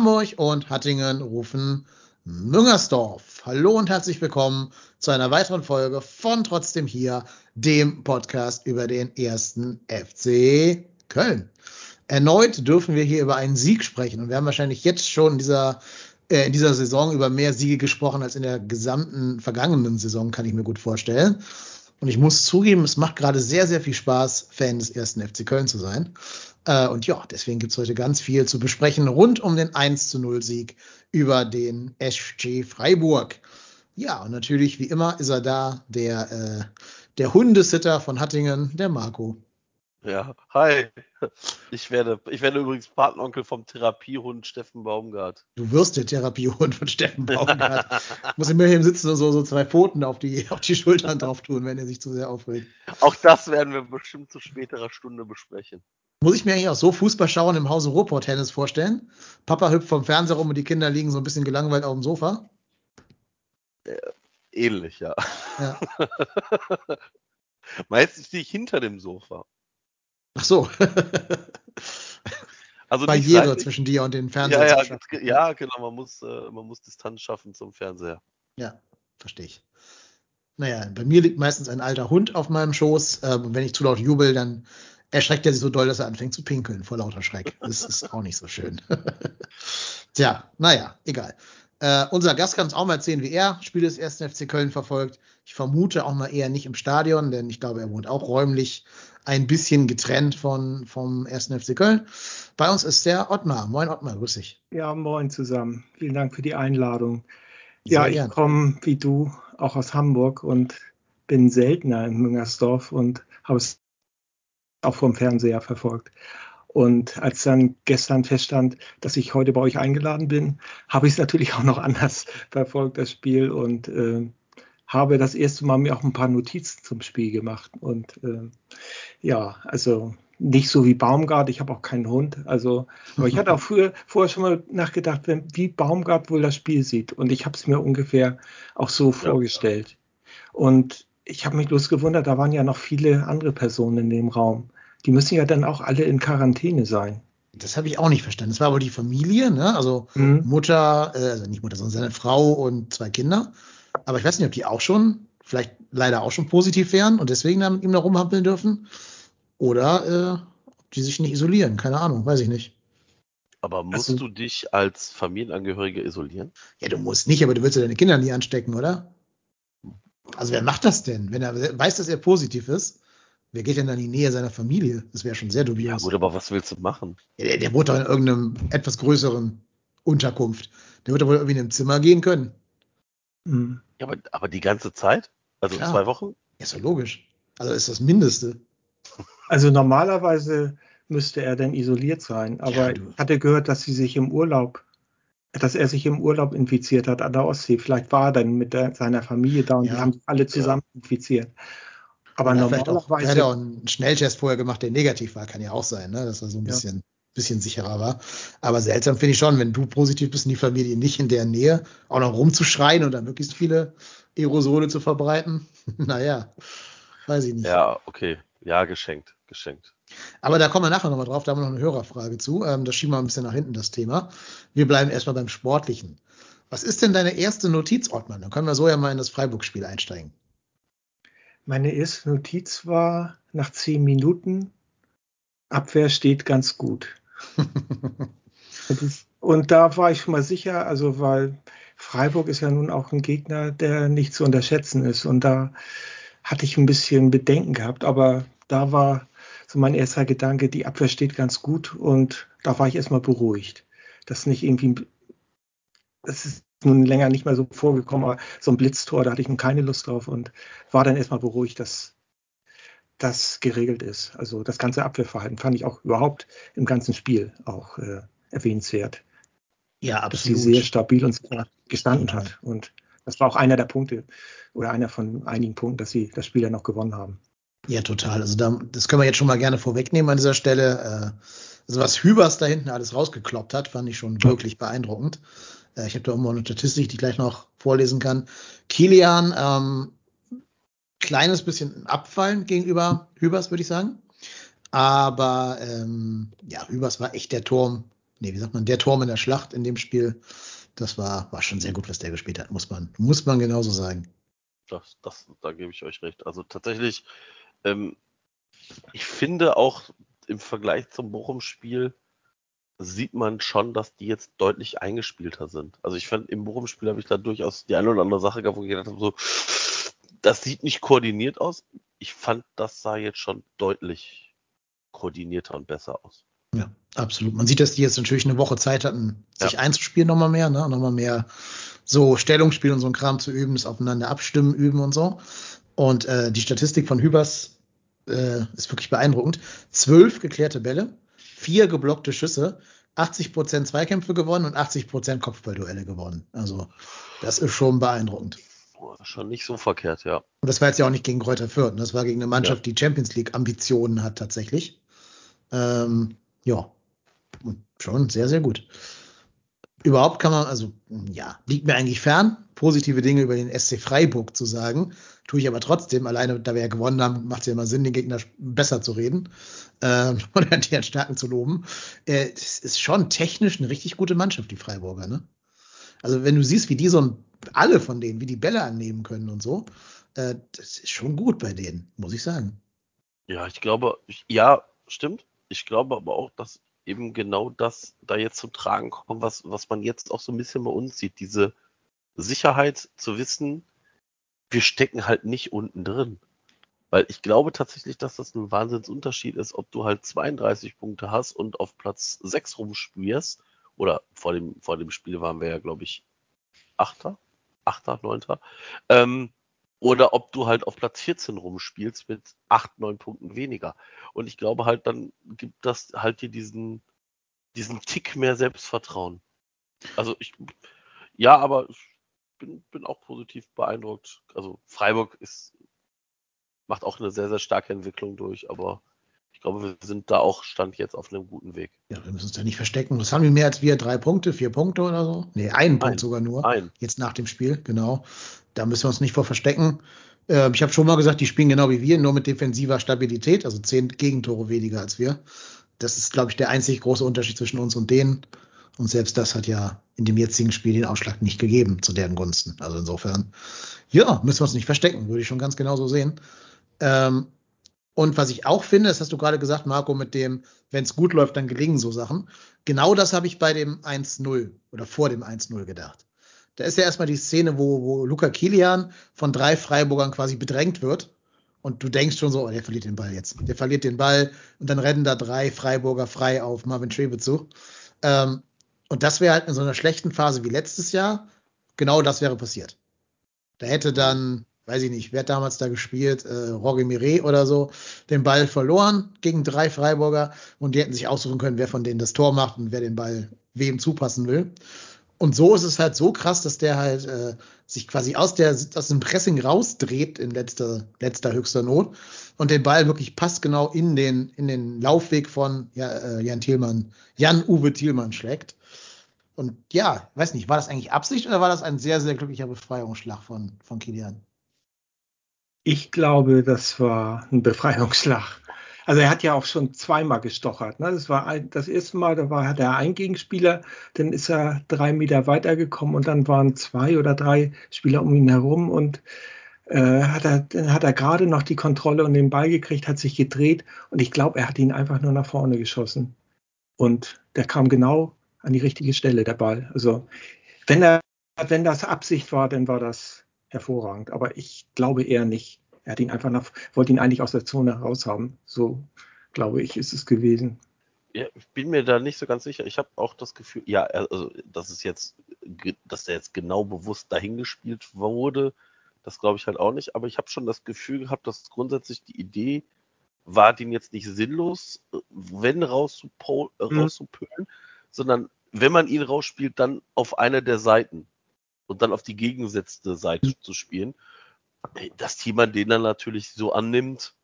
Hamburg und Hattingen rufen Müngersdorf. Hallo und herzlich willkommen zu einer weiteren Folge von Trotzdem hier, dem Podcast über den ersten FC Köln. Erneut dürfen wir hier über einen Sieg sprechen und wir haben wahrscheinlich jetzt schon in dieser, äh, in dieser Saison über mehr Siege gesprochen als in der gesamten vergangenen Saison, kann ich mir gut vorstellen. Und ich muss zugeben, es macht gerade sehr, sehr viel Spaß, Fan des ersten FC Köln zu sein. Äh, und ja, deswegen gibt's heute ganz viel zu besprechen rund um den 1 zu 0 Sieg über den SG Freiburg. Ja, und natürlich, wie immer, ist er da, der, äh, der Hundesitter von Hattingen, der Marco. Ja, hi. Ich werde, ich werde übrigens Patenonkel vom Therapiehund Steffen Baumgart. Du wirst der Therapiehund von Steffen Baumgart. Muss immer hier im Sitzen so, so zwei Pfoten auf die, auf die Schultern drauf tun, wenn er sich zu sehr aufregt. Auch das werden wir bestimmt zu späterer Stunde besprechen. Muss ich mir eigentlich auch so Fußball schauen im Hause Ruhrport Tennis vorstellen? Papa hüpft vom Fernseher rum und die Kinder liegen so ein bisschen gelangweilt auf dem Sofa? Äh, ähnlich, ja. Ja. Meistens stehe ich hinter dem Sofa. Ach so. Also Barriere seitlich. zwischen dir und den Fernseher. Ja, ja, ja, genau. Man muss, äh, man muss Distanz schaffen zum Fernseher. Ja, verstehe ich. Naja, bei mir liegt meistens ein alter Hund auf meinem Schoß. Ähm, und wenn ich zu laut jubel, dann erschreckt er sich so doll, dass er anfängt zu pinkeln vor lauter Schreck. Das ist auch nicht so schön. Tja, naja, egal. Äh, unser Gast kann uns auch mal erzählen, wie er Spiele des ersten FC Köln verfolgt. Ich vermute auch mal eher nicht im Stadion, denn ich glaube, er wohnt auch räumlich ein bisschen getrennt von, vom ersten FC Köln. Bei uns ist der Ottmar. Moin Ottmar, grüß dich. Ja, moin zusammen. Vielen Dank für die Einladung. Sehr ja, ich komme wie du auch aus Hamburg und bin seltener in Müngersdorf und habe es auch vom Fernseher verfolgt. Und als dann gestern feststand, dass ich heute bei euch eingeladen bin, habe ich es natürlich auch noch anders verfolgt, das Spiel, und äh, habe das erste Mal mir auch ein paar Notizen zum Spiel gemacht. Und äh, ja, also nicht so wie Baumgart, ich habe auch keinen Hund. Also, aber ich hatte auch früher, vorher schon mal nachgedacht, wenn, wie Baumgart wohl das Spiel sieht. Und ich habe es mir ungefähr auch so vorgestellt. Und ich habe mich bloß gewundert, da waren ja noch viele andere Personen in dem Raum. Die müssen ja dann auch alle in Quarantäne sein. Das habe ich auch nicht verstanden. Das war aber die Familie, ne? Also Mhm. Mutter, äh, also nicht Mutter, sondern seine Frau und zwei Kinder. Aber ich weiß nicht, ob die auch schon, vielleicht leider auch schon positiv wären und deswegen da mit ihm da rumhampeln dürfen. Oder äh, ob die sich nicht isolieren. Keine Ahnung, weiß ich nicht. Aber musst Also- du dich als Familienangehörige isolieren? Ja, du musst nicht, aber du willst ja deine Kinder nie anstecken, oder? Also wer macht das denn? Wenn er weiß, dass er positiv ist, wer geht denn dann in die Nähe seiner Familie? Das wäre schon sehr Ja dubios. gut, aber was willst du machen? Ja, der, der wohnt doch in irgendeinem etwas größeren Unterkunft. Der wird doch wohl irgendwie in einem Zimmer gehen können. Mhm. Ja, aber, aber die ganze Zeit? Also Klar. zwei Wochen? Ja, ist doch logisch. Also ist das Mindeste. Also normalerweise müsste er dann isoliert sein. Aber Ja, ich hatte gehört, dass sie sich im Urlaub, dass er sich im Urlaub infiziert hat an der Ostsee. Vielleicht war er dann mit der, seiner Familie da und Ja. die haben sich alle zusammen infiziert. Aber Ja, auch, er normalerweise. hat ja auch einen Schnelltest vorher gemacht, der negativ war. Kann ja auch sein, ne? dass er so ein Ja. bisschen, bisschen sicherer war. Aber seltsam finde ich schon, wenn du positiv bist und die Familie nicht in der Nähe, auch noch rumzuschreien und dann möglichst viele Aerosole zu verbreiten. naja, weiß ich nicht. Ja, okay. Ja, geschenkt. Geschenkt. Aber da kommen wir nachher nochmal drauf, da haben wir noch eine Hörerfrage zu. Ähm, das schieben wir ein bisschen nach hinten, das Thema. Wir bleiben erstmal beim Sportlichen. Was ist denn deine erste Notiz, Ortmann? Dann können wir so ja mal in das Freiburg-Spiel einsteigen. Meine erste Notiz war nach zehn Minuten, Abwehr steht ganz gut. Und, da war ich schon mal sicher, also weil Freiburg ist ja nun auch ein Gegner, der nicht zu unterschätzen ist. Und da hatte ich ein bisschen Bedenken gehabt, aber da war so mein erster Gedanke, die Abwehr steht ganz gut und da war ich erstmal beruhigt. Das nicht irgendwie, das ist nun länger nicht mehr so vorgekommen, aber so ein Blitztor, da hatte ich nun keine Lust drauf und war dann erstmal beruhigt, dass das geregelt ist. Also das ganze Abwehrverhalten fand ich auch überhaupt im ganzen Spiel auch äh, erwähnenswert, Ja, dass sie sehr stabil und sicher gestanden hat. Und das war auch einer der Punkte oder einer von einigen Punkten, dass sie das Spiel dann noch gewonnen haben. Ja, total. Also da, das können wir jetzt schon mal gerne vorwegnehmen an dieser Stelle. Äh, also was Hübers da hinten alles rausgekloppt hat, fand ich schon wirklich beeindruckend. Äh, ich habe da auch mal eine Statistik, die ich gleich noch vorlesen kann. Kilian, ähm, kleines bisschen abfallen gegenüber Hübers, würde ich sagen. Aber ähm, ja, Hübers war echt der Turm nee, wie sagt man, der Turm in der Schlacht in dem Spiel. Das war, war schon sehr gut, was der gespielt hat, muss man, muss man genauso sagen. Das, das, da gebe ich euch recht. Also tatsächlich, ähm, ich finde auch im Vergleich zum Bochum-Spiel sieht man schon, dass die jetzt deutlich eingespielter sind. Also ich fand, im Bochum-Spiel habe ich da durchaus die eine oder andere Sache gehabt, wo ich gedacht habe, so, das sieht nicht koordiniert aus. Ich fand, das sah jetzt schon deutlich koordinierter und besser aus. Ja, absolut. Man sieht, dass die jetzt natürlich eine Woche Zeit hatten, sich ja. einzuspielen nochmal mehr, ne? nochmal mehr so Stellungsspiel und so ein Kram zu üben, das aufeinander abstimmen, üben und so. Und äh, die Statistik von Hübers äh, ist wirklich beeindruckend. Zwölf geklärte Bälle, vier geblockte Schüsse, 80 Prozent Zweikämpfe gewonnen und 80 Prozent Kopfballduelle gewonnen. Also das ist schon beeindruckend. Schon nicht so verkehrt, ja. Und das war jetzt ja auch nicht gegen Kräuter Fürth. Ne? Das war gegen eine Mannschaft, ja. die Champions League Ambitionen hat tatsächlich. Ähm, ja, schon sehr, sehr gut. Überhaupt kann man, also ja, liegt mir eigentlich fern, positive Dinge über den SC Freiburg zu sagen. Tue ich aber trotzdem, alleine da wir ja gewonnen haben, macht es ja immer Sinn, den Gegner besser zu reden ähm, oder deren Stärken zu loben. Äh, ist schon technisch eine richtig gute Mannschaft, die Freiburger, ne? Also wenn du siehst, wie die so ein, alle von denen, wie die Bälle annehmen können und so, äh, das ist schon gut bei denen, muss ich sagen. Ja, ich glaube, ja, stimmt. Ich glaube aber auch, dass eben genau das da jetzt zum Tragen kommt, was, was man jetzt auch so ein bisschen bei uns sieht. Diese Sicherheit zu wissen, wir stecken halt nicht unten drin. Weil ich glaube tatsächlich, dass das ein Wahnsinnsunterschied ist, ob du halt 32 Punkte hast und auf Platz 6 rumspielst. Oder vor dem, vor dem Spiel waren wir ja, glaube ich, Achter, Achter, Neunter. Ähm, oder ob du halt auf Platz 14 rumspielst mit 8, 9 Punkten weniger. Und ich glaube halt, dann gibt das halt dir diesen, diesen Tick mehr Selbstvertrauen. Also ich, ja, aber ich bin, bin auch positiv beeindruckt. Also Freiburg ist, macht auch eine sehr, sehr starke Entwicklung durch, aber ich glaube, wir sind da auch Stand jetzt auf einem guten Weg. Ja, wir müssen uns ja nicht verstecken. Was haben wir mehr als wir? Drei Punkte, vier Punkte oder so? Nee, einen Punkt ein, sogar nur. Ein. Jetzt nach dem Spiel, genau. Da müssen wir uns nicht vor verstecken. Äh, ich habe schon mal gesagt, die spielen genau wie wir, nur mit defensiver Stabilität, also zehn Gegentore weniger als wir. Das ist, glaube ich, der einzig große Unterschied zwischen uns und denen. Und selbst das hat ja in dem jetzigen Spiel den Ausschlag nicht gegeben zu deren Gunsten. Also insofern, ja, müssen wir uns nicht verstecken, würde ich schon ganz genau so sehen. Ähm, und was ich auch finde, das hast du gerade gesagt, Marco, mit dem, wenn es gut läuft, dann gelingen so Sachen. Genau das habe ich bei dem 1-0 oder vor dem 1-0 gedacht. Da ist ja erstmal die Szene, wo, wo Luca Kilian von drei Freiburgern quasi bedrängt wird. Und du denkst schon so, oh, der verliert den Ball jetzt. Der verliert den Ball und dann rennen da drei Freiburger frei auf Marvin Schwebe zu. Ähm, und das wäre halt in so einer schlechten Phase wie letztes Jahr, genau das wäre passiert. Da hätte dann weiß ich nicht, wer hat damals da gespielt, äh, Roger Mire oder so, den Ball verloren gegen drei Freiburger und die hätten sich aussuchen können, wer von denen das Tor macht und wer den Ball wem zupassen will. Und so ist es halt so krass, dass der halt äh, sich quasi aus, der, aus dem Pressing rausdreht in letzter, letzter höchster Not und den Ball wirklich passgenau in den, in den Laufweg von ja, äh, Jan Thielmann, Jan-Uwe Thielmann schlägt. Und ja, weiß nicht, war das eigentlich Absicht oder war das ein sehr, sehr glücklicher Befreiungsschlag von, von Kilian? Ich glaube, das war ein Befreiungsschlag. Also er hat ja auch schon zweimal gestochert. Ne? Das war ein, das erste Mal, da war, hat er ein Gegenspieler, dann ist er drei Meter weitergekommen und dann waren zwei oder drei Spieler um ihn herum und äh, hat er, dann hat er gerade noch die Kontrolle und den Ball gekriegt, hat sich gedreht und ich glaube, er hat ihn einfach nur nach vorne geschossen. Und der kam genau an die richtige Stelle, der Ball. Also wenn er, wenn das Absicht war, dann war das hervorragend. Aber ich glaube eher nicht. Er hat ihn einfach nach, wollte ihn eigentlich aus der Zone raushaben. So, glaube ich, ist es gewesen. Ja, ich bin mir da nicht so ganz sicher. Ich habe auch das Gefühl, ja, also, dass es jetzt, dass der jetzt genau bewusst dahingespielt wurde, das glaube ich halt auch nicht. Aber ich habe schon das Gefühl gehabt, dass grundsätzlich die Idee war, den jetzt nicht sinnlos, wenn rauszupölen, mhm. sondern wenn man ihn rausspielt, dann auf einer der Seiten und dann auf die gegengesetzte Seite mhm. zu spielen. Dass Thiemann den dann natürlich so annimmt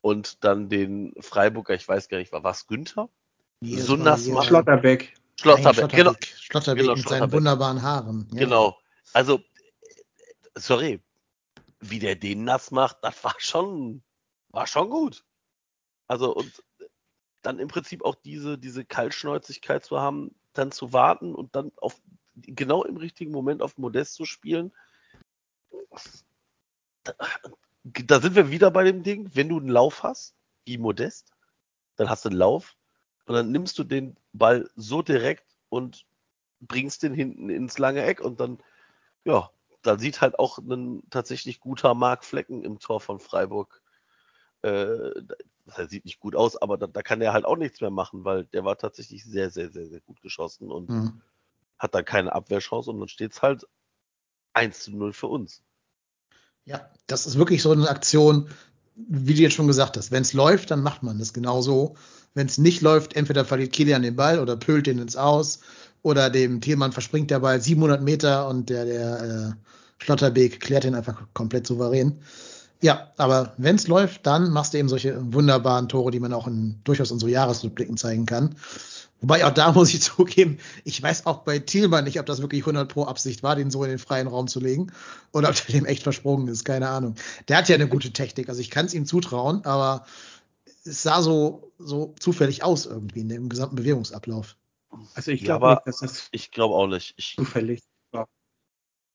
und dann den Freiburger, ich weiß gar nicht, war was Günther? Nee, so nass macht. Schlotterbeck. Schlotterbeck, genau. Schlotterbeck genau, mit seinen wunderbaren Haaren. Ja. Genau. Also, sorry, wie der den nass macht, das war schon, war schon gut. Also, und dann im Prinzip auch diese, diese Kaltschnäuzigkeit zu haben, dann zu warten und dann auf genau im richtigen Moment auf Modest zu spielen. Da, sind wir wieder bei dem Ding, wenn du einen Lauf hast, wie Modest, dann hast du einen Lauf und dann nimmst du den Ball so direkt und bringst den hinten ins lange Eck und dann, ja, da sieht halt auch ein tatsächlich guter Mark Flecken im Tor von Freiburg. Äh, das sieht nicht gut aus, aber da, da, kann er halt auch nichts mehr machen, weil der war tatsächlich sehr, sehr, sehr, sehr gut geschossen und mhm. Hat da keine Abwehrchance und dann steht es halt 1 zu 0 für uns. Ja, das ist wirklich so eine Aktion, wie du jetzt schon gesagt hast. Wenn es läuft, dann macht man das genauso. Wenn es nicht läuft, entweder verliert Kilian den Ball oder pölt den ins Aus oder dem Thielmann verspringt der Ball 700 Meter und der, der äh, Schlotterbeek klärt ihn einfach komplett souverän. Ja, aber wenn es läuft, dann machst du eben solche wunderbaren Tore, die man auch in durchaus unsere Jahresrückblicken zeigen kann. Wobei auch da muss ich zugeben, ich weiß auch bei Thielmann nicht, ob das wirklich 100 pro Absicht war, den so in den freien Raum zu legen oder ob der dem echt versprungen ist, keine Ahnung. Der hat ja eine gute Technik, also ich kann es ihm zutrauen, aber es sah so, so zufällig aus irgendwie in dem gesamten Bewegungsablauf. Also ich glaube ja, nicht, dass das ich glaube auch nicht. Ich, zufällig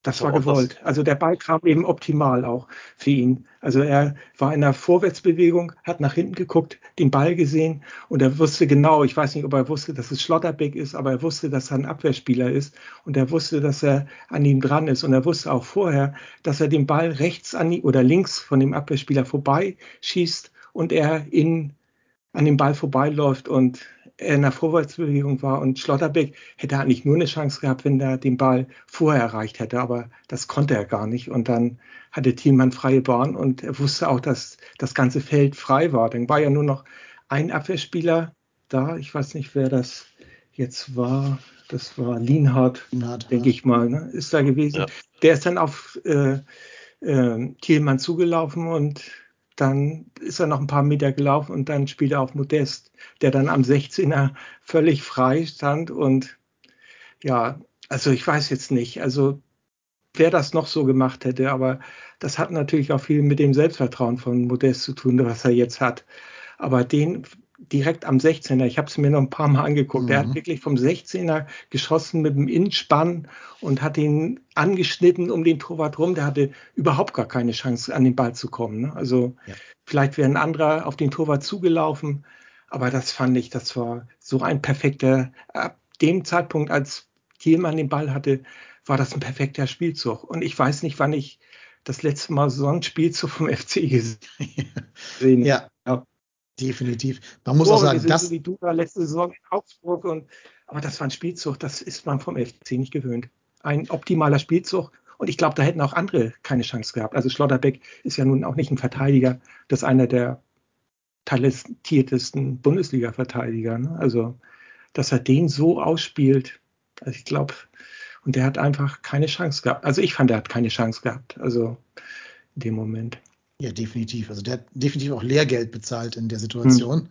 Das war gewollt. Also der Ball kam eben optimal auch für ihn. Also er war in der Vorwärtsbewegung, hat nach hinten geguckt, den Ball gesehen und er wusste genau, ich weiß nicht, ob er wusste, dass es Schlotterbeck ist, aber er wusste, dass er ein Abwehrspieler ist und er wusste, dass er an ihm dran ist und er wusste auch vorher, dass er den Ball rechts an die, oder links von dem Abwehrspieler vorbei schießt und er in, an dem Ball vorbeiläuft und in der Vorwärtsbewegung war und Schlotterbeck hätte eigentlich nur eine Chance gehabt, wenn er den Ball vorher erreicht hätte, aber das konnte er gar nicht und dann hatte Thielmann freie Bahn und er wusste auch, dass das ganze Feld frei war. Dann war ja nur noch ein Abwehrspieler da, ich weiß nicht, wer das jetzt war, das war Lienhardt, Lienhardt denke ja. ich mal, ne? ist da gewesen. Ja. Der ist dann auf äh, äh, Thielmann zugelaufen und dann ist er noch ein paar Meter gelaufen und dann spielt er auf Modest, der dann am 16er völlig frei stand. Und ja, also ich weiß jetzt nicht, also wer das noch so gemacht hätte, aber das hat natürlich auch viel mit dem Selbstvertrauen von Modest zu tun, was er jetzt hat. Aber den direkt am 16er. Ich habe es mir noch ein paar Mal angeguckt. Mhm. Der hat wirklich vom 16er geschossen mit dem Innspann und hat ihn angeschnitten um den Torwart rum. Der hatte überhaupt gar keine Chance, an den Ball zu kommen. Ne? Also ja. vielleicht wäre ein anderer auf den Torwart zugelaufen. Aber das fand ich, das war so ein perfekter, ab dem Zeitpunkt, als Thielmann den Ball hatte, war das ein perfekter Spielzug. Und ich weiß nicht, wann ich das letzte Mal so einen Spielzug vom FC gesehen habe. Ja. Definitiv. Man muss Tore auch sagen, das. Wie du da letzte Saison in Augsburg und, aber das war ein Spielzug, das ist man vom FC nicht gewöhnt. Ein optimaler Spielzug. Und ich glaube, da hätten auch andere keine Chance gehabt. Also Schlotterbeck ist ja nun auch nicht ein Verteidiger. Das ist einer der talentiertesten Bundesliga-Verteidiger. Ne? Also, dass er den so ausspielt, also ich glaube, und der hat einfach keine Chance gehabt. Also ich fand, er hat keine Chance gehabt. Also in dem Moment. Ja, definitiv. Also der hat definitiv auch Lehrgeld bezahlt in der Situation. Hm.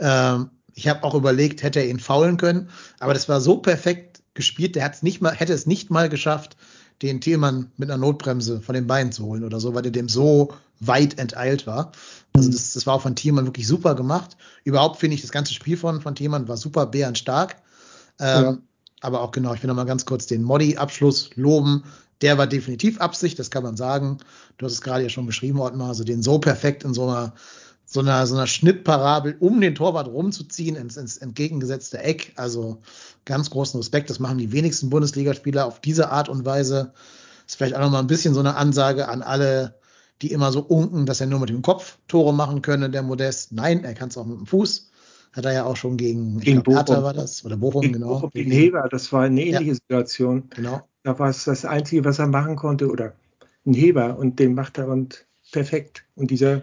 Ähm, ich habe auch überlegt, hätte er ihn faulen können, aber das war so perfekt gespielt, der hat's nicht mal, hätte es nicht mal geschafft, den Thielmann mit einer Notbremse von den Beinen zu holen oder so, weil der dem so weit enteilt war. Also das, das war auch von Thielmann wirklich super gemacht. Überhaupt finde ich das ganze Spiel von, von Thielmann war super bärenstark. Ähm, ja. Aber auch genau, ich will noch mal ganz kurz den Modi-Abschluss loben der war definitiv Absicht, das kann man sagen. Du hast es gerade ja schon beschrieben, Ottmar, also den so perfekt in so einer, so einer, so einer Schnittparabel um den Torwart rumzuziehen ins, ins entgegengesetzte Eck. Also ganz großen Respekt. Das machen die wenigsten Bundesligaspieler auf diese Art und Weise. Das ist vielleicht auch nochmal ein bisschen so eine Ansage an alle, die immer so unken, dass er nur mit dem Kopf Tore machen könne, der Modest. Nein, er kann es auch mit dem Fuß. Hat er ja auch schon gegen, gegen glaub, Hertha war das, oder Bochum, gegen genau. Bochum, gegen Heber, das war eine ähnliche ja. Situation. Genau. Da war es das Einzige, was er machen konnte, oder ein Heber und den macht er und perfekt. Und dieser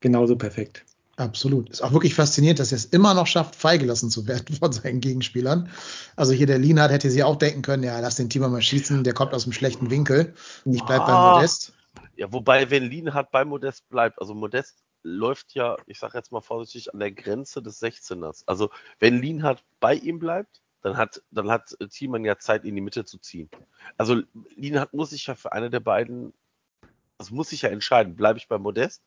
genauso perfekt. Absolut. Ist auch wirklich faszinierend, dass er es immer noch schafft, freigelassen zu werden von seinen Gegenspielern. Also hier der Lienhardt hätte sie auch denken können, ja, lass den Teamer mal schießen, der kommt aus dem schlechten Winkel. Ich bleib ah, beim Modest. Ja, wobei, wenn Lienhardt bei Modest bleibt, also Modest läuft ja, ich sage jetzt mal vorsichtig, an der Grenze des 16ers. Also wenn Lienhardt bei ihm bleibt, dann hat, dann hat Thielmann ja Zeit, in die Mitte zu ziehen. Also Lienhardt muss sich ja für eine der beiden, das muss sich ja entscheiden, bleibe ich bei Modest,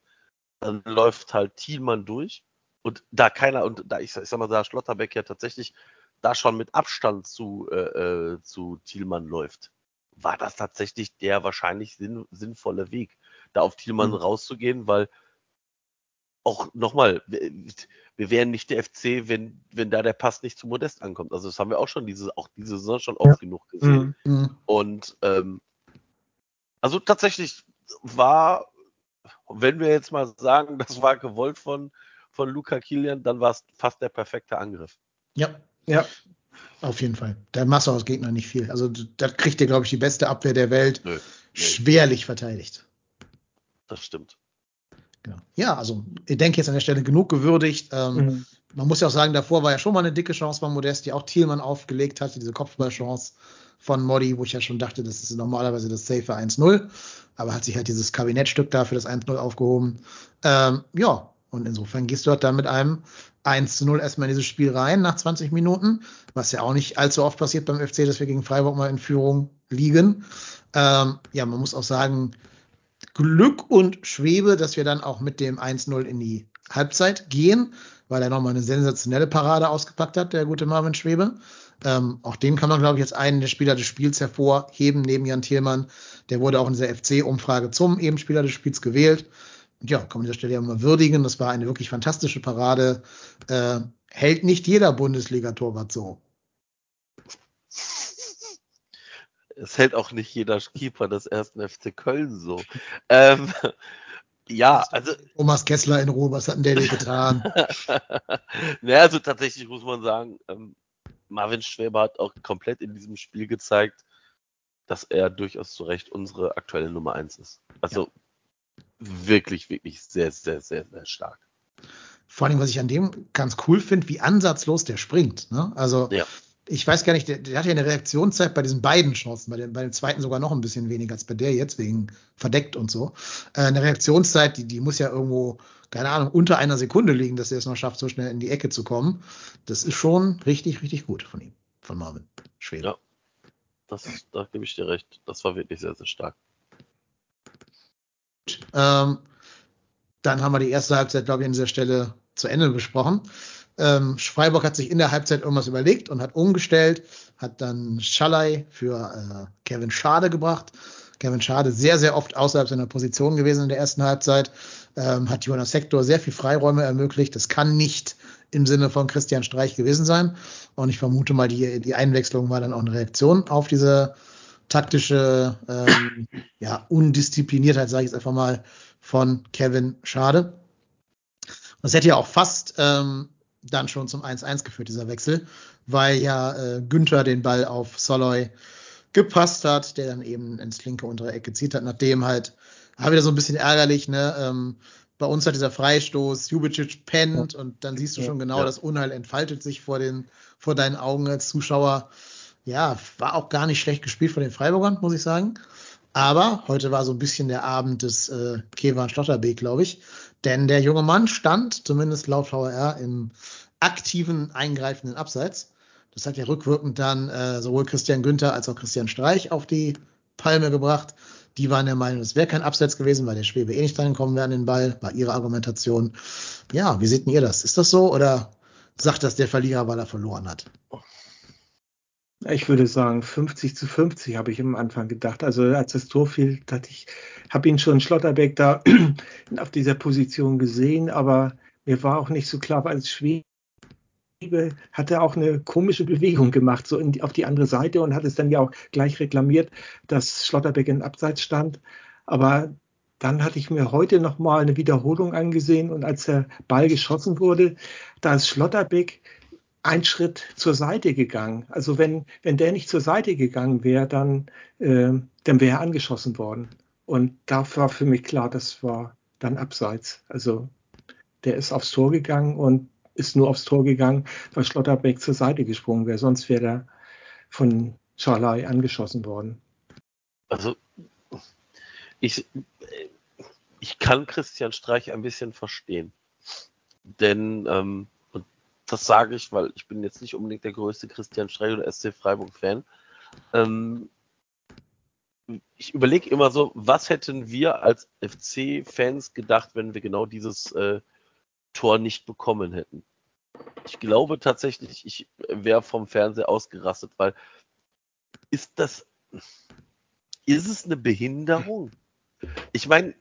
dann läuft halt Thielmann durch und da keiner, und da ich, ich sag mal, da Schlotterbeck ja tatsächlich da schon mit Abstand zu, äh, äh, zu Thielmann läuft, war das tatsächlich der wahrscheinlich sinn, sinnvolle Weg, da auf Thielmann mhm. rauszugehen, weil auch nochmal, wir, wären nicht der FC, wenn, wenn da der Pass nicht zu Modest ankommt. Also das haben wir auch schon diese, auch diese Saison schon oft ja. genug gesehen. Mhm. mhm. Und ähm, also tatsächlich war, wenn wir jetzt mal sagen, das war gewollt von, von Luca Kilian, dann war es fast der perfekte Angriff. Ja, ja. Auf jeden Fall. Der Masse aus Gegner nicht viel. Also da kriegt ihr, glaube ich, die beste Abwehr der Welt. Nö, schwerlich verteidigt. Das stimmt. Genau. Ja, also ich denke jetzt an der Stelle genug gewürdigt. Ähm, mhm. Man muss ja auch sagen, davor war ja schon mal eine dicke Chance von Modest, die auch Thielmann aufgelegt hatte, diese Kopfballchance von Modi, wo ich ja schon dachte, das ist normalerweise das safe 1-0. Aber hat sich halt dieses Kabinettstück da für das 1-0 aufgehoben. Ähm, ja, und insofern gehst du halt dann mit einem 1 0 erstmal in dieses Spiel rein nach 20 Minuten, was ja auch nicht allzu oft passiert beim FC, dass wir gegen Freiburg mal in Führung liegen. Ähm, ja, man muss auch sagen, Glück und Schwebe, dass wir dann auch mit dem 1-0 in die Halbzeit gehen, weil er nochmal eine sensationelle Parade ausgepackt hat, der gute Marvin Schwebe. Ähm, auch den kann man, glaube ich, jetzt einen der Spieler des Spiels hervorheben, neben Jan Thielmann. Der wurde auch in dieser FC-Umfrage zum eben Spieler des Spiels gewählt. Und ja, kann man an dieser Stelle ja mal würdigen. Das war eine wirklich fantastische Parade. Äh, hält nicht jeder Bundesliga-Torwart so. Es hält auch nicht jeder Keeper des ersten FC Köln so. Ähm, ja, also. Thomas Kessler in Ruhe, was hat denn der dir getan? naja, also tatsächlich muss man sagen, ähm, Marvin Schwäber hat auch komplett in diesem Spiel gezeigt, dass er durchaus zu Recht unsere aktuelle Nummer 1 ist. Also ja. wirklich, wirklich sehr, sehr, sehr, sehr stark. Vor allem, was ich an dem ganz cool finde, wie ansatzlos der springt. Ne? Also ja ich weiß gar nicht, der, der hat ja eine Reaktionszeit bei diesen beiden Chancen, bei dem, bei dem zweiten sogar noch ein bisschen weniger als bei der jetzt, wegen verdeckt und so. Äh, eine Reaktionszeit, die, die muss ja irgendwo, keine Ahnung, unter einer Sekunde liegen, dass er es noch schafft, so schnell in die Ecke zu kommen. Das ist schon richtig, richtig gut von ihm, von Marvin Schwede. Ja, das, da gebe ich dir recht. Das war wirklich sehr, sehr stark. Ähm, dann haben wir die erste Halbzeit, glaube ich, an dieser Stelle zu Ende besprochen. Ähm, Freiburg hat sich in der Halbzeit irgendwas überlegt und hat umgestellt, hat dann Schallei für äh, Kevin Schade gebracht. Kevin Schade sehr, sehr oft außerhalb seiner Position gewesen in der ersten Halbzeit, ähm, hat Jonas Sektor sehr viel Freiräume ermöglicht. Das kann nicht im Sinne von Christian Streich gewesen sein. Und ich vermute mal, die, die Einwechslung war dann auch eine Reaktion auf diese taktische ähm, ja, Undiszipliniertheit, sage ich jetzt einfach mal, von Kevin Schade. Das hätte ja auch fast ähm, dann schon zum 1-1 geführt, dieser Wechsel, weil ja äh, Günther den Ball auf Soloy gepasst hat, der dann eben ins linke untere Eck gezielt hat, nachdem halt, war wieder so ein bisschen ärgerlich, ne, ähm, bei uns hat dieser Freistoß, Jubicic pennt und dann siehst du schon genau, ja. das Unheil entfaltet sich vor den, vor deinen Augen als Zuschauer. Ja, war auch gar nicht schlecht gespielt von den Freiburgern, muss ich sagen. Aber heute war so ein bisschen der Abend des äh, Kevan Stotterbeek, glaube ich. Denn der junge Mann stand, zumindest laut VR, im aktiven, eingreifenden Abseits. Das hat ja rückwirkend dann äh, sowohl Christian Günther als auch Christian Streich auf die Palme gebracht. Die waren der Meinung, es wäre kein Abseits gewesen, weil der Schwebe eh nicht drankommen wäre an den Ball, war ihre Argumentation. Ja, wie seht ihr das? Ist das so oder sagt das der Verlierer, weil er verloren hat? Ich würde sagen, 50 zu 50 habe ich am Anfang gedacht. Also als das Tor fiel, dachte ich, habe ihn schon Schlotterbeck da auf dieser Position gesehen, aber mir war auch nicht so klar, weil es Schwebe hat er auch eine komische Bewegung gemacht, so die, auf die andere Seite und hat es dann ja auch gleich reklamiert, dass Schlotterbeck in Abseits stand. Aber dann hatte ich mir heute nochmal eine Wiederholung angesehen und als der Ball geschossen wurde, da ist Schlotterbeck einen Schritt zur Seite gegangen. Also wenn, wenn der nicht zur Seite gegangen wäre, dann, äh, dann wäre er angeschossen worden. Und da war für mich klar, das war dann abseits. Also der ist aufs Tor gegangen und ist nur aufs Tor gegangen, weil Schlotterbeck zur Seite gesprungen wäre. Sonst wäre er von Charlai angeschossen worden. Also ich, ich kann Christian Streich ein bisschen verstehen. Denn ähm, das sage ich, weil ich bin jetzt nicht unbedingt der größte Christian Streich oder SC Freiburg-Fan. Ähm, ich überlege immer so, was hätten wir als FC-Fans gedacht, wenn wir genau dieses, äh, Tor nicht bekommen hätten. Ich glaube tatsächlich, ich wäre vom Fernseher ausgerastet, weil ist das, ist es eine Behinderung? Ich meine,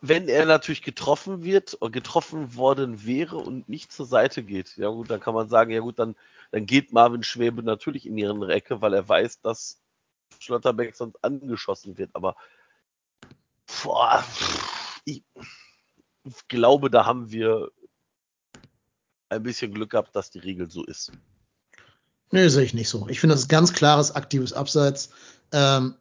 wenn er natürlich getroffen wird oder getroffen worden wäre und nicht zur Seite geht, ja gut, dann kann man sagen, ja gut, dann, dann geht Marvin Schwebe natürlich in ihren Recke, weil er weiß, dass Schlotterbeck sonst angeschossen wird. Aber boah, ich, ich glaube, da haben wir ein bisschen Glück gehabt, dass die Regel so ist. Nö, sehe ich nicht so. Ich finde, das ist ganz klares aktives Abseits. Ähm,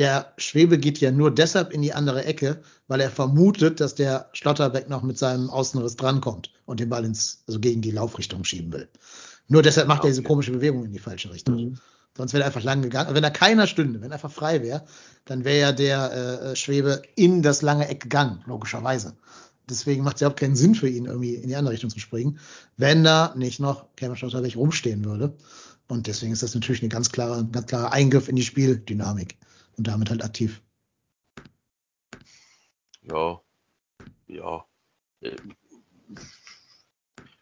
der Schwebe geht ja nur deshalb in die andere Ecke, weil er vermutet, dass der Schlotterbeck noch mit seinem Außenriss drankommt und den Ball ins, also gegen die Laufrichtung schieben will. Nur deshalb macht okay. er diese komische Bewegung in die falsche Richtung. Mhm. Sonst wäre er einfach lang gegangen. Wenn er keiner stünde, wenn er einfach frei wäre, dann wäre ja der äh, Schwebe in das lange Eck gegangen, logischerweise. Deswegen macht es überhaupt keinen Sinn für ihn, irgendwie in die andere Richtung zu springen, wenn da nicht noch Cameron Schlotterbeck rumstehen würde. Und deswegen ist das natürlich ein ganz klarer, ganz klarer Eingriff in die Spieldynamik und damit halt aktiv. Ja, ja.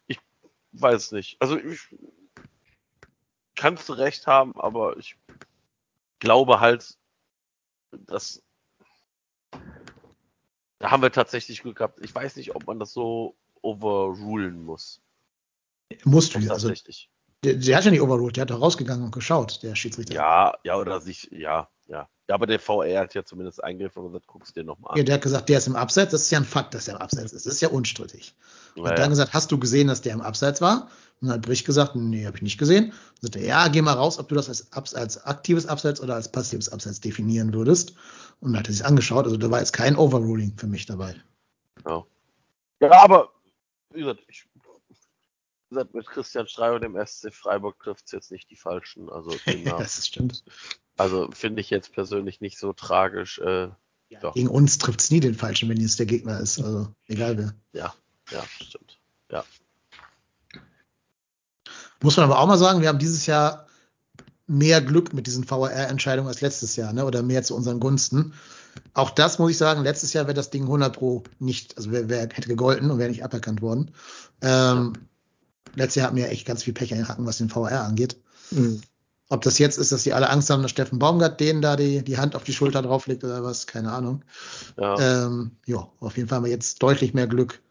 Ich weiß nicht. Also ich kannst du recht haben, aber ich glaube halt, dass da haben wir tatsächlich Glück gehabt. Ich weiß nicht, ob man das so overrulen muss. Musst du, also der, der, hat ja nicht overruled, der hat da rausgegangen und geschaut, der Schiedsrichter. Ja, ja, oder sich, ja, ja. Ja, aber der VR hat ja zumindest eingegriffen und gesagt, guckst dir nochmal an. Ja, der hat gesagt, der ist im Abseits. Das ist ja ein Fakt, dass er im Abseits ist. Das ist ja unstrittig. Und naja. dann gesagt, hast du gesehen, dass der im Abseits war? Und dann hat Brich gesagt, nee, habe ich nicht gesehen. Und sagte, ja, geh mal raus, ob du das als, als aktives Abseits oder als passives Abseits definieren würdest. Und dann hat er sich angeschaut. Also da war jetzt kein Overruling für mich dabei. Ja. Ja, aber wie gesagt, ich gesagt, mit Christian Streich und dem SC Freiburg trifft es jetzt nicht die Falschen. Also das stimmt. Also finde ich jetzt persönlich nicht so tragisch. Äh, ja, gegen uns trifft es nie den Falschen, wenn es der Gegner ist. Also egal wer. Ja, ja, stimmt. Ja. Muss man aber auch mal sagen, wir haben dieses Jahr mehr Glück mit diesen VAR-Entscheidungen als letztes Jahr, ne? oder mehr zu unseren Gunsten. Auch das muss ich sagen, letztes Jahr wäre das Ding 100 Pro nicht, also wer, wer hätte gegolten und wäre nicht aberkannt worden. Ähm, letztes Jahr hatten wir echt ganz viel Pech Hacken, was den VR angeht. Mhm. Ob das jetzt ist, dass die alle Angst haben, dass Steffen Baumgart denen da die, die Hand auf die Schulter drauflegt oder was, keine Ahnung. Ja. Ähm, ja, auf jeden Fall haben wir jetzt deutlich mehr Glück.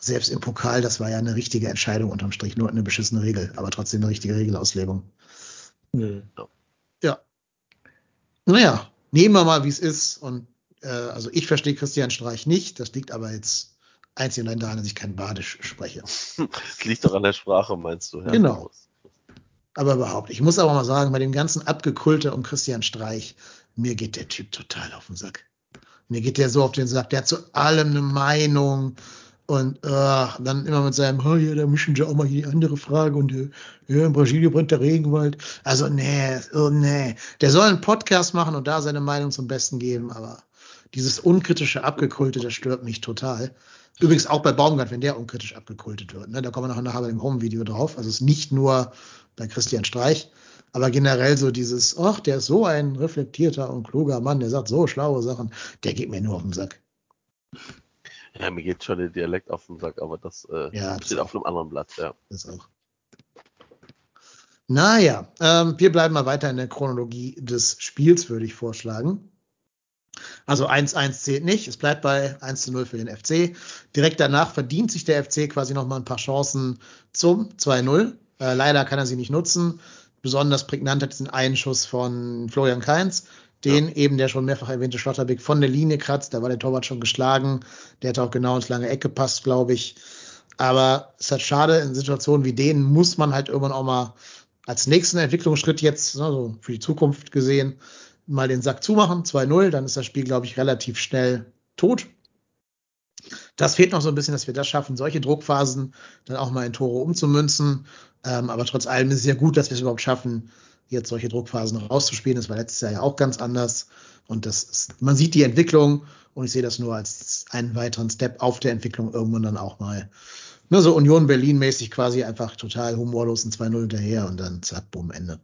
Selbst im Pokal, das war ja eine richtige Entscheidung unterm Strich, nur eine beschissene Regel, aber trotzdem eine richtige Regelauslegung. Mhm. Ja. Naja, nehmen wir mal, wie es ist. Und äh, also ich verstehe Christian Streich nicht. Das liegt aber jetzt einzig und allein daran, dass ich kein Badisch spreche. Das liegt doch an der Sprache, meinst du? Herr genau. Aber überhaupt. Ich muss aber mal sagen, bei dem ganzen Abgekulte um Christian Streich, mir geht der Typ total auf den Sack. Mir geht der so auf den Sack. Der hat zu allem eine Meinung. Und äh, dann immer mit seinem, oh ja, da mischen sie auch mal hier die andere Frage und äh, ja, in Brasilien brennt der Regenwald. Also nee, oh nee. Der soll einen Podcast machen und da seine Meinung zum Besten geben, aber dieses unkritische Abgekulte, das stört mich total. Übrigens auch bei Baumgart, wenn der unkritisch abgekultet wird. Ne? Da kommen wir noch nachher bei dem Home-Video drauf. Also es ist nicht nur bei Christian Streich, aber generell so dieses, ach, der ist so ein reflektierter und kluger Mann, der sagt so schlaue Sachen, der geht mir nur auf den Sack. Ja, mir geht schon der Dialekt auf den Sack, aber das, äh, ja, das steht auf einem anderen Blatt, ja. Das auch. Naja, ähm, wir bleiben mal weiter in der Chronologie des Spiels, würde ich vorschlagen. Also 1-1 zählt nicht. Es bleibt bei 1 0 für den FC. Direkt danach verdient sich der FC quasi nochmal ein paar Chancen zum 2-0. Äh, leider kann er sie nicht nutzen. Besonders prägnant hat diesen Einschuss von Florian Kainz, den ja. eben der schon mehrfach erwähnte Schlotterbeck von der Linie kratzt. Da war der Torwart schon geschlagen. Der hat auch genau ins lange Eck gepasst, glaube ich. Aber es ist halt schade, in Situationen wie denen muss man halt irgendwann auch mal als nächsten Entwicklungsschritt jetzt, ne, so für die Zukunft gesehen, mal den Sack zumachen, 2-0, dann ist das Spiel, glaube ich, relativ schnell tot. Das fehlt noch so ein bisschen, dass wir das schaffen, solche Druckphasen dann auch mal in Tore umzumünzen. Ähm, aber trotz allem ist es ja gut, dass wir es überhaupt schaffen, jetzt solche Druckphasen rauszuspielen. Das war letztes Jahr ja auch ganz anders. Und das ist, man sieht die Entwicklung und ich sehe das nur als einen weiteren Step auf der Entwicklung irgendwann dann auch mal. Nur so Union Berlin mäßig quasi einfach total humorlos ein 2-0 hinterher und dann zack, bumm, Ende.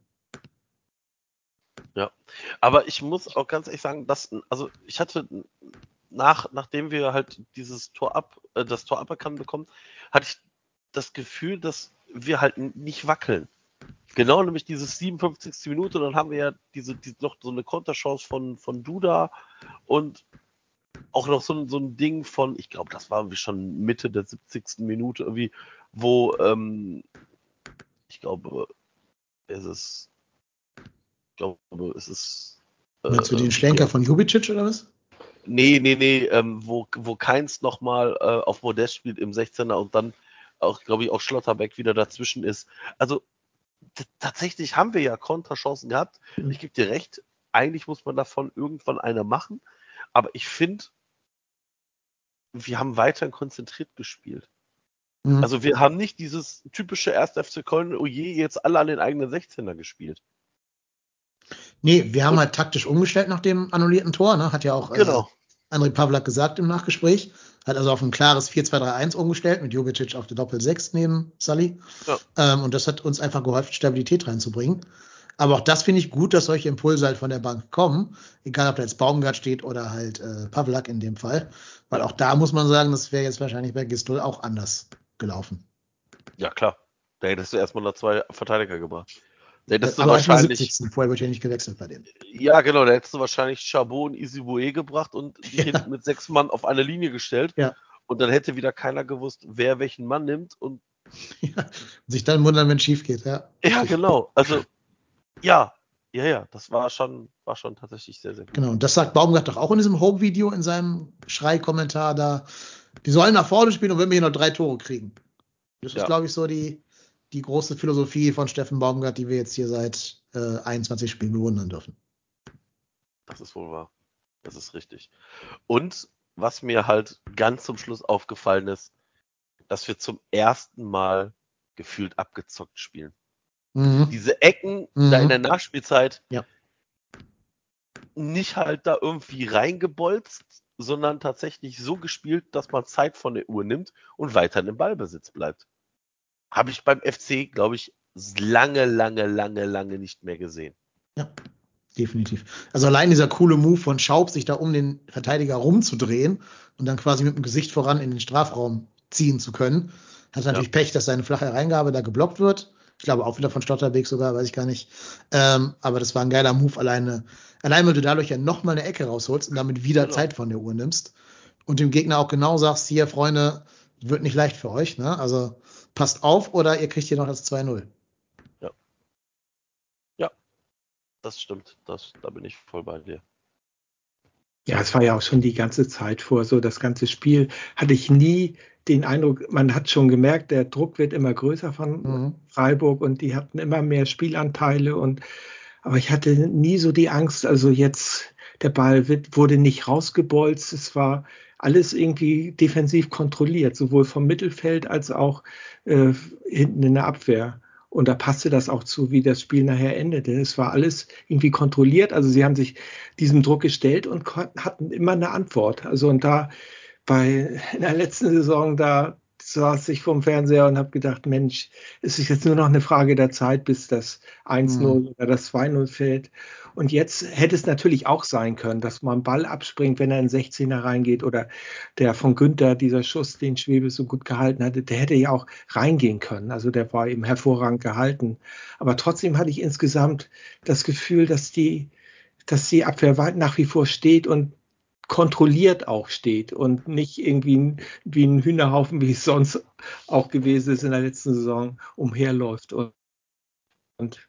Ja, aber ich muss auch ganz ehrlich sagen, dass, also ich hatte nach, nachdem wir halt dieses Tor ab, äh, das Tor aberkannt bekommen, hatte ich das Gefühl, dass wir halt nicht wackeln. Genau, nämlich dieses 57. Minute, dann haben wir ja diese, diese noch so eine Konterchance von, von Duda und auch noch so ein, so ein Ding von, ich glaube, das war schon Mitte der 70. Minute irgendwie, wo, ähm, ich glaube, es ist, glaube, es ist. Äh, Meinst du den Schlenker ja. von Jubicic oder was? Nee, nee, nee, ähm, wo, wo Keins nochmal äh, auf Modest spielt im 16er und dann auch, glaube ich, auch Schlotterbeck wieder dazwischen ist. Also tatsächlich haben wir ja Konterchancen gehabt. Mhm. Ich gebe dir recht, eigentlich muss man davon irgendwann eine machen, aber ich finde, wir haben weiterhin konzentriert gespielt. Mhm. Also wir haben nicht dieses typische 1. FC Köln, oh je, jetzt alle an den eigenen 16er gespielt. Nee, wir haben halt taktisch umgestellt nach dem annullierten Tor, ne? hat ja auch äh, genau. äh, André Pavlak gesagt im Nachgespräch. Hat also auf ein klares 4-2-3-1 umgestellt mit Jovicic auf der Doppel-6 neben Sully. Ja. Ähm, und das hat uns einfach geholfen, Stabilität reinzubringen. Aber auch das finde ich gut, dass solche Impulse halt von der Bank kommen. Egal, ob da jetzt Baumgart steht oder halt äh, Pavlak in dem Fall. Weil auch da muss man sagen, das wäre jetzt wahrscheinlich bei Gistol auch anders gelaufen. Ja, klar. Da hättest du erstmal noch zwei Verteidiger gebracht. Da hättest du wahrscheinlich. 70. Vorher wird ja nicht gewechselt bei denen. Ja, genau. Da hättest du wahrscheinlich Chabot und Isibue gebracht und die ja. hinten mit sechs Mann auf eine Linie gestellt. Ja. Und dann hätte wieder keiner gewusst, wer welchen Mann nimmt und. Ja, sich dann wundern, wenn es schief geht, ja. Ja, genau. Also, ja, ja, ja, das war schon, war schon tatsächlich sehr, sehr gut. Genau, und das sagt Baumgart doch auch in diesem Home-Video, in seinem Schrei-Kommentar da. Die sollen nach vorne spielen und wenn wir hier noch drei Tore kriegen. Das ja. ist, glaube ich, so die, die große Philosophie von Steffen Baumgart, die wir jetzt hier seit äh, 21 Spielen bewundern dürfen. Das ist wohl wahr. Das ist richtig. Und was mir halt ganz zum Schluss aufgefallen ist, dass wir zum ersten Mal gefühlt abgezockt spielen. Mhm. Diese Ecken mhm. da in der Nachspielzeit ja. nicht halt da irgendwie reingebolzt, sondern tatsächlich so gespielt, dass man Zeit von der Uhr nimmt und weiter im Ballbesitz bleibt. Habe ich beim FC, glaube ich, lange, lange, lange, lange nicht mehr gesehen. Ja, definitiv. Also allein dieser coole Move von Schaub, sich da um den Verteidiger rumzudrehen und dann quasi mit dem Gesicht voran in den Strafraum ziehen zu können, hat natürlich ja. Pech, dass seine flache Reingabe da geblockt wird. Ich glaube auch wieder von Stotterweg sogar, weiß ich gar nicht. Ähm, aber das war ein geiler Move alleine. Allein, weil du dadurch ja nochmal eine Ecke rausholst und damit wieder genau. Zeit von der Uhr nimmst und dem Gegner auch genau sagst, hier, Freunde, wird nicht leicht für euch. Ne? Also passt auf oder ihr kriegt hier noch das 2-0. Ja. Ja, das stimmt. Das, da bin ich voll bei dir. Ja, es war ja auch schon die ganze Zeit vor, so das ganze Spiel hatte ich nie den Eindruck, man hat schon gemerkt, der Druck wird immer größer von mhm. Freiburg und die hatten immer mehr Spielanteile und aber ich hatte nie so die Angst, also jetzt der Ball wird, wurde nicht rausgebolzt, es war alles irgendwie defensiv kontrolliert, sowohl vom Mittelfeld als auch äh, hinten in der Abwehr. Und da passte das auch zu, wie das Spiel nachher endete. Es war alles irgendwie kontrolliert. Also sie haben sich diesem Druck gestellt und hatten immer eine Antwort. Also und da bei in der letzten Saison, da saß ich vorm Fernseher und habe gedacht, Mensch, es ist jetzt nur noch eine Frage der Zeit, bis das 1-0 mhm. oder das 2-0 fällt. Und jetzt hätte es natürlich auch sein können, dass man Ball abspringt, wenn er in 16er reingeht oder der von Günther, dieser Schuss, den Schwebe so gut gehalten hatte, der hätte ja auch reingehen können. Also der war eben hervorragend gehalten. Aber trotzdem hatte ich insgesamt das Gefühl, dass die, dass die Abwehr nach wie vor steht und kontrolliert auch steht und nicht irgendwie wie ein Hühnerhaufen, wie es sonst auch gewesen ist in der letzten Saison, umherläuft. Und, und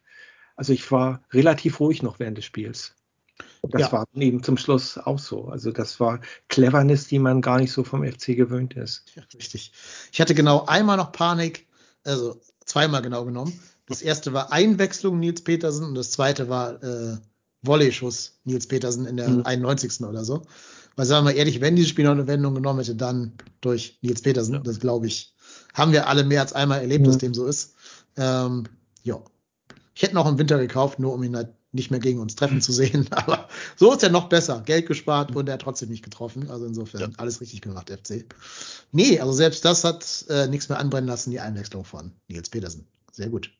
also ich war relativ ruhig noch während des Spiels. Das ja. war eben zum Schluss auch so. Also das war Cleverness, die man gar nicht so vom FC gewöhnt ist. Ja, richtig. Ich hatte genau einmal noch Panik, also zweimal genau genommen. Das erste war Einwechslung Nils Petersen und das zweite war äh, Volley-Schuss Nils Petersen in der mhm. 91. oder so. Weil sagen wir mal ehrlich, wenn dieses Spiel noch eine Wendung genommen hätte, dann durch Nils Petersen. Ja. Das glaube ich, haben wir alle mehr als einmal erlebt, mhm. dass dem so ist. Ähm, ja. Ich hätte noch im Winter gekauft, nur um ihn halt nicht mehr gegen uns treffen zu sehen. Aber so ist er noch besser. Geld gespart und er hat trotzdem nicht getroffen. Also insofern ja. alles richtig gemacht, FC. Nee, also selbst das hat äh, nichts mehr anbrennen lassen, die Einwechslung von Nils Petersen. Sehr gut.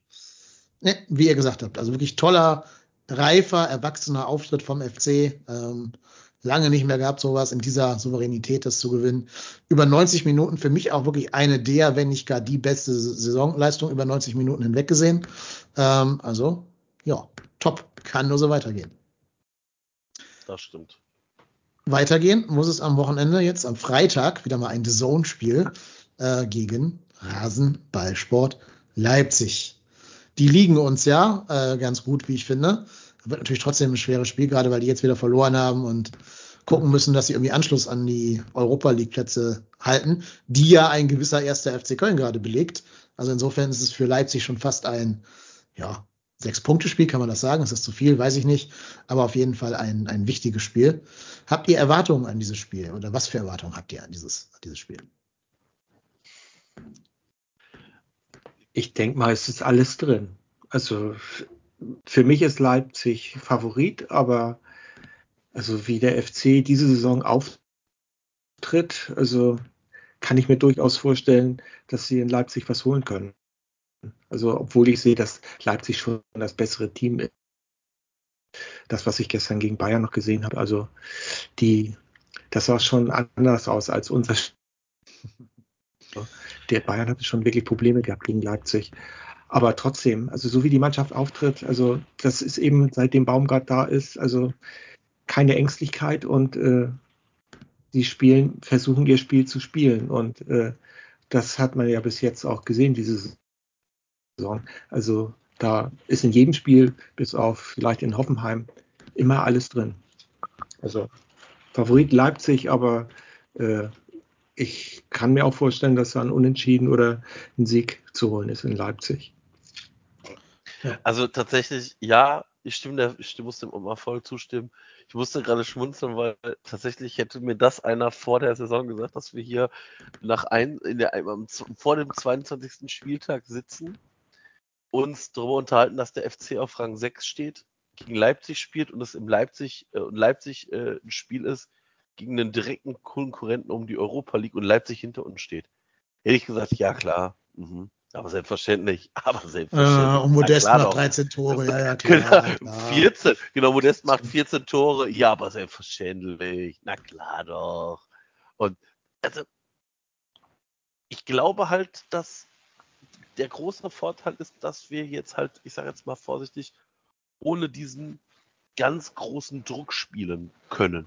Ne, wie ihr gesagt habt, also wirklich toller reifer, erwachsener Auftritt vom FC. Ähm, lange nicht mehr gehabt, sowas in dieser Souveränität das zu gewinnen. Über 90 Minuten für mich auch wirklich eine der, wenn nicht gar die beste Saisonleistung über 90 Minuten hinweg gesehen. Ähm, also, ja, top. Kann nur so weitergehen. Das stimmt. Weitergehen muss es am Wochenende jetzt am Freitag wieder mal ein The Zone-Spiel äh, gegen Rasenballsport Leipzig. Die liegen uns ja äh, ganz gut, wie ich finde. Wird natürlich trotzdem ein schweres Spiel, gerade weil die jetzt wieder verloren haben und gucken müssen, dass sie irgendwie Anschluss an die Europa League Plätze halten, die ja ein gewisser erster FC Köln gerade belegt. Also insofern ist es für Leipzig schon fast ein, ja, Sechs-Punkte-Spiel, kann man das sagen? Ist das zu viel? Weiß ich nicht. Aber auf jeden Fall ein, ein wichtiges Spiel. Habt ihr Erwartungen an dieses Spiel? Oder was für Erwartungen habt ihr an dieses, an dieses Spiel? Ich denke mal, es ist alles drin. Also für mich ist Leipzig Favorit, aber also wie der FC diese Saison auftritt, also kann ich mir durchaus vorstellen, dass sie in Leipzig was holen können. Also obwohl ich sehe, dass Leipzig schon das bessere Team ist. Das, was ich gestern gegen Bayern noch gesehen habe, also die, das sah schon anders aus als unser. Der Bayern hatte schon wirklich Probleme gehabt gegen Leipzig. Aber trotzdem, also so wie die Mannschaft auftritt, also das ist eben seitdem Baumgart da ist, also keine Ängstlichkeit und äh, die spielen, versuchen ihr Spiel zu spielen und äh, das hat man ja bis jetzt auch gesehen, diese Saison. Also da ist in jedem Spiel, bis auf vielleicht in Hoffenheim, immer alles drin. Also Favorit Leipzig, aber äh, ich kann mir auch vorstellen, dass da ein Unentschieden oder ein Sieg zu holen ist in Leipzig. Also tatsächlich, ja, ich stimme, der, ich muss dem voll zustimmen. Ich musste gerade schmunzeln, weil tatsächlich hätte mir das einer vor der Saison gesagt, dass wir hier nach ein, in der, vor dem 22. Spieltag sitzen, uns darüber unterhalten, dass der FC auf Rang 6 steht, gegen Leipzig spielt und es im Leipzig, äh, Leipzig äh, ein Spiel ist, gegen einen direkten Konkurrenten um die Europa League und Leipzig hinter uns steht. Hätte ich gesagt, ja klar, mhm. aber selbstverständlich, aber selbstverständlich. Äh, und Modest macht 13 Tore, ja, ja, klar, genau, klar. 14, genau, Modest macht 14 Tore, ja, aber selbstverständlich, na klar doch. Und also, ich glaube halt, dass der große Vorteil ist, dass wir jetzt halt, ich sage jetzt mal vorsichtig, ohne diesen ganz großen Druck spielen können.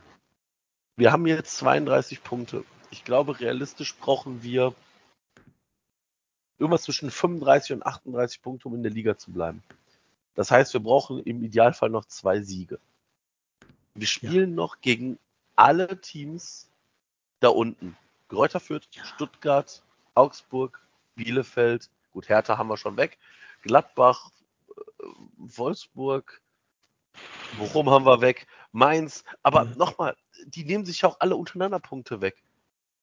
Wir haben jetzt 32 Punkte. Ich glaube, realistisch brauchen wir irgendwas zwischen 35 und 38 Punkte, um in der Liga zu bleiben. Das heißt, wir brauchen im Idealfall noch zwei Siege. Wir spielen ja. noch gegen alle Teams da unten. Gräuter Fürth, Stuttgart, Augsburg, Bielefeld, gut, Hertha haben wir schon weg, Gladbach, äh, Wolfsburg, Bochum haben wir weg, Mainz, aber mhm. nochmal, die nehmen sich auch alle untereinander Punkte weg.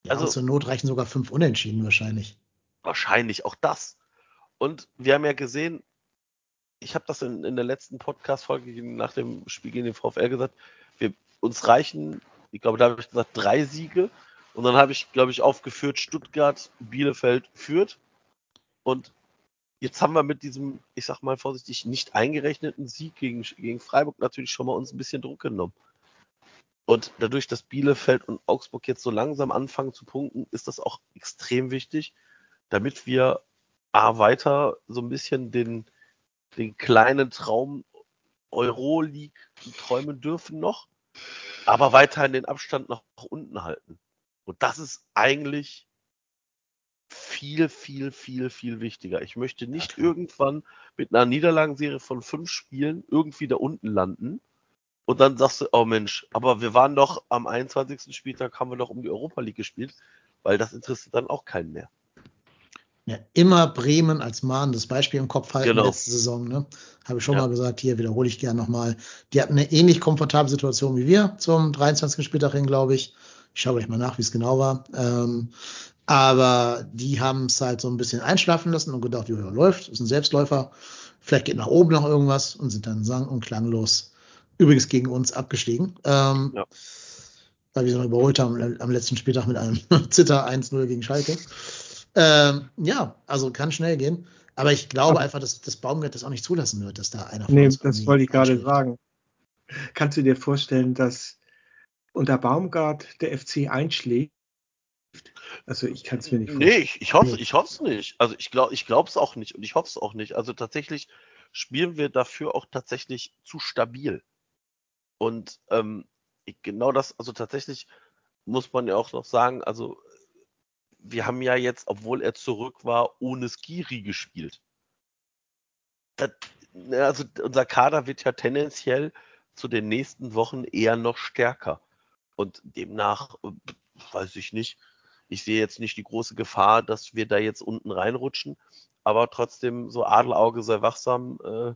Ja, also zur Not reichen sogar fünf Unentschieden wahrscheinlich. Wahrscheinlich auch das. Und wir haben ja gesehen, ich habe das in, in der letzten Podcast-Folge nach dem Spiel gegen den VfL gesagt, wir, uns reichen, ich glaube, da habe ich gesagt, drei Siege. Und dann habe ich, glaube ich, aufgeführt Stuttgart, Bielefeld, Fürth. Und Jetzt haben wir mit diesem, ich sag mal vorsichtig, nicht eingerechneten Sieg gegen, gegen Freiburg natürlich schon mal uns ein bisschen Druck genommen. Und dadurch, dass Bielefeld und Augsburg jetzt so langsam anfangen zu punkten, ist das auch extrem wichtig, damit wir A weiter so ein bisschen den, den kleinen Traum Euroleague träumen dürfen noch, aber weiterhin den Abstand nach unten halten. Und das ist eigentlich viel, viel, viel, viel wichtiger. Ich möchte nicht irgendwann mit einer Niederlagenserie von fünf Spielen irgendwie da unten landen und dann sagst du, oh Mensch, aber wir waren doch am 21. Spieltag, haben wir doch um die Europa League gespielt, weil das interessiert dann auch keinen mehr. Ja, immer Bremen als mahnendes Beispiel im Kopf halten genau. letzte Saison. Ne? Habe ich schon ja. mal gesagt, hier wiederhole ich gerne nochmal. Die hatten eine ähnlich komfortable Situation wie wir zum 23. Spieltag hin, glaube ich. Ich schaue gleich mal nach, wie es genau war. Ähm, aber die haben es halt so ein bisschen einschlafen lassen und gedacht, ja, läuft, ist ein Selbstläufer. Vielleicht geht nach oben noch irgendwas und sind dann sang- und klanglos übrigens gegen uns abgestiegen. Ähm, ja. Weil wir sie noch überholt haben am letzten Spieltag mit einem Zitter 1-0 gegen Schalke. Ähm, ja, also kann schnell gehen. Aber ich glaube einfach, dass das Baumgart das auch nicht zulassen wird, dass da einer von Nee, das wollte ich gerade sagen. Kannst du dir vorstellen, dass unter Baumgart der FC einschlägt? Also ich kann es mir nicht vorstellen. Nee, ich, ich hoffe ich nicht. Also ich glaube ich glaube es auch nicht und ich hoffe es auch nicht. Also tatsächlich spielen wir dafür auch tatsächlich zu stabil. Und ähm, genau das, also tatsächlich muss man ja auch noch sagen, also wir haben ja jetzt, obwohl er zurück war, ohne Skiri gespielt. Das, ne, also unser Kader wird ja tendenziell zu den nächsten Wochen eher noch stärker. Und demnach, äh, weiß ich nicht, ich sehe jetzt nicht die große Gefahr, dass wir da jetzt unten reinrutschen, aber trotzdem so Adelauge sei wachsam, äh,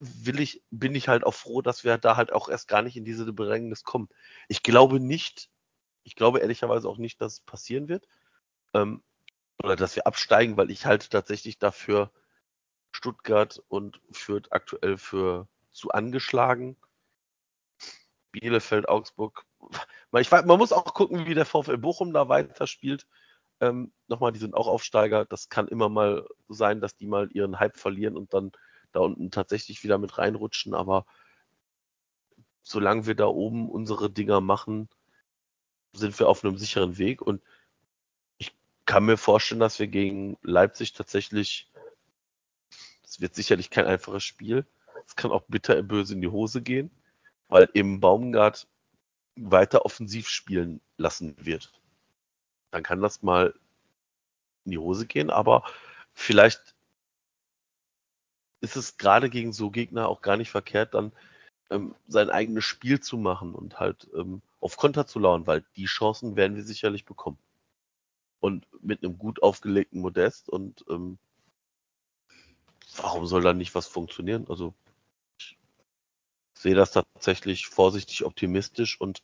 will ich, bin ich halt auch froh, dass wir da halt auch erst gar nicht in diese Bedrängnis kommen. Ich glaube nicht, ich glaube ehrlicherweise auch nicht, dass es passieren wird. Ähm, oder dass wir absteigen, weil ich halte tatsächlich dafür Stuttgart und Fürth aktuell für zu angeschlagen. Bielefeld, Augsburg. Ich, man muss auch gucken, wie der VfL Bochum da weiterspielt. Ähm, nochmal, die sind auch Aufsteiger. Das kann immer mal sein, dass die mal ihren Hype verlieren und dann da unten tatsächlich wieder mit reinrutschen. Aber solange wir da oben unsere Dinger machen, sind wir auf einem sicheren Weg. Und ich kann mir vorstellen, dass wir gegen Leipzig tatsächlich, es wird sicherlich kein einfaches Spiel. Es kann auch bitter böse in die Hose gehen, weil eben Baumgart weiter offensiv spielen lassen wird. Dann kann das mal in die Hose gehen, aber vielleicht ist es gerade gegen so Gegner auch gar nicht verkehrt, dann ähm, sein eigenes Spiel zu machen und halt ähm, auf Konter zu lauern, weil die Chancen werden wir sicherlich bekommen. Und mit einem gut aufgelegten Modest und ähm, warum soll da nicht was funktionieren? Also sehe das tatsächlich vorsichtig optimistisch und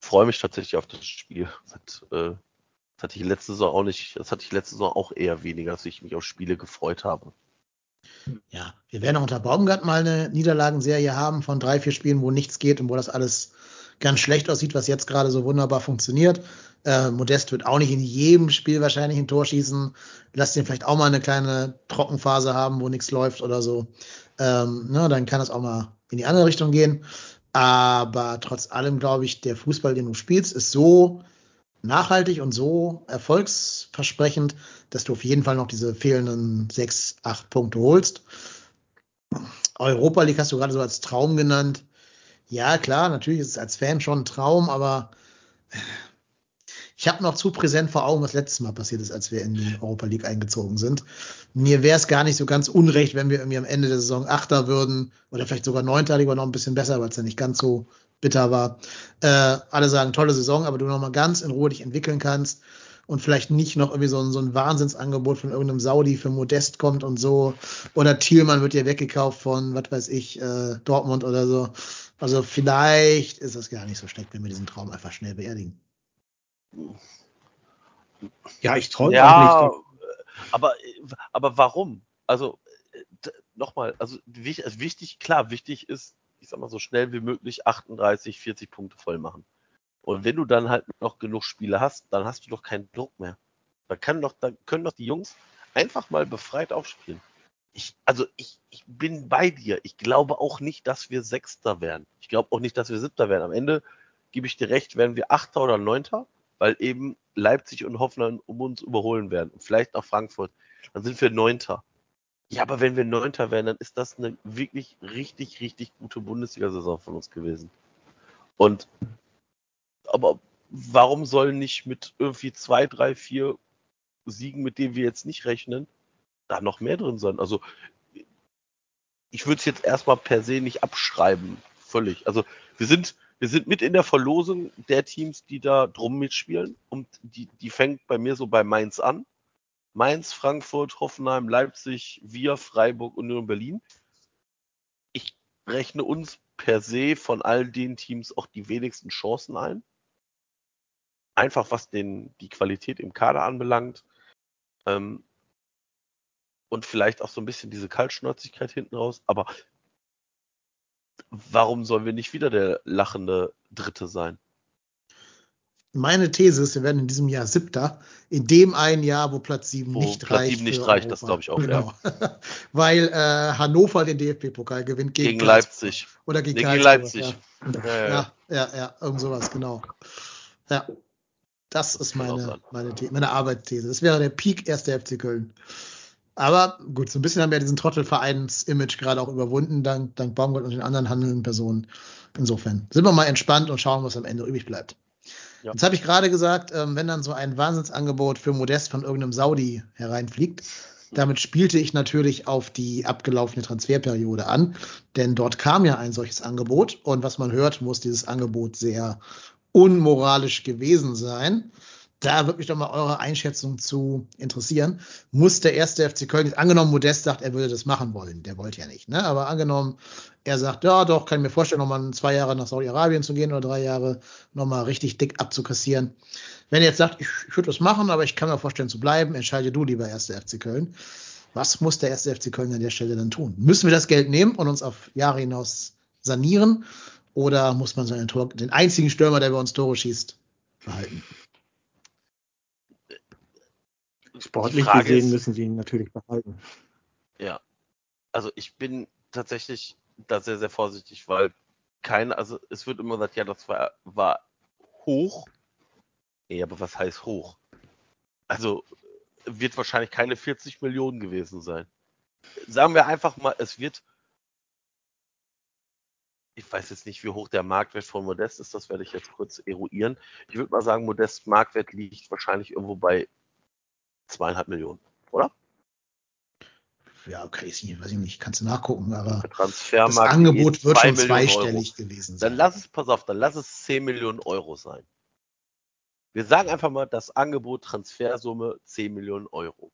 freue mich tatsächlich auf das Spiel. Das, äh, das hatte ich letzte Saison auch nicht, das hatte ich letzte Saison auch eher weniger, dass ich mich auf Spiele gefreut habe. Ja, wir werden auch unter Baumgart mal eine Niederlagenserie haben von drei, vier Spielen, wo nichts geht und wo das alles ganz schlecht aussieht, was jetzt gerade so wunderbar funktioniert. Äh, Modest wird auch nicht in jedem Spiel wahrscheinlich ein Tor schießen. Lass den vielleicht auch mal eine kleine Trockenphase haben, wo nichts läuft oder so. Ähm, ne, dann kann das auch mal in die andere Richtung gehen. Aber trotz allem glaube ich, der Fußball, den du spielst, ist so nachhaltig und so erfolgsversprechend, dass du auf jeden Fall noch diese fehlenden sechs, acht Punkte holst. Europa League hast du gerade so als Traum genannt. Ja, klar, natürlich ist es als Fan schon ein Traum, aber ich habe noch zu präsent vor Augen, was letztes Mal passiert ist, als wir in die Europa League eingezogen sind. Mir wäre es gar nicht so ganz unrecht, wenn wir irgendwie am Ende der Saison Achter würden oder vielleicht sogar Neunter, lieber noch ein bisschen besser, weil es ja nicht ganz so bitter war. Äh, alle sagen, tolle Saison, aber du noch mal ganz in Ruhe dich entwickeln kannst und vielleicht nicht noch irgendwie so ein, so ein Wahnsinnsangebot von irgendeinem Saudi für Modest kommt und so. Oder Thielmann wird dir weggekauft von, was weiß ich, äh, Dortmund oder so. Also vielleicht ist das gar nicht so schlecht, wenn wir diesen Traum einfach schnell beerdigen. Ja, ich träume ja, auch nicht. Aber, aber warum? Also nochmal, also wichtig, klar, wichtig ist, ich sag mal, so schnell wie möglich 38, 40 Punkte voll machen. Und wenn du dann halt noch genug Spiele hast, dann hast du doch keinen Druck mehr. Da, kann doch, da können doch die Jungs einfach mal befreit aufspielen. Ich, also ich, ich bin bei dir. Ich glaube auch nicht, dass wir Sechster werden. Ich glaube auch nicht, dass wir Siebter werden. Am Ende gebe ich dir recht, werden wir Achter oder Neunter, weil eben Leipzig und Hoffenheim um uns überholen werden. Und vielleicht auch Frankfurt. Dann sind wir Neunter. Ja, aber wenn wir Neunter werden, dann ist das eine wirklich richtig, richtig gute Bundesliga-Saison von uns gewesen. Und aber warum soll nicht mit irgendwie zwei, drei, vier Siegen, mit denen wir jetzt nicht rechnen, da noch mehr drin sein? Also ich würde es jetzt erstmal per se nicht abschreiben, völlig. Also wir sind, wir sind mit in der Verlosung der Teams, die da drum mitspielen und die, die fängt bei mir so bei Mainz an. Mainz, Frankfurt, Hoffenheim, Leipzig, wir, Freiburg, Union Berlin. Ich rechne uns per se von all den Teams auch die wenigsten Chancen ein. Einfach was den, die Qualität im Kader anbelangt. Ähm, und vielleicht auch so ein bisschen diese Kaltschnäuzigkeit hinten raus. Aber warum sollen wir nicht wieder der lachende Dritte sein? Meine These ist, wir werden in diesem Jahr Siebter, in dem einen Jahr, wo Platz 7 Wo nicht Platz reicht. 7 nicht reicht, Europa. das glaube ich auch, Genau. Weil äh, Hannover den DFB-Pokal gewinnt gegen, Gegen. Leipzig. Oder gegen, Nee, gegen Leipzig. Ja. Ja, ja, ja. Ja, ja, ja, irgend sowas, genau. Ja, das ist meine, meine, The- meine Arbeitsthese. Das wäre der Peak erster FC Köln. Aber gut, so ein bisschen haben wir diesen Trottelvereins-Image gerade auch überwunden, dank, dank Baumgart und den anderen handelnden Personen. Insofern sind wir mal entspannt und schauen, was am Ende übrig bleibt. Ja. Jetzt habe ich gerade gesagt, ähm, wenn dann so ein Wahnsinnsangebot für Modest von irgendeinem Saudi hereinfliegt, damit spielte ich natürlich auf die abgelaufene Transferperiode an, denn dort kam ja ein solches Angebot und was man hört, muss dieses Angebot sehr unmoralisch gewesen sein. Da würde mich doch mal eure Einschätzung zu interessieren. Muss der erste FC Köln, angenommen Modest sagt, er würde das machen wollen, der wollte ja nicht, ne? aber angenommen, er sagt, ja doch, kann ich mir vorstellen, nochmal zwei Jahre nach Saudi-Arabien zu gehen oder drei Jahre nochmal richtig dick abzukassieren. Wenn er jetzt sagt, ich, ich würde das machen, aber ich kann mir vorstellen zu bleiben, entscheide du lieber erste FC Köln. Was muss der erste FC Köln an der Stelle dann tun? Müssen wir das Geld nehmen und uns auf Jahre hinaus sanieren? Oder muss man seinen Tor, den einzigen Stürmer, der bei uns Tore schießt, behalten? Sportlich gesehen ist- müssen sie ihn natürlich behalten. Ja. Also ich bin tatsächlich da sehr, sehr vorsichtig, weil keine, also es wird immer gesagt, ja, das war, war hoch. Ja, aber was heißt hoch? Also wird wahrscheinlich keine 40 Millionen gewesen sein. Sagen wir einfach mal, es wird. Ich weiß jetzt nicht, wie hoch der Marktwert von Modest ist, das werde ich jetzt kurz eruieren. Ich würde mal sagen, Modest Marktwert liegt wahrscheinlich irgendwo bei zweieinhalb Millionen, oder? Ja, okay, ich weiß ich nicht, kannst du nachgucken, aber das Angebot wird schon Millionen zweistellig gewesen Euro. sein. Dann lass es, pass auf, dann lass es 10 Millionen Euro sein. Wir sagen einfach mal, das Angebot Transfersumme 10 Millionen Euro.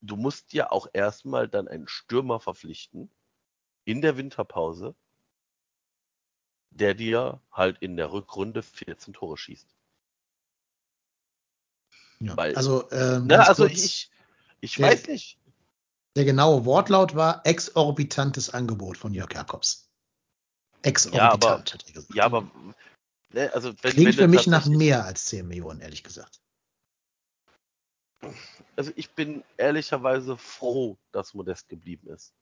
Du musst ja auch erstmal dann einen Stürmer verpflichten in der Winterpause, der dir halt in der Rückrunde 14 Tore schießt. Ja. weil- also, ähm, Ne, ganz also kurz, ich, ich Der- weiß nicht. der genaue Wortlaut war exorbitantes Angebot von Jörg Jakobs. Exorbitant, Ja, aber- hat er gesagt. Ja, aber ne, also wenn, Klingt wenn für mich nach mehr als 10 Millionen, ehrlich gesagt. also ich bin ehrlicherweise froh, dass Modest geblieben ist.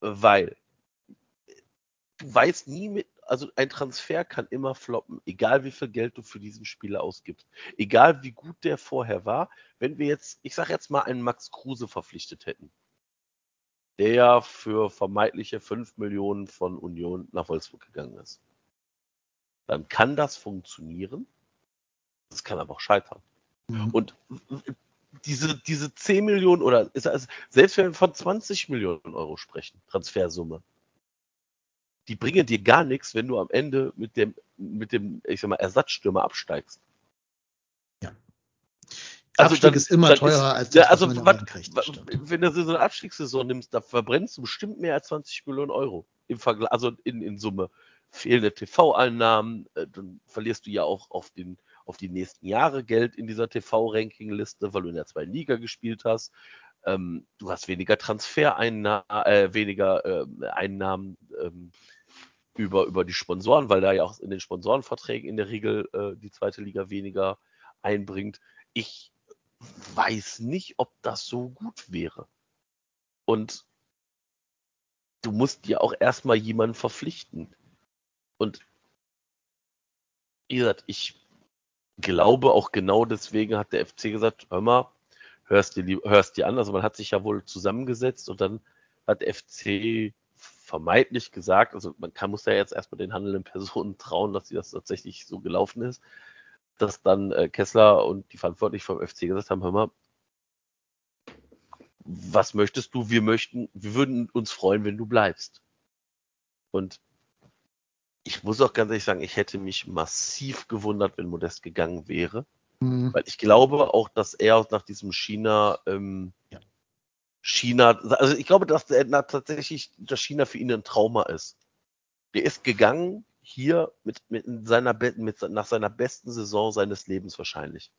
Weil du weißt nie mit, also ein Transfer kann immer floppen, egal wie viel Geld du für diesen Spieler ausgibst. Egal wie gut der vorher war, wenn wir jetzt, ich sag jetzt mal, einen Max Kruse verpflichtet hätten, der ja für vermeintliche 5 Millionen von Union nach Wolfsburg gegangen ist. Dann kann das funktionieren. Das kann aber auch scheitern. Mhm. Und diese, diese 10 Millionen oder selbst wenn wir von 20 Millionen Euro sprechen, Transfersumme, die bringen dir gar nichts, wenn du am Ende mit dem, mit dem, ich sag mal, Ersatzstürmer absteigst. Ja. Also Abstieg dann- ist immer teurer als Ja, das, also was man stimmt. wenn du so eine Abstiegssaison nimmst, da verbrennst du bestimmt mehr als 20 Millionen Euro im Vergleich, also in, in Summe. Fehlende TV-Einnahmen, äh, dann verlierst du ja auch auf, den, auf die nächsten Jahre Geld in dieser TV-Ranking-Liste, weil du in der zweiten Liga gespielt hast. Ähm, du hast weniger Transfereinnahmen, äh, weniger ähm, Einnahmen ähm, über, über die Sponsoren, weil da ja auch in den Sponsorenverträgen in der Regel äh, die zweite Liga weniger einbringt. Ich weiß nicht, ob das so gut wäre. Und du musst dir auch erstmal jemanden verpflichten. Und wie gesagt, ich glaube auch genau deswegen hat der FC gesagt, hör mal, hörst dir, hörst dir an. Also man hat sich ja wohl zusammengesetzt und dann hat der FC vermeintlich gesagt, also man kann, muss ja jetzt erstmal den handelnden Personen trauen, dass sie das tatsächlich so gelaufen ist, dass dann äh, Kessler und die Verantwortlichen vom FC gesagt haben, hör mal, was möchtest du? Wir möchten, wir würden uns freuen, wenn du bleibst. Und ich muss auch ganz ehrlich sagen, ich hätte mich massiv gewundert, wenn Modest gegangen wäre. Mhm. Weil ich glaube auch, dass er nach diesem China, ähm, Ja. China, also ich glaube, dass er tatsächlich das China für ihn ein Trauma ist. Der ist gegangen hier mit, mit seiner mit, nach seiner besten Saison seines Lebens wahrscheinlich.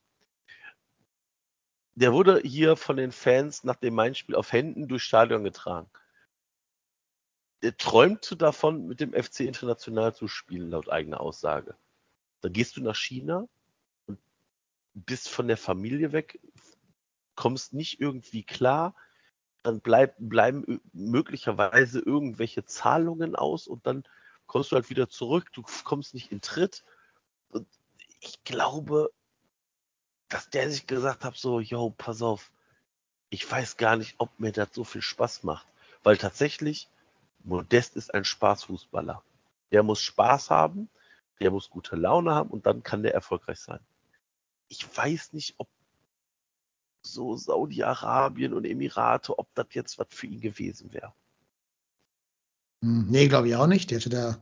Der wurde hier von den Fans nach dem Main-Spiel auf Händen durchs Stadion getragen. der träumte davon, mit dem FC international zu spielen, laut eigener Aussage. Dann gehst du nach China und bist von der Familie weg, kommst nicht irgendwie klar, dann bleib, bleiben möglicherweise irgendwelche Zahlungen aus und dann kommst du halt wieder zurück, du kommst nicht in Tritt. Und ich glaube, dass der sich gesagt hat, so, yo, pass auf, ich weiß gar nicht, ob mir das so viel Spaß macht. Weil tatsächlich, Modest ist ein Spaßfußballer. Der muss Spaß haben, der muss gute Laune haben und dann kann der erfolgreich sein. Ich weiß nicht, ob so Saudi-Arabien und Emirate, ob das jetzt was für ihn gewesen wäre. Hm, nee, glaube ich auch nicht. Der hätte da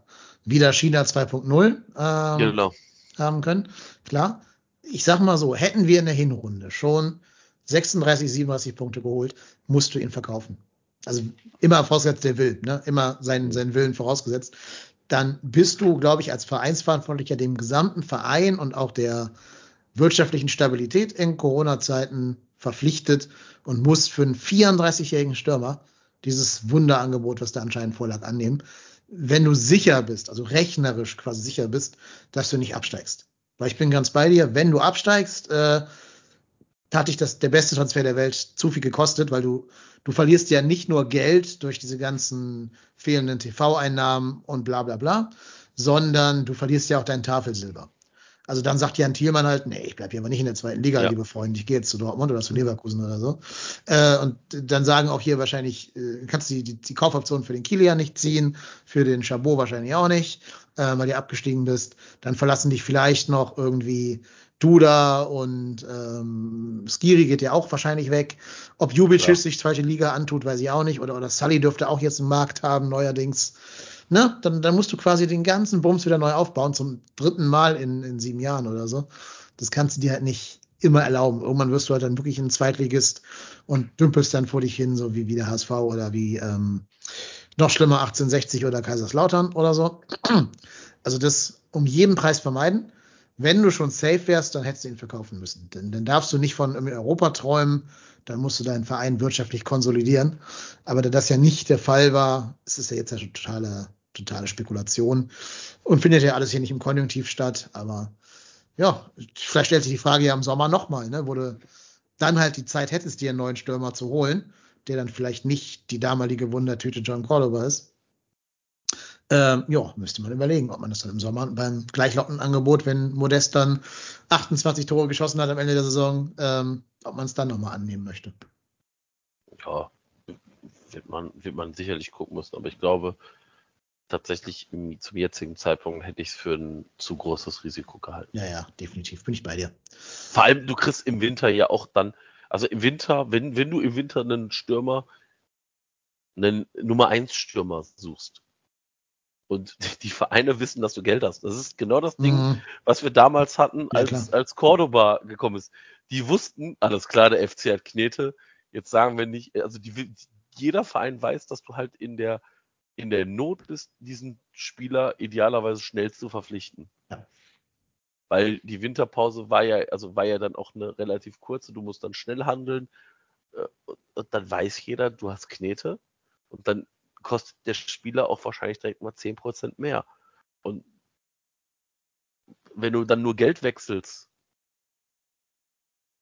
wieder China 2.0 ähm, genau. haben können. Klar. Ich sag mal so, hätten wir in der Hinrunde schon 36, 37 Punkte geholt, musst du ihn verkaufen. Also immer vorausgesetzt, der will, ne? immer seinen, seinen Willen vorausgesetzt. Dann bist du, glaube ich, als Vereinsverantwortlicher dem gesamten Verein und auch der wirtschaftlichen Stabilität in Corona-Zeiten verpflichtet und musst für einen 34-jährigen Stürmer dieses Wunderangebot, was da anscheinend vorlag, annehmen. Wenn du sicher bist, also rechnerisch quasi sicher bist, dass du nicht absteigst. Weil ich bin ganz bei dir, wenn du absteigst, äh, hat dich das der beste Transfer der Welt zu viel gekostet, weil du du verlierst ja nicht nur Geld durch diese ganzen fehlenden TV-Einnahmen und bla bla bla, sondern du verlierst ja auch dein Tafelsilber. Also dann sagt Jan Thielmann halt, nee, ich bleib hier aber nicht in der zweiten Liga, ja. liebe Freunde, ich gehe jetzt zu Dortmund oder zu Leverkusen oder so. Äh, und dann sagen auch hier wahrscheinlich, äh, kannst du die, die, die Kaufoption für den Kilian nicht ziehen, für den Chabot wahrscheinlich auch nicht, äh, weil du abgestiegen bist. Dann verlassen dich vielleicht noch irgendwie Duda und ähm, Skiri geht ja auch wahrscheinlich weg. Ob Jubicic ja. sich zweite Liga antut, weiß ich auch nicht. Oder, oder Sully dürfte auch jetzt einen Markt haben, neuerdings ne, dann, dann musst du quasi den ganzen Bums wieder neu aufbauen, zum dritten Mal in, in sieben Jahren oder so. Das kannst du dir halt nicht immer erlauben. Irgendwann wirst du halt dann wirklich ein Zweitligist und dümpelst dann vor dich hin, so wie, wie der HSV oder wie ähm, noch schlimmer 1860 oder Kaiserslautern oder so. Also das um jeden Preis vermeiden. Wenn du schon safe wärst, dann hättest du ihn verkaufen müssen. Denn dann darfst du nicht von Europa träumen, dann musst du deinen Verein wirtschaftlich konsolidieren. Aber da das ja nicht der Fall war, ist es ja jetzt ja totale totale Spekulation und findet ja alles hier nicht im Konjunktiv statt. Aber ja, vielleicht stellt sich die Frage ja im Sommer nochmal, ne, du dann halt die Zeit hättest, dir einen neuen Stürmer zu holen, der dann vielleicht nicht die damalige Wundertüte John Cordoba ist. Ähm, ja, müsste man überlegen, ob man das dann im Sommer beim Gleichlottenangebot, wenn Modest dann 28 Tore geschossen hat am Ende der Saison, ähm, ob man es dann nochmal annehmen möchte. Ja, wird man, wird man sicherlich gucken müssen, aber ich glaube, tatsächlich zum jetzigen Zeitpunkt hätte ich es für ein zu großes Risiko gehalten. Ja, ja, definitiv bin ich bei dir. Vor allem, du kriegst im Winter ja auch dann, also im Winter, wenn, wenn du im Winter einen Stürmer, einen Nummer 1 Stürmer suchst und die Vereine wissen, dass du Geld hast. Das ist genau das Ding, mhm. was wir damals hatten, als, ja, als Cordoba gekommen ist. Die wussten, alles klar, der FC hat Knete. Jetzt sagen wir nicht, also die, jeder Verein weiß, dass du halt in der in der Not bist, diesen Spieler idealerweise schnell zu verpflichten. Ja. Weil die Winterpause war ja, also war ja dann auch eine relativ kurze, du musst dann schnell handeln äh, und dann weiß jeder, du hast Knete und dann kostet der Spieler auch wahrscheinlich direkt mal 10% mehr. Und wenn du dann nur Geld wechselst,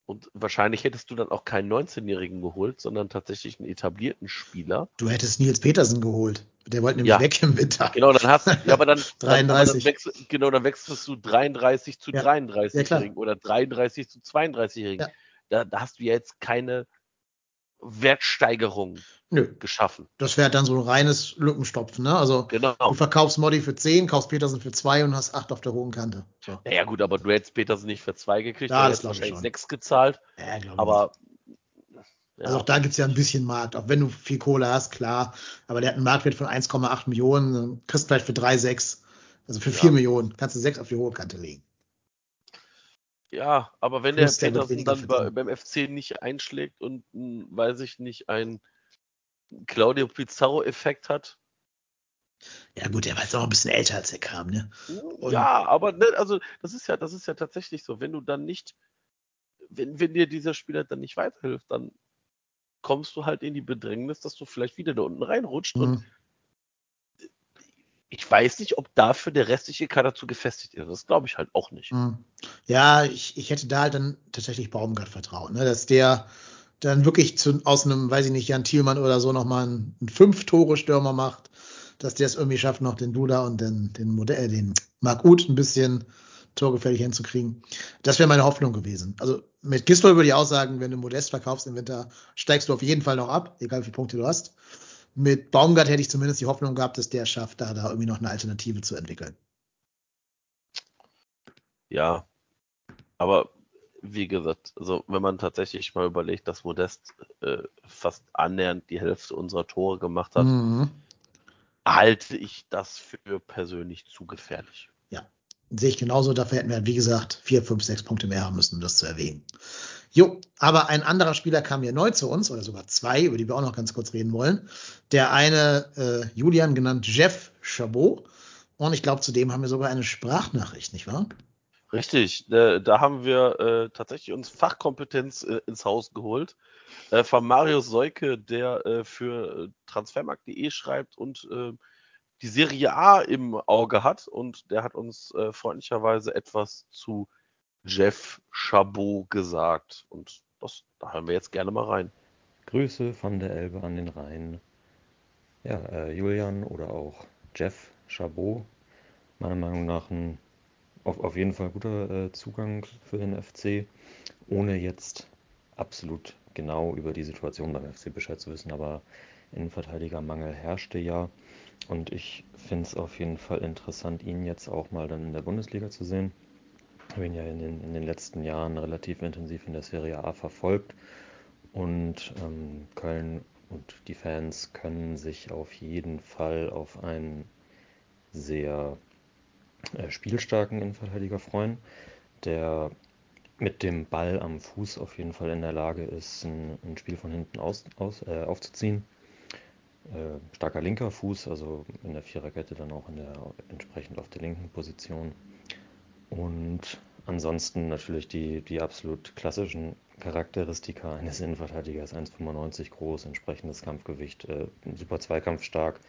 und wahrscheinlich hättest du dann auch keinen 19-Jährigen geholt, sondern tatsächlich einen etablierten Spieler. Du hättest Nils Petersen geholt. Der wollte nämlich ja. weg im Winter. Genau, dann hast du, ja, aber dann, 33. Dann, dann wechsel, genau, dann wechselst du 33 zu ja. 33-Jährigen ja, oder 33 zu 32-Jährigen. Da, da, hast du ja jetzt keine Wertsteigerung Nö. geschaffen. Das wäre dann so ein reines Lückenstopfen, ne? Also genau. du verkaufst Modi für 10, kaufst Petersen für 2 und hast 8 auf der hohen Kante. So. Naja gut, aber du hättest Petersen nicht für 2 gekriegt, ja, du hättest wahrscheinlich 6 gezahlt. Ja, aber ja. Also auch da gibt's ja ein bisschen Markt, auch wenn du viel Kohle hast, klar. Aber der hat einen Marktwert von 1,8 Millionen, kriegst vielleicht für 3,6, also für 4 ja. Millionen, kannst du 6 auf die hohe Kante legen. Ja, aber wenn der Petersen dann bei, beim FC nicht einschlägt und, weiß ich nicht, ein Claudio Pizarro-Effekt hat. Ja gut, der war jetzt auch ein bisschen älter als der kam, ne? Und ja, aber ne, also das ist ja, das ist ja tatsächlich so. Wenn du dann nicht, wenn, wenn dir dieser Spieler dann nicht weiterhilft, dann kommst du halt in die Bedrängnis, dass du vielleicht wieder da unten reinrutscht. Mhm. Und ich weiß nicht, ob dafür der restliche Kader zu gefestigt ist. Das glaube ich halt auch nicht. Hm. Ja, ich, ich hätte da halt dann tatsächlich Baumgart vertraut, ne? dass der dann wirklich zu, aus einem, weiß ich nicht, Jan Thielmann oder so nochmal einen, einen Fünf-Tore-Stürmer macht, dass der es irgendwie schafft, noch den Duda und den, den Modell, den Marc Uth ein bisschen torgefährlich hinzukriegen. Das wäre meine Hoffnung gewesen. Also mit Gistol über die Aussagen, wenn du Modest verkaufst im Winter, steigst du auf jeden Fall noch ab, egal wie viele Punkte du hast. Mit Baumgart hätte ich zumindest die Hoffnung gehabt, dass der schafft, da, da irgendwie noch eine Alternative zu entwickeln. Ja, aber wie gesagt, also wenn man tatsächlich mal überlegt, dass Modest äh, fast annähernd die Hälfte unserer Tore gemacht hat, mhm. halte ich das für persönlich zu gefährlich. Sehe ich genauso. Dafür hätten wir, wie gesagt, vier, fünf, sechs Punkte mehr haben müssen, um das zu erwähnen. Jo, aber ein anderer Spieler kam hier neu zu uns, oder sogar zwei, über die wir auch noch ganz kurz reden wollen. Der eine, äh, Julian genannt Jeff Chabot. Und ich glaube, zudem haben wir sogar eine Sprachnachricht, nicht wahr? Richtig, äh, da haben wir äh, tatsächlich uns Fachkompetenz äh, ins Haus geholt. Äh, von Marius Seuke, der für transfermarkt.de schreibt und äh, die Serie A im Auge hat. Und der hat uns freundlicherweise etwas zu Jeff Chabot gesagt. Und das, da hören wir jetzt gerne mal rein. Grüße von der Elbe an den Rhein. Ja, Julian oder auch Jeff Chabot, meiner Meinung nach ein auf, auf jeden Fall guter äh, Zugang für den FC, ohne jetzt absolut genau über die Situation beim FC Bescheid zu wissen, aber Innenverteidigermangel herrschte ja. Und ich finde es auf jeden Fall interessant, ihn jetzt auch mal dann in der Bundesliga zu sehen. Ich habe ihn ja in den, in den letzten Jahren relativ intensiv in der Serie A verfolgt. Und ähm, Köln und die Fans können sich auf jeden Fall auf einen sehr äh, spielstarken Innenverteidiger freuen, der mit dem Ball am Fuß auf jeden Fall in der Lage ist, ein, ein Spiel von hinten aus, aus, äh, aufzuziehen. Äh, starker linker Fuß, also in der Viererkette dann auch in der, entsprechend auf der linken Position. Und ansonsten natürlich die, die absolut klassischen Charakteristika eines Innenverteidigers, 1,95 groß, entsprechendes Kampfgewicht, äh, super zweikampfstark,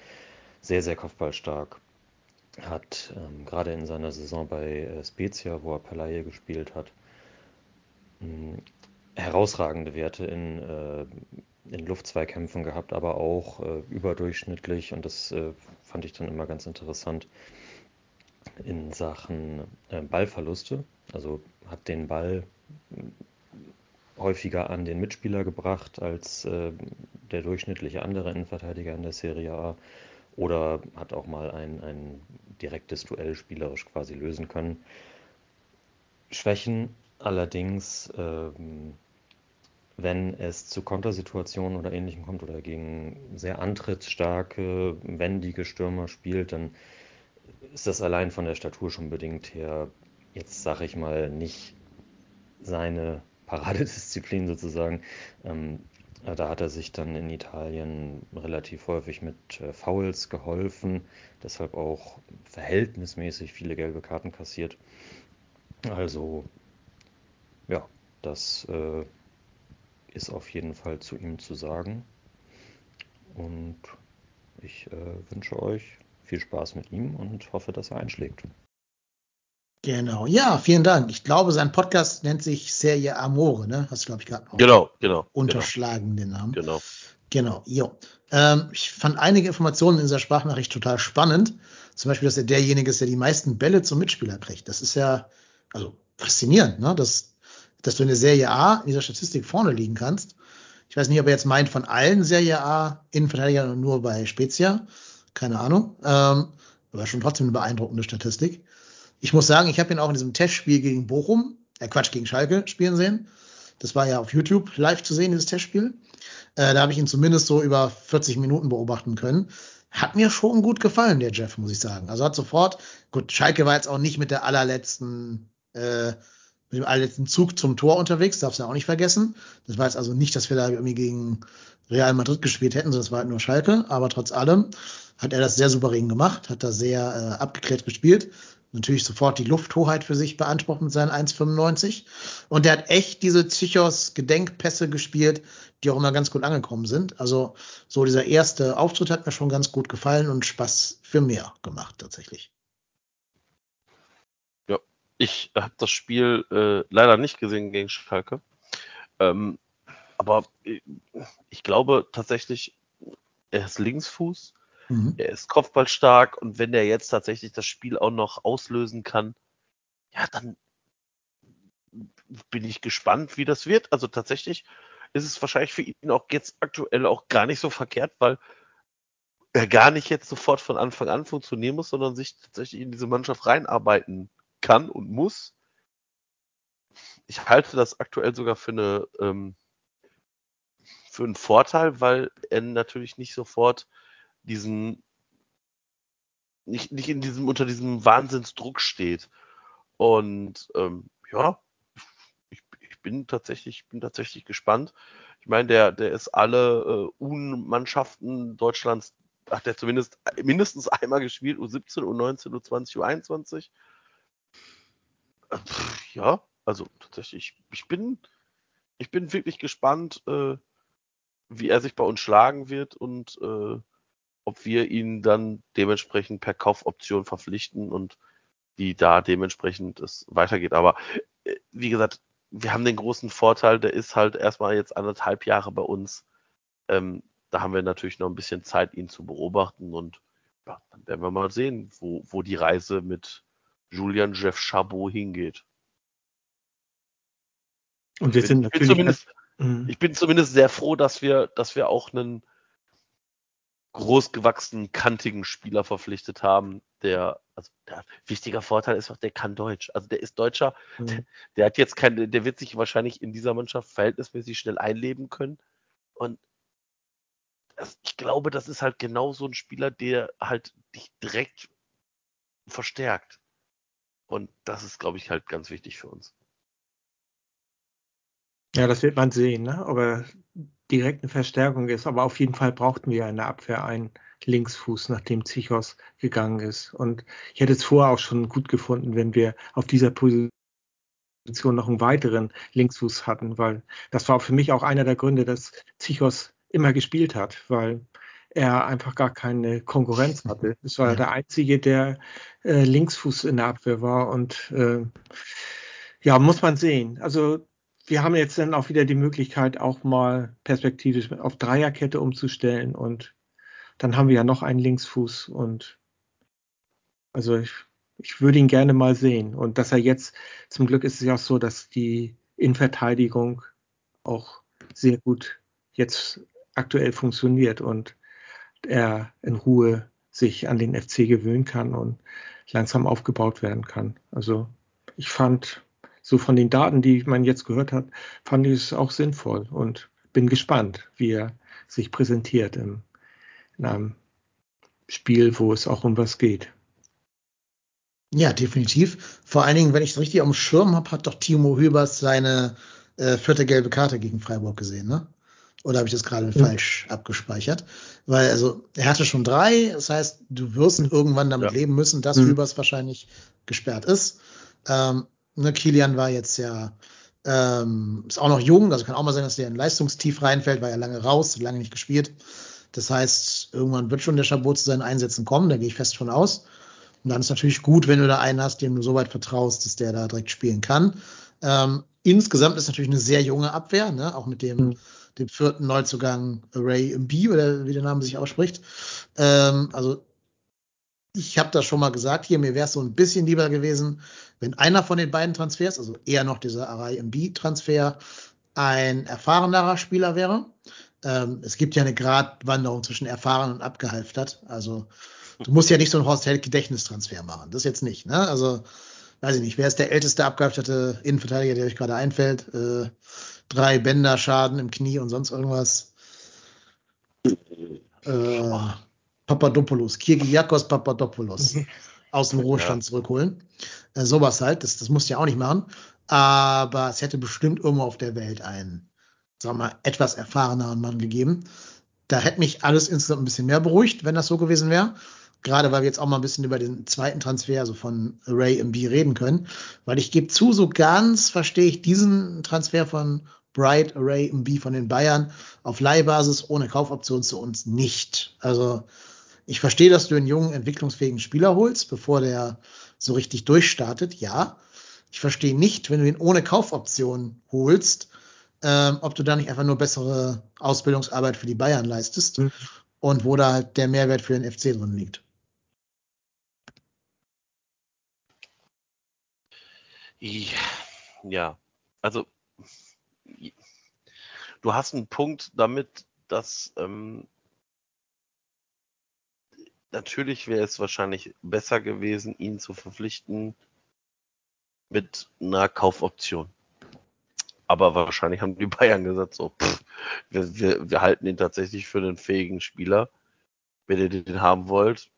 sehr, sehr kopfballstark, hat ähm, gerade in seiner Saison bei äh, Spezia, wo er Palaie gespielt hat, mh, herausragende Werte in, äh, in Luftzweikämpfen gehabt, aber auch äh, überdurchschnittlich und das äh, fand ich dann immer ganz interessant in Sachen äh, Ballverluste. Also hat den Ball häufiger an den Mitspieler gebracht als äh, der durchschnittliche andere Innenverteidiger in der Serie A oder hat auch mal ein, ein direktes Duell spielerisch quasi lösen können. Schwächen allerdings, ähm, wenn es zu Kontersituationen oder ähnlichem kommt oder gegen sehr antrittsstarke, wendige Stürmer spielt, dann ist das allein von der Statur schon bedingt her, jetzt sage ich mal, nicht seine Paradedisziplin sozusagen. Ähm, da hat er sich dann in Italien relativ häufig mit äh, Fouls geholfen, deshalb auch verhältnismäßig viele gelbe Karten kassiert. Also ja, das äh, ist auf jeden Fall zu ihm zu sagen. Und ich äh, wünsche euch viel Spaß mit ihm und hoffe, dass er einschlägt. Genau, ja, vielen Dank. Ich glaube, sein Podcast nennt sich Serie Amore, ne? Hast du, glaube ich, gerade auch genau, genau, unterschlagen, genau. den Namen. Genau. Genau, jo. Ähm, ich fand einige Informationen in dieser Sprachnachricht total spannend. Zum Beispiel, dass er derjenige ist, der die meisten Bälle zum Mitspieler kriegt. Das ist ja, also faszinierend, ne? Dass, dass du in der Serie A in dieser Statistik vorne liegen kannst. Ich weiß nicht, ob er jetzt meint von allen Serie A Innenverteidigern und nur bei Spezia. Keine Ahnung. Ähm, aber schon trotzdem eine beeindruckende Statistik. Ich muss sagen, ich habe ihn auch in diesem Testspiel gegen Bochum, äh Quatsch, gegen Schalke spielen sehen. Das war ja auf YouTube live zu sehen, dieses Testspiel. Äh, da habe ich ihn zumindest so über 40 Minuten beobachten können. Hat mir schon gut gefallen, der Jeff, muss ich sagen. Also hat sofort, gut, Schalke war jetzt auch nicht mit der allerletzten, äh, mit dem allerletzten Zug zum Tor unterwegs, darfst du auch nicht vergessen. Das war jetzt also nicht, dass wir da irgendwie gegen Real Madrid gespielt hätten, sondern es war halt nur Schalke. Aber trotz allem hat er das sehr souverän gemacht, hat da sehr äh, abgeklärt gespielt natürlich sofort die Lufthoheit für sich beansprucht mit seinen 1,95. Und der hat echt diese Psychos-Gedenkpässe gespielt, die auch immer ganz gut angekommen sind. Also so dieser erste Auftritt hat mir schon ganz gut gefallen und Spaß für mehr gemacht tatsächlich. Ich habe das Spiel äh, leider nicht gesehen gegen Schalke. Ähm, aber äh, ich glaube tatsächlich, er ist Linksfuß Mhm. Er ist kopfballstark und wenn er jetzt tatsächlich das Spiel auch noch auslösen kann, ja, dann bin ich gespannt, wie das wird. Also tatsächlich ist es wahrscheinlich für ihn auch jetzt aktuell auch gar nicht so verkehrt, weil er gar nicht jetzt sofort von Anfang an funktionieren muss, sondern sich tatsächlich in diese Mannschaft reinarbeiten kann und muss. Ich halte das aktuell sogar für eine ähm, für einen Vorteil, weil er natürlich nicht sofort diesen, nicht, nicht in diesem, unter diesem Wahnsinnsdruck steht. Und ähm, ja, ich, ich bin tatsächlich, bin tatsächlich gespannt. Ich meine, der, der ist alle äh, U-Mannschaften Deutschlands, hat er zumindest mindestens einmal gespielt, U17, U19, U20, U21. Ja, also tatsächlich, ich bin, ich bin wirklich gespannt, äh, wie er sich bei uns schlagen wird und äh, ob wir ihn dann dementsprechend per Kaufoption verpflichten und die da dementsprechend es weitergeht. Aber äh, wie gesagt, wir haben den großen Vorteil, der ist halt erstmal jetzt anderthalb Jahre bei uns. Ähm, da haben wir natürlich noch ein bisschen Zeit, ihn zu beobachten und ja, dann werden wir mal sehen, wo, wo die Reise mit Julian Jeff Chabot hingeht. Und wir sind natürlich. Ich bin, zumindest, mhm. ich bin zumindest sehr froh, dass wir, dass wir auch einen großgewachsenen, kantigen Spieler verpflichtet haben, der, also der wichtiger Vorteil ist auch, der kann Deutsch. Also der ist Deutscher, mhm. der, der, hat jetzt keine, der wird sich wahrscheinlich in dieser Mannschaft verhältnismäßig schnell einleben können. Und das, ich glaube, das ist halt genau so ein Spieler, der halt dich direkt verstärkt. Und das ist, glaube ich, halt ganz wichtig für uns. Ja, das wird man sehen, ne? ob er direkt eine Verstärkung ist. Aber auf jeden Fall brauchten wir in der Abwehr einen Linksfuß, nachdem Zichos gegangen ist. Und ich hätte es vorher auch schon gut gefunden, wenn wir auf dieser Position noch einen weiteren Linksfuß hatten, weil das war für mich auch einer der Gründe, dass Zichos immer gespielt hat, weil er einfach gar keine Konkurrenz hatte. Es war ja. der einzige, der äh, Linksfuß in der Abwehr war und äh, ja, muss man sehen. Also wir haben jetzt dann auch wieder die Möglichkeit, auch mal perspektivisch auf Dreierkette umzustellen und dann haben wir ja noch einen Linksfuß und also ich, ich würde ihn gerne mal sehen. Und dass er jetzt, zum Glück ist es ja auch so, dass die Innenverteidigung auch sehr gut jetzt aktuell funktioniert und er in Ruhe sich an den FC gewöhnen kann und langsam aufgebaut werden kann. Also ich fand so von den Daten, die man jetzt gehört hat, fand ich es auch sinnvoll und bin gespannt, wie er sich präsentiert im, in einem Spiel, wo es auch um was geht. Ja, definitiv. Vor allen Dingen, wenn ich es richtig am Schirm habe, hat doch Timo Hübers seine äh, vierte gelbe Karte gegen Freiburg gesehen, ne? Oder habe ich das gerade ja. falsch abgespeichert? Weil, also, er hatte schon drei, das heißt, du wirst irgendwann damit ja. leben müssen, dass mhm. Hübers wahrscheinlich gesperrt ist. Ähm, Ne, Kilian war jetzt ja, ähm, ist auch noch jung, also kann auch mal sein, dass der in Leistungstief reinfällt, war ja lange raus, lange nicht gespielt. Das heißt, irgendwann wird schon der Chabot zu seinen Einsätzen kommen, da gehe ich fest von aus. Und dann ist natürlich gut, wenn du da einen hast, dem du so weit vertraust, dass der da direkt spielen kann. Ähm, insgesamt ist natürlich eine sehr junge Abwehr, ne? auch mit dem, mhm. Dem vierten Neuzugang Ray B, oder wie der Name sich ausspricht. Ähm, also ich habe das schon mal gesagt hier, mir wäre es so ein bisschen lieber gewesen, wenn einer von den beiden Transfers, also eher noch dieser Arai MB-Transfer, ein erfahrenerer Spieler wäre. Ähm, es gibt ja eine Gratwanderung zwischen erfahren und abgehalftert. Also du musst ja nicht so einen Horst Held Gedächtnistransfer machen. Das jetzt nicht. Ne? Also weiß ich nicht. Wer ist der älteste abgehalfterte Innenverteidiger, der euch gerade einfällt? Äh, drei Bänder Schaden im Knie und sonst irgendwas. Äh, Papadopoulos, Kirgiakos Papadopoulos aus dem Ruhestand ja. zurückholen. Äh, sowas halt, das, das musst du ja auch nicht machen. Aber es hätte bestimmt irgendwo auf der Welt einen, sagen wir mal, etwas erfahreneren Mann gegeben. Da hätte mich alles insgesamt ein bisschen mehr beruhigt, wenn das so gewesen wäre. Gerade weil wir jetzt auch mal ein bisschen über den zweiten Transfer, also von Ray MB reden können, weil ich gebe zu, so ganz verstehe ich diesen Transfer von Bright Array MB von den Bayern auf Leihbasis ohne Kaufoption zu uns nicht. Also ich verstehe, dass du einen jungen, entwicklungsfähigen Spieler holst, bevor der so richtig durchstartet, ja. Ich verstehe nicht, wenn du ihn ohne Kaufoption holst, ähm, ob du da nicht einfach nur bessere Ausbildungsarbeit für die Bayern leistest mhm. und wo da halt der Mehrwert für den FC drin liegt. Ja, also du hast einen Punkt damit, dass ähm, natürlich wäre es wahrscheinlich besser gewesen, ihn zu verpflichten mit einer Kaufoption. Aber wahrscheinlich haben die Bayern gesagt, so, pff, wir, wir, wir halten ihn tatsächlich für einen fähigen Spieler. Wenn ihr den haben wollt,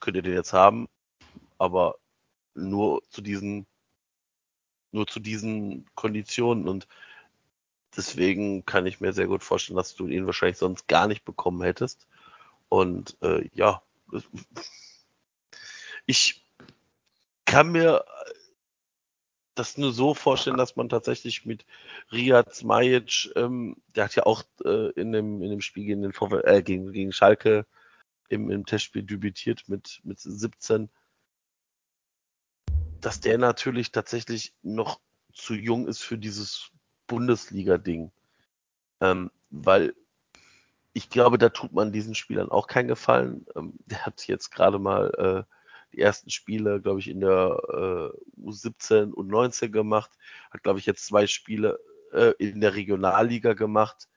könnt ihr den jetzt haben, aber nur zu diesen, nur zu diesen Konditionen und deswegen kann ich mir sehr gut vorstellen, dass du ihn wahrscheinlich sonst gar nicht bekommen hättest. Und äh, ja, ich kann mir das nur so vorstellen, dass man tatsächlich mit Riyad Smajic, ähm, der hat ja auch äh, in, dem, in dem Spiel gegen, den VfL, äh, gegen, gegen Schalke im, im Testspiel debütiert mit, mit 17, dass der natürlich tatsächlich noch zu jung ist für dieses Bundesliga-Ding. Ähm, weil ich glaube, da tut man diesen Spielern auch keinen Gefallen. Ähm, der hat jetzt gerade mal äh, die ersten Spiele, glaube ich, in der äh, U17 und 19 gemacht. Hat, glaube ich, jetzt zwei Spiele äh, in der Regionalliga gemacht.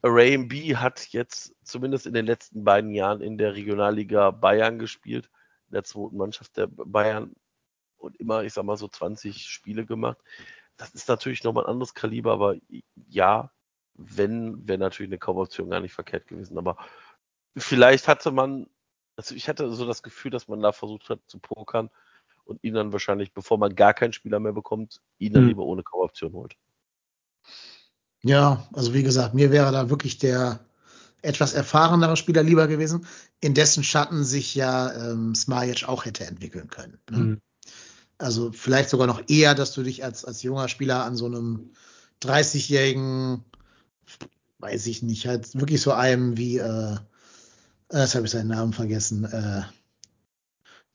Array B hat jetzt zumindest in den letzten beiden Jahren in der Regionalliga Bayern gespielt, in der zweiten Mannschaft der Bayern und immer, ich sag mal, so 20 Spiele gemacht. Das ist natürlich nochmal ein anderes Kaliber, aber ja, wenn, wäre natürlich eine Kaufoption gar nicht verkehrt gewesen. Aber vielleicht hatte man, also ich hatte so das Gefühl, dass man da versucht hat zu pokern und ihn dann wahrscheinlich, bevor man gar keinen Spieler mehr bekommt, ihn dann hm. lieber ohne Kaufoption holt. Ja, also wie gesagt, mir wäre da wirklich der etwas erfahrenere Spieler lieber gewesen, in dessen Schatten sich ja ähm, Smajic auch hätte entwickeln können. Ne? Mhm. Also vielleicht sogar noch eher, dass du dich als, als junger Spieler an so einem 30-jährigen, weiß ich nicht, halt wirklich so einem wie, äh, jetzt habe ich seinen Namen vergessen, äh,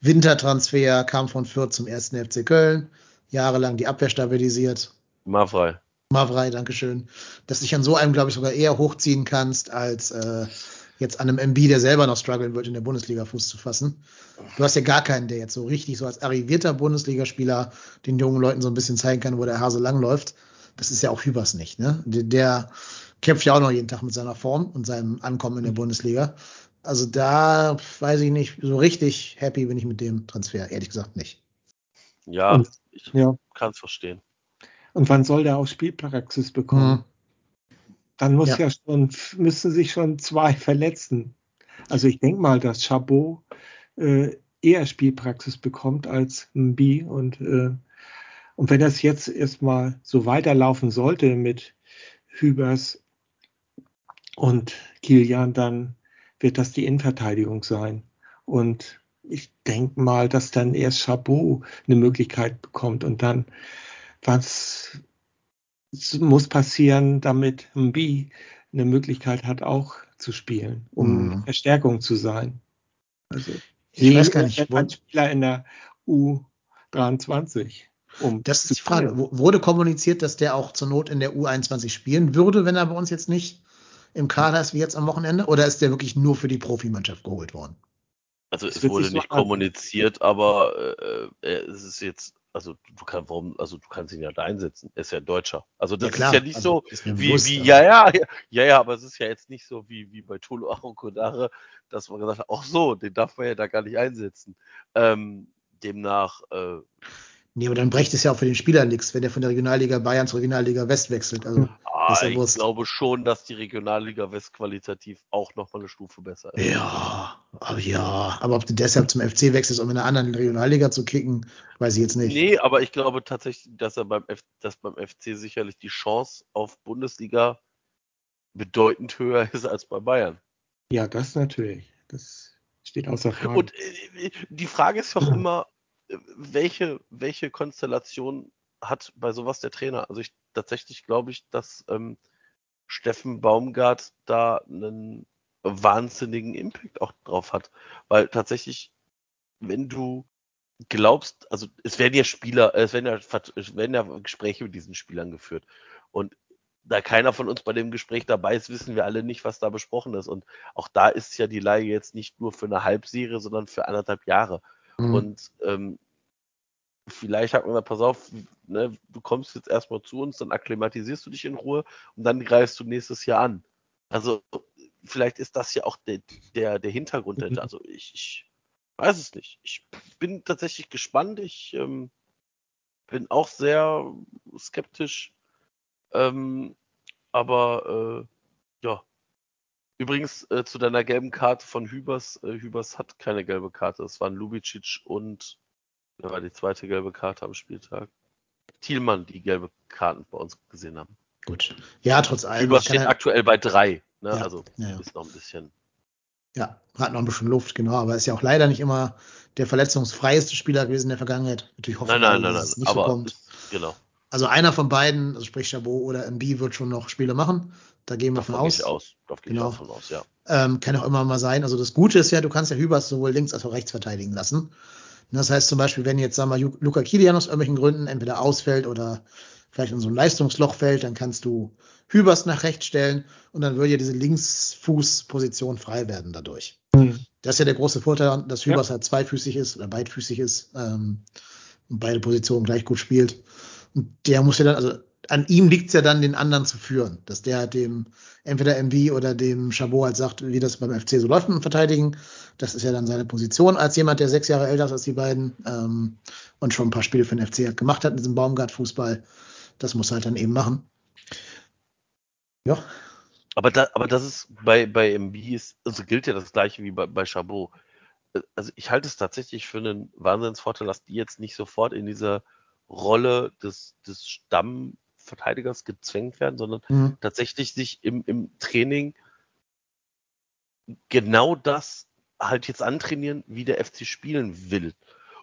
Wintertransfer, kam von Fürth zum ersten FC Köln, jahrelang die Abwehr stabilisiert. Mavrei. Mavrei, Dankeschön. Dass dich an so einem, glaube ich, sogar eher hochziehen kannst, als äh, jetzt an einem MB, der selber noch strugglen wird, in der Bundesliga Fuß zu fassen. Du hast ja gar keinen, der jetzt so richtig so als arrivierter Bundesligaspieler den jungen Leuten so ein bisschen zeigen kann, wo der Hase langläuft. Das ist ja auch Hübers nicht, ne? Der, der kämpft ja auch noch jeden Tag mit seiner Form und seinem Ankommen in der Bundesliga. Also da weiß ich nicht, so richtig happy bin ich mit dem Transfer, ehrlich gesagt nicht. Ja, und, ich ja. kann es verstehen. Und wann soll der auch Spielpraxis bekommen? Dann muss ja. ja schon, müssen sich schon zwei verletzen. Also ich denke mal, dass Chabot äh, eher Spielpraxis bekommt als B und äh, und wenn das jetzt erstmal so weiterlaufen sollte mit Hübers und Kilian, dann wird das die Innenverteidigung sein. Und ich denke mal, dass dann erst Chabot eine Möglichkeit bekommt und dann was muss passieren, damit Mbi eine Möglichkeit hat, auch zu spielen, um mhm. Verstärkung zu sein. Also ich weiß gar nicht, ein Spieler in der U23. Um das ist die Frage. Wurde kommuniziert, dass der auch zur Not in der U21 spielen würde, wenn er bei uns jetzt nicht im Kader ist wie jetzt am Wochenende? Oder ist der wirklich nur für die Profimannschaft geholt worden? Also es wurde nicht kommuniziert, aber äh, äh, es ist jetzt also du kannst, warum, also du kannst ihn ja da einsetzen. Er ist ja Deutscher. Also das ja, klar, ist ja nicht also, so wie, bewusst, wie, ja, ja, ja, ja, aber es ist ja jetzt nicht so wie, wie bei Tolo Arokodare, dass man gesagt hat, ach so, den darf man ja da gar nicht einsetzen. Ähm, demnach, äh, Nee, aber dann brecht es ja auch für den Spieler nichts, wenn der von der Regionalliga Bayern zur Regionalliga West wechselt. Also, ah, ja ich glaube schon, dass die Regionalliga West qualitativ auch nochmal eine Stufe besser ist. Ja, aber ja, aber ob du deshalb zum FC wechselst, um in einer anderen Regionalliga zu kicken, weiß ich jetzt nicht. Nee, aber ich glaube tatsächlich, dass er beim, F dass beim FC sicherlich die Chance auf Bundesliga bedeutend höher ist als bei Bayern. Ja, das natürlich. Das Steht außer Frage. Und äh, die Frage ist doch immer, welche, welche Konstellation hat bei sowas der Trainer? Also ich tatsächlich glaube ich, dass ähm, Steffen Baumgart da einen wahnsinnigen Impact auch drauf hat. Weil tatsächlich, wenn du glaubst, also es werden ja Spieler, es werden ja, es werden ja Gespräche mit diesen Spielern geführt. Und da keiner von uns bei dem Gespräch dabei ist, wissen wir alle nicht, was da besprochen ist. Und auch da ist ja die Leihe jetzt nicht nur für eine Halbserie, sondern für anderthalb Jahre. Mhm. Und ähm, vielleicht hat man da, pass auf, ne, du kommst jetzt erstmal zu uns, dann akklimatisierst du dich in Ruhe und dann greifst du nächstes Jahr an. Also vielleicht ist das ja auch der, der, der Hintergrund. Mhm. Also ich, ich weiß es nicht. Ich bin tatsächlich gespannt. Ich ähm, bin auch sehr skeptisch. Ähm, aber äh, ja. Übrigens äh, zu deiner gelben Karte von Hübers. Äh, Hübers hat keine gelbe Karte. Es waren Lubicic und da war die zweite gelbe Karte am Spieltag. Thielmann, die gelbe Karten bei uns gesehen haben. Gut. Ja, trotz allem. Hübers steht ja, aktuell bei drei. Ne? Ja, also ja, ist noch ein bisschen. Ja, hat noch ein bisschen Luft, genau. Aber ist ja auch leider nicht immer der verletzungsfreieste Spieler gewesen in der Vergangenheit. Natürlich hoffe ich, dass nein, es nicht so kommt. Ist, genau. Also einer von beiden, also sprich Chabot oder MB, wird schon noch Spiele machen. Da gehen wir davon aus. Ich aus. Davon genau. ich aus, ja. Ähm, kann auch immer mal sein. Also das Gute ist ja, du kannst ja Hübers sowohl links als auch rechts verteidigen lassen. Das heißt zum Beispiel, wenn jetzt, sagen wir, Luca Kilian aus irgendwelchen Gründen entweder ausfällt oder vielleicht in so ein Leistungsloch fällt, dann kannst du Hübers nach rechts stellen und dann würde ja diese Linksfußposition frei werden dadurch. Mhm. Das ist ja der große Vorteil, dass Hübers ja. halt zweifüßig ist oder beidfüßig ist ähm, und beide Positionen gleich gut spielt. Und der muss ja dann, also an ihm liegt es ja dann, den anderen zu führen, dass der halt dem entweder MV oder dem Chabot halt sagt, wie das beim FC so läuft dem Verteidigen. Das ist ja dann seine Position als jemand, der sechs Jahre älter ist als die beiden ähm, und schon ein paar Spiele für den FC hat gemacht hat in diesem Baumgart-Fußball. Das muss halt dann eben machen. Ja. Aber, da, aber das ist bei, bei MB ist, also gilt ja das gleiche wie bei, bei Chabot. Also ich halte es tatsächlich für einen Wahnsinnsvorteil, dass die jetzt nicht sofort in dieser Rolle des, des Stammverteidigers gezwängt werden, sondern mhm. tatsächlich sich im, im Training genau das halt jetzt antrainieren, wie der FC spielen will.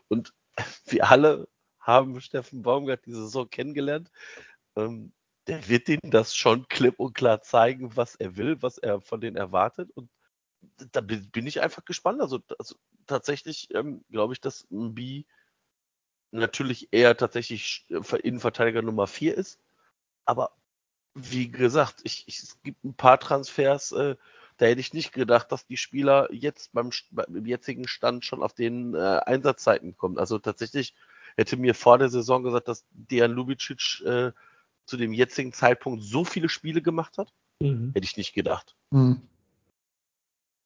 Und wir alle haben Steffen Baumgart diese Saison kennengelernt. Ähm, der wird ihnen das schon klipp und klar zeigen, was er will, was er von denen erwartet. Und da bin ich einfach gespannt. Also, also tatsächlich ähm, glaube ich, dass Mbi natürlich eher tatsächlich Innenverteidiger Nummer 4 ist. Aber wie gesagt, ich, ich, es gibt ein paar Transfers, äh, da hätte ich nicht gedacht, dass die Spieler jetzt beim, beim jetzigen Stand schon auf den äh, Einsatzzeiten kommen. Also tatsächlich hätte mir vor der Saison gesagt, dass Dejan Lubicic äh, zu dem jetzigen Zeitpunkt so viele Spiele gemacht hat? Mhm. Hätte ich nicht gedacht. Mhm.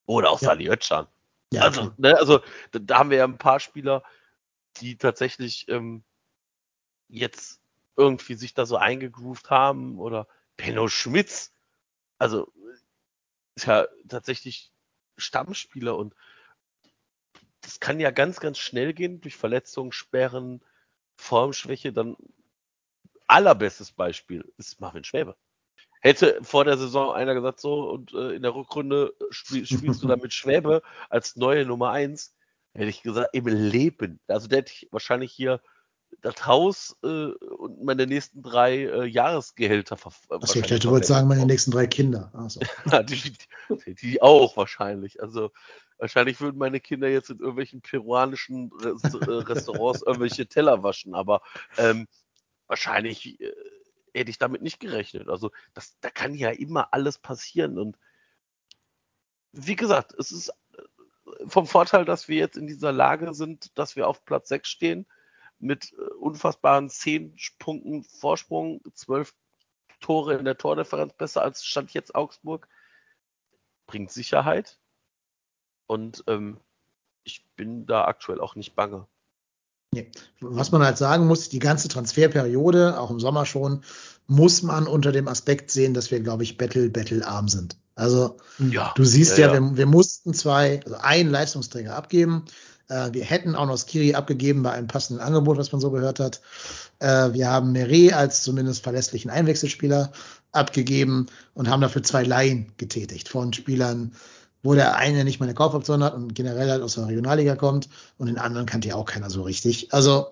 Oder auch ja. Sali Özcan. Ja, also, ne, also da, da, haben wir ja ein paar Spieler, die tatsächlich ähm, jetzt irgendwie sich da so eingegroovt haben oder Benno Schmitz. Also ist ja tatsächlich Stammspieler und das kann ja ganz, ganz schnell gehen durch Verletzungen, Sperren, Formschwäche, dann allerbestes Beispiel ist Marvin Schwäbe. Hätte vor der Saison einer gesagt, so, und äh, in der Rückrunde spiel, spielst du dann mit Schwäbe als neue Nummer eins, hätte ich gesagt, im Leben. Also der hätte ich wahrscheinlich hier das Haus äh, und meine nächsten drei äh, Jahresgehälter ver Achso, ich hätte wohl sagen, meine nächsten drei Kinder. So. die, die, die, auch wahrscheinlich. Also wahrscheinlich würden meine Kinder jetzt in irgendwelchen peruanischen äh, Restaurants irgendwelche Teller waschen, aber ähm, wahrscheinlich äh, hätte ich damit nicht gerechnet. Also das, da kann ja immer alles passieren. Und wie gesagt, es ist äh, vom Vorteil, dass wir jetzt in dieser Lage sind, dass wir auf Platz 6 stehen, mit äh, unfassbaren 10 Punkten Vorsprung, 12 Tore in der Tordifferenz, besser als stand jetzt Augsburg, bringt Sicherheit. Und ähm, ich bin da aktuell auch nicht bange. Was man halt sagen muss, die ganze Transferperiode, auch im Sommer schon, muss man unter dem Aspekt sehen, dass wir, glaube ich, Battle, Battle arm sind. Also ja, du siehst ja, ja, ja. Wir, wir, mussten zwei, also einen Leistungsträger abgeben. Äh, wir hätten auch noch Skiri abgegeben bei einem passenden Angebot, was man so gehört hat. Äh, wir haben Meret als zumindest verlässlichen Einwechselspieler abgegeben und haben dafür zwei Laien getätigt von Spielern, wo der eine nicht mal eine Kaufoption hat und generell halt aus der Regionalliga kommt und den anderen kannte ja auch keiner so richtig. Also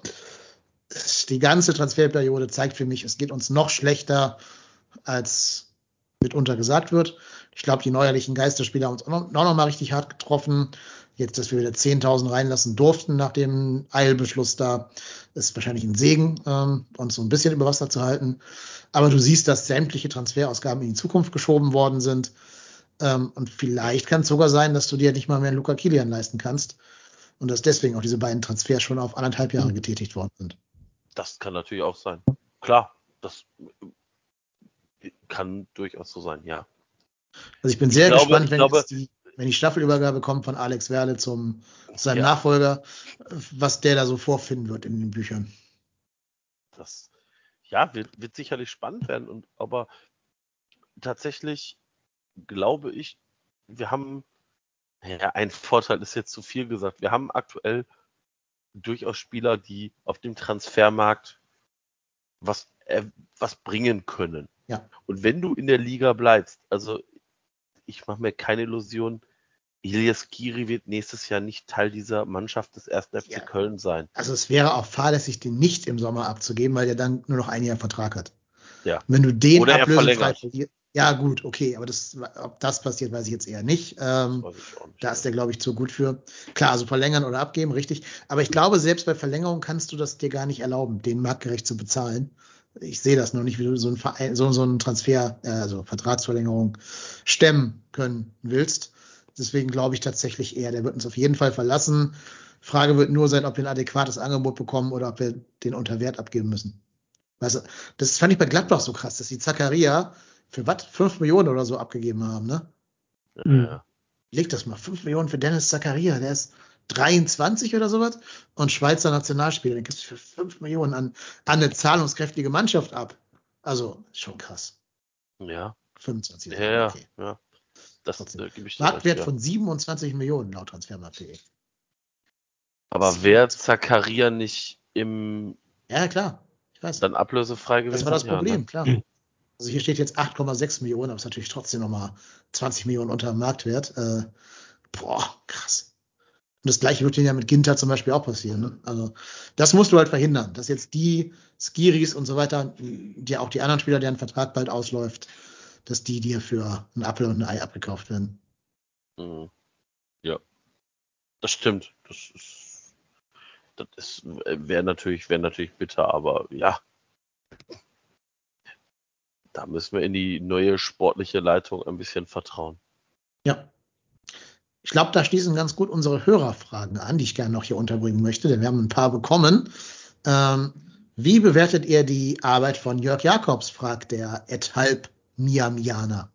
die ganze Transferperiode zeigt für mich, es geht uns noch schlechter, als mitunter gesagt wird. Ich glaube, die neuerlichen Geisterspieler haben uns auch noch, noch mal richtig hart getroffen. Jetzt, dass wir wieder 10.000 reinlassen durften nach dem Eilbeschluss da, ist wahrscheinlich ein Segen, ähm, uns so ein bisschen über Wasser zu halten. Aber du siehst, dass sämtliche Transferausgaben in die Zukunft geschoben worden sind. Ähm, und vielleicht kann es sogar sein, dass du dir nicht mal mehr einen Luca Kilian leisten kannst. Und dass deswegen auch diese beiden Transfers schon auf anderthalb Jahre getätigt worden sind. Das kann natürlich auch sein. Klar, das kann durchaus so sein, ja. Also ich bin sehr Ich glaube- gespannt, wenn, glaube- die, wenn die Staffelübergabe kommt von Alex Werle zum seinem Ja. Nachfolger, was der da so vorfinden wird in den Büchern. Das ja, wird, wird sicherlich spannend werden. Und aber tatsächlich glaube ich, wir haben ja, ein Vorteil ist jetzt zu viel gesagt. Wir haben aktuell durchaus Spieler, die auf dem Transfermarkt was, äh, was bringen können. Ja. Und wenn du in der Liga bleibst, also ich mache mir keine Illusion, Elias Giri wird nächstes Jahr nicht Teil dieser Mannschaft des 1. FC Ja. Köln sein. Also es wäre auch fahrlässig, den nicht im Sommer abzugeben, weil der dann nur noch ein Jahr Vertrag hat. Ja. Wenn du den Oder er ablösefrei. Ja, gut, okay, aber das, ob das passiert, weiß ich jetzt eher nicht. Ähm, nicht. Da ist der, glaube ich, zu gut für. Klar, also verlängern oder abgeben, richtig. Aber ich glaube, selbst bei Verlängerung kannst du das dir gar nicht erlauben, den marktgerecht zu bezahlen. Ich sehe das noch nicht, wie du so einen, Verein, so, so einen Transfer, äh, also Vertragsverlängerung stemmen können willst. Deswegen glaube ich tatsächlich eher, der wird uns auf jeden Fall verlassen. Frage wird nur sein, ob wir ein adäquates Angebot bekommen oder ob wir den unter Wert abgeben müssen. Weißt du, das fand ich bei Gladbach so krass, dass die Zakaria für was? Fünf Millionen oder so abgegeben haben, ne? Ja. leg das mal, 5 Millionen für Dennis Zakaria, der ist 23 oder sowas und Schweizer Nationalspieler, den gibst du für 5 Millionen an, an eine zahlungskräftige Mannschaft ab. Also, schon krass. ja. 25 Ja, ja, okay. ja. Das Trotzdem. äh, gebe ich Marktwert recht, ja. von 27 Millionen laut Transfermarkt.de. Aber wäre Zakaria nicht im Ja, klar. Ich weiß. dann ablösefrei gewesen? Das war das Ja, Problem, ne? klar. Also hier steht jetzt 8,6 Millionen, aber ist natürlich trotzdem nochmal 20 Millionen unter dem Marktwert. Äh, boah, krass. Und das gleiche wird ja mit Ginter zum Beispiel auch passieren. Ne? Also das musst du halt verhindern, dass jetzt die Skiris und so weiter, die auch die anderen Spieler, deren Vertrag bald ausläuft, dass die dir für einen Apfel und ein Ei abgekauft werden. Mhm. Ja. Das stimmt. Das ist, das ist, wäre natürlich, wäre natürlich bitter, aber ja. Da müssen wir in die neue sportliche Leitung ein bisschen vertrauen. Ja. Ich glaube, da schließen ganz gut unsere Hörerfragen an, die ich gerne noch hier unterbringen möchte, denn wir haben ein paar bekommen. Ähm, wie bewertet ihr die Arbeit von Jörg Jakobs, fragt der et halb Miamianer.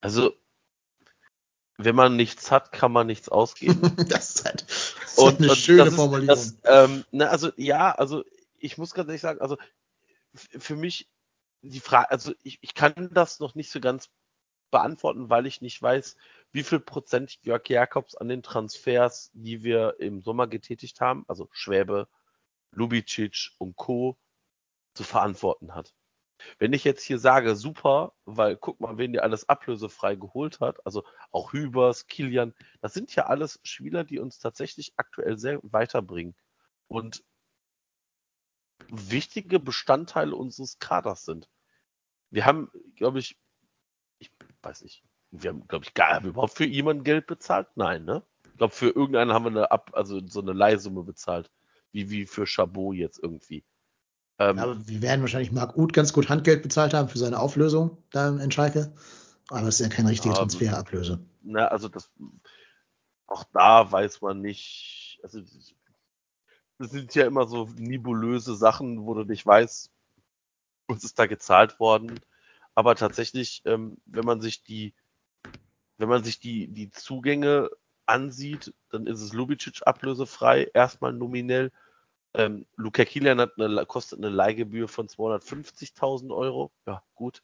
Also, wenn man nichts hat, kann man nichts ausgeben. das ist halt, das ist halt eine und schöne das ist, Formulierung. Das, ähm, ne, also ja, also ich muss ganz ehrlich sagen, also für mich die Frage, also ich, ich kann das noch nicht so ganz beantworten, weil ich nicht weiß, wie viel Prozent Jörg Jakobs an den Transfers, die wir im Sommer getätigt haben, also Schwäbe, Lubicic und Co. zu verantworten hat. Wenn ich jetzt hier sage, super, weil guck mal, wen der alles ablösefrei geholt hat, also auch Hübers, Kilian, das sind ja alles Spieler, die uns tatsächlich aktuell sehr weiterbringen und wichtige Bestandteile unseres Kaders sind. Wir haben, glaube ich, ich weiß nicht, wir haben, glaube ich, gar haben wir überhaupt für jemanden Geld bezahlt? Nein, ne? Ich glaube, für irgendeinen haben wir eine Ab, also so eine Leihsumme bezahlt, wie, wie für Chabot jetzt irgendwie. Ähm, Aber wir werden wahrscheinlich Marc Uth ganz gut Handgeld bezahlt haben für seine Auflösung da in Schalke. Aber es ist ja keine richtige Ja, Transferablöse. na, also das, auch da weiß man nicht, also das sind ja immer so nebulöse Sachen, wo du nicht weißt, uns ist da gezahlt worden. Aber tatsächlich, ähm, wenn man sich die, wenn man sich die, die Zugänge ansieht, dann ist es Lubicic ablösefrei, erstmal nominell. Ähm, Luca Kilian hat eine, kostet eine Leihgebühr von 250.000 Euro. Ja, gut.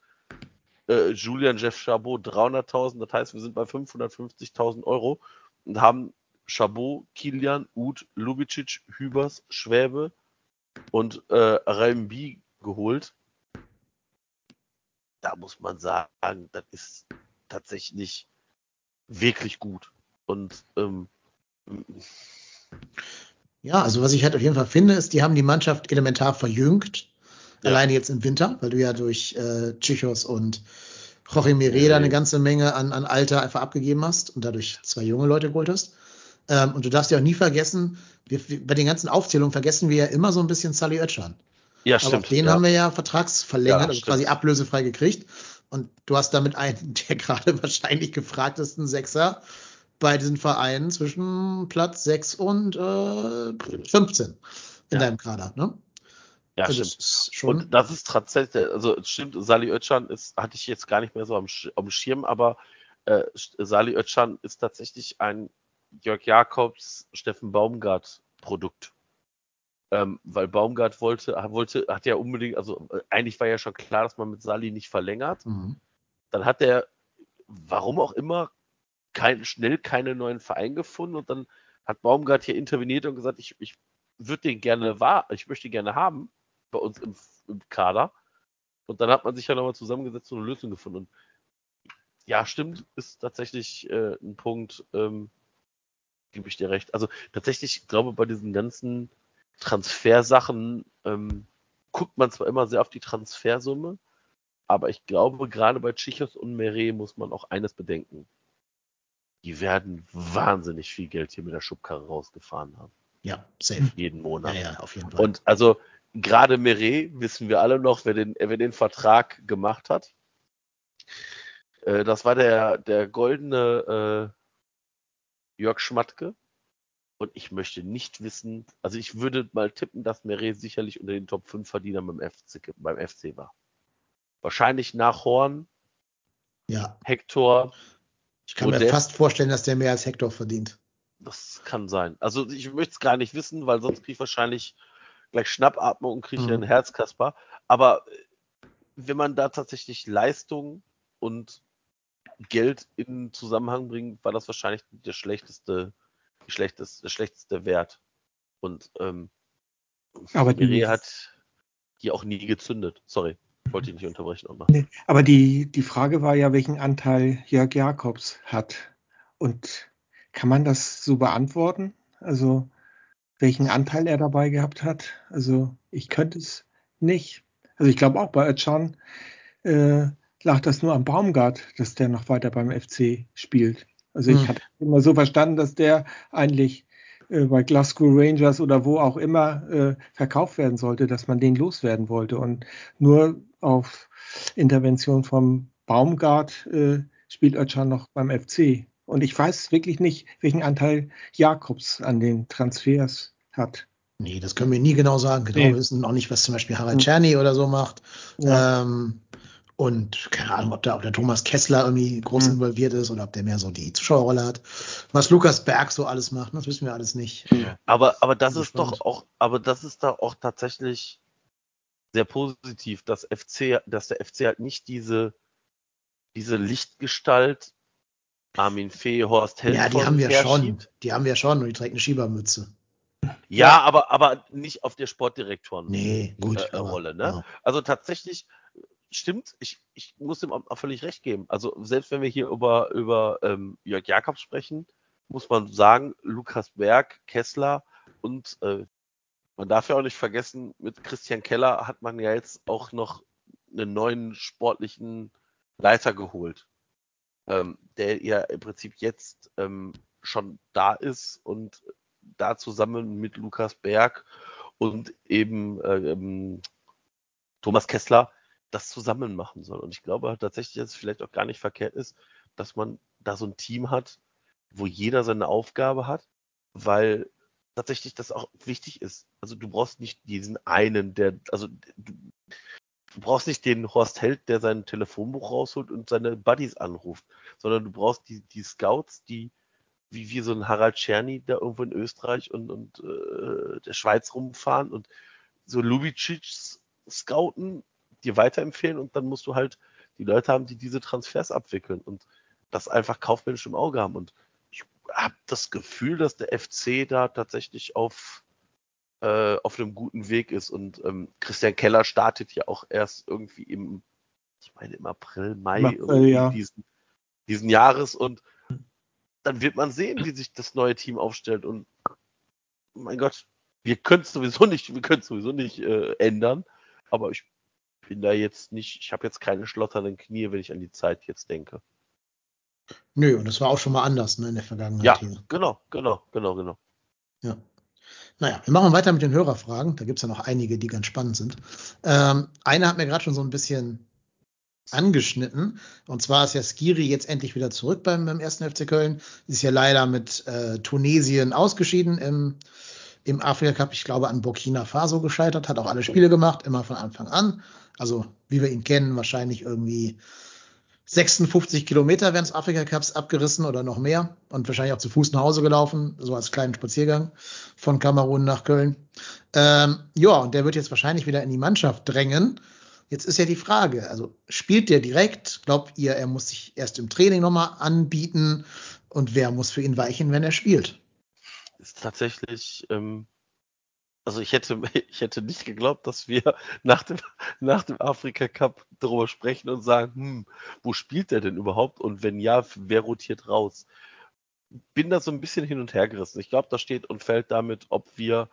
Äh, Julian Jeff Chabot 300.000. Das heißt, wir sind bei 550.000 Euro und haben Chabot, Kilian, Uth, Lubicic, Hübers, Schwäbe und äh, Rembi geholt. Da muss man sagen, das ist tatsächlich wirklich gut. Und ähm, ja, also was ich halt auf jeden Fall finde, ist, die haben die Mannschaft elementar verjüngt. Ja. Alleine jetzt im Winter, weil du ja durch äh, Chichos und Jorge Mireda eine ganze Menge an, an Alter einfach abgegeben hast und dadurch zwei junge Leute geholt hast. Ähm, und du darfst ja auch nie vergessen, wir, bei den ganzen Aufzählungen vergessen wir ja immer so ein bisschen Sally Oetschan. Ja, stimmt. Aber den ja. haben wir ja vertragsverlängert, ja, also quasi ablösefrei gekriegt. Und du hast damit einen der gerade wahrscheinlich gefragtesten Sechser bei diesen Vereinen zwischen Platz 6 und äh, 15 in ja. deinem Kader, ne? Ja, also stimmt. Und das ist tatsächlich, also stimmt, Sali Özcan ist, hatte ich jetzt gar nicht mehr so am, am Schirm, aber äh, Sali Özcan ist tatsächlich ein Jörg Jakobs, Steffen Baumgart Produkt. Ähm, weil Baumgart wollte, wollte, hat ja unbedingt, also äh, eigentlich war ja schon klar, dass man mit Sali nicht verlängert. Mhm. Dann hat er, warum auch immer, kein, schnell keinen neuen Verein gefunden und dann hat Baumgart hier interveniert und gesagt, ich, ich würde den gerne wahr, ich möchte ihn gerne haben bei uns im, im Kader. Und dann hat man sich ja nochmal zusammengesetzt und eine Lösung gefunden. Und ja, stimmt, ist tatsächlich äh, ein Punkt, ähm, gebe ich dir recht. Also tatsächlich, ich glaube, bei diesen ganzen Transfersachen ähm, guckt man zwar immer sehr auf die Transfersumme, aber ich glaube, gerade bei Chichos und Meret muss man auch eines bedenken. Die werden wahnsinnig viel Geld hier mit der Schubkarre rausgefahren haben. Ja, safe. Jeden Monat. Ja, ja, auf jeden Fall. Und also gerade Meret wissen wir alle noch, wer den, wer den Vertrag gemacht hat. Äh, das war der, der goldene äh, Jörg Schmatke. Und ich möchte nicht wissen, also ich würde mal tippen, dass Meret sicherlich unter den Top 5 Verdienern beim FC, beim FC war. Wahrscheinlich nach Horn, ja. Hector. Ich kann Modest. mir fast vorstellen, dass der mehr als Hector verdient. Das kann sein. Also ich möchte es gar nicht wissen, weil sonst kriege ich wahrscheinlich gleich Schnappatmung und kriege mhm. ein Herzkasper. Aber äh, wenn man da tatsächlich Leistung und Geld in Zusammenhang bringt, war das wahrscheinlich der schlechteste, die schlechteste, der schlechteste Wert. Und ähm, aber die hat hier auch nie gezündet. Sorry, wollte ich nicht unterbrechen. Oma. Nee, aber die, die Frage war ja, welchen Anteil Jörg Jakobs hat. Und kann man das so beantworten? Also welchen Anteil er dabei gehabt hat. Also ich könnte es nicht. Also ich glaube auch bei Özcan äh, lag das nur am Baumgart, dass der noch weiter beim FC spielt. Also ich hm. hatte immer so verstanden, dass der eigentlich äh, bei Glasgow Rangers oder wo auch immer äh, verkauft werden sollte, dass man den loswerden wollte. Und nur auf Intervention vom Baumgart äh, spielt Özcan noch beim FC. Und ich weiß wirklich nicht, welchen Anteil Jakobs an den Transfers hat. Nee, das können wir nie genau sagen. Genau, nee. wir wissen auch nicht, was zum Beispiel Harald Czerny hm. oder so macht. Ja. Ähm, und keine Ahnung, ob da ob der Thomas Kessler irgendwie groß mhm. involviert ist oder ob der mehr so die Zuschauerrolle hat. Was Lukas Berg so alles macht, das wissen wir alles nicht. Aber, aber das ist spannend. doch auch, aber das ist da auch tatsächlich sehr positiv, dass FC, dass der FC halt nicht diese, diese Lichtgestalt Armin Fee, Horst Held. Ja, die haben wir schon. Die haben wir schon und die trägt eine Schiebermütze. Ja, ja, aber, aber nicht auf der Sportdirektoren nee, gut, äh, Rolle. Ne? Ja. Also tatsächlich stimmt, ich, ich muss ihm auch völlig recht geben. Also selbst wenn wir hier über, über ähm, Jörg Jakobs sprechen, muss man sagen, Lukas Berg, Kessler und äh, man darf ja auch nicht vergessen, mit Christian Keller hat man ja jetzt auch noch einen neuen sportlichen Leiter geholt ähm, der ja im Prinzip jetzt ähm, schon da ist und da zusammen mit Lukas Berg und eben ähm, Thomas Kessler das zusammen machen soll. Und ich glaube tatsächlich, dass es vielleicht auch gar nicht verkehrt ist, dass man da so ein Team hat, wo jeder seine Aufgabe hat, weil tatsächlich das auch wichtig ist. Also du brauchst nicht diesen einen, der, also du, du brauchst nicht den Horst Held, der sein Telefonbuch rausholt und seine Buddies anruft, sondern du brauchst die, die Scouts, die wie, wie so ein Harald Czerny da irgendwo in Österreich und, und äh, der Schweiz rumfahren und so Lubicic scouten, dir weiterempfehlen und dann musst du halt die Leute haben, die diese Transfers abwickeln und das einfach kaufmännisch im Auge haben. Und ich habe das Gefühl, dass der FC da tatsächlich auf äh, auf einem guten Weg ist. Und ähm, Christian Keller startet ja auch erst irgendwie im, ich meine im April, Mai April, ja. diesen, diesen Jahres und dann wird man sehen, wie sich das neue Team aufstellt und mein Gott, wir können es sowieso nicht, wir können sowieso nicht äh, ändern, aber ich bin da jetzt nicht, ich habe jetzt keine schlotternden Knie, wenn ich an die Zeit jetzt denke. Nö, und das war auch schon mal anders ne, in der Vergangenheit. Ja, hier. genau, genau, genau, genau. Ja. Naja, wir machen weiter mit den Hörerfragen. Da gibt es ja noch einige, die ganz spannend sind. Ähm, eine hat mir gerade schon so ein bisschen angeschnitten. Und zwar ist ja Skiri jetzt endlich wieder zurück beim, beim ersten FC Köln. Ist ja leider mit äh, Tunesien ausgeschieden im, im Afrika Cup. Ich glaube an Burkina Faso gescheitert, hat auch alle Spiele gemacht, immer von Anfang an. Also wie wir ihn kennen, wahrscheinlich irgendwie 56 Kilometer während des Afrika Cups abgerissen oder noch mehr und wahrscheinlich auch zu Fuß nach Hause gelaufen, so als kleinen Spaziergang von Kamerun nach Köln. Ähm, ja, und der wird jetzt wahrscheinlich wieder in die Mannschaft drängen. Jetzt ist ja die Frage, also spielt der direkt? Glaubt ihr, er muss sich erst im Training nochmal anbieten? Und wer muss für ihn weichen, wenn er spielt? Ist tatsächlich ähm, also ich hätte, ich hätte nicht geglaubt, dass wir nach dem, nach dem Afrika Cup darüber sprechen und sagen, hm, wo spielt der denn überhaupt? Und wenn ja, wer rotiert raus? Bin da so ein bisschen hin und her gerissen. Ich glaube, da steht und fällt damit, ob wir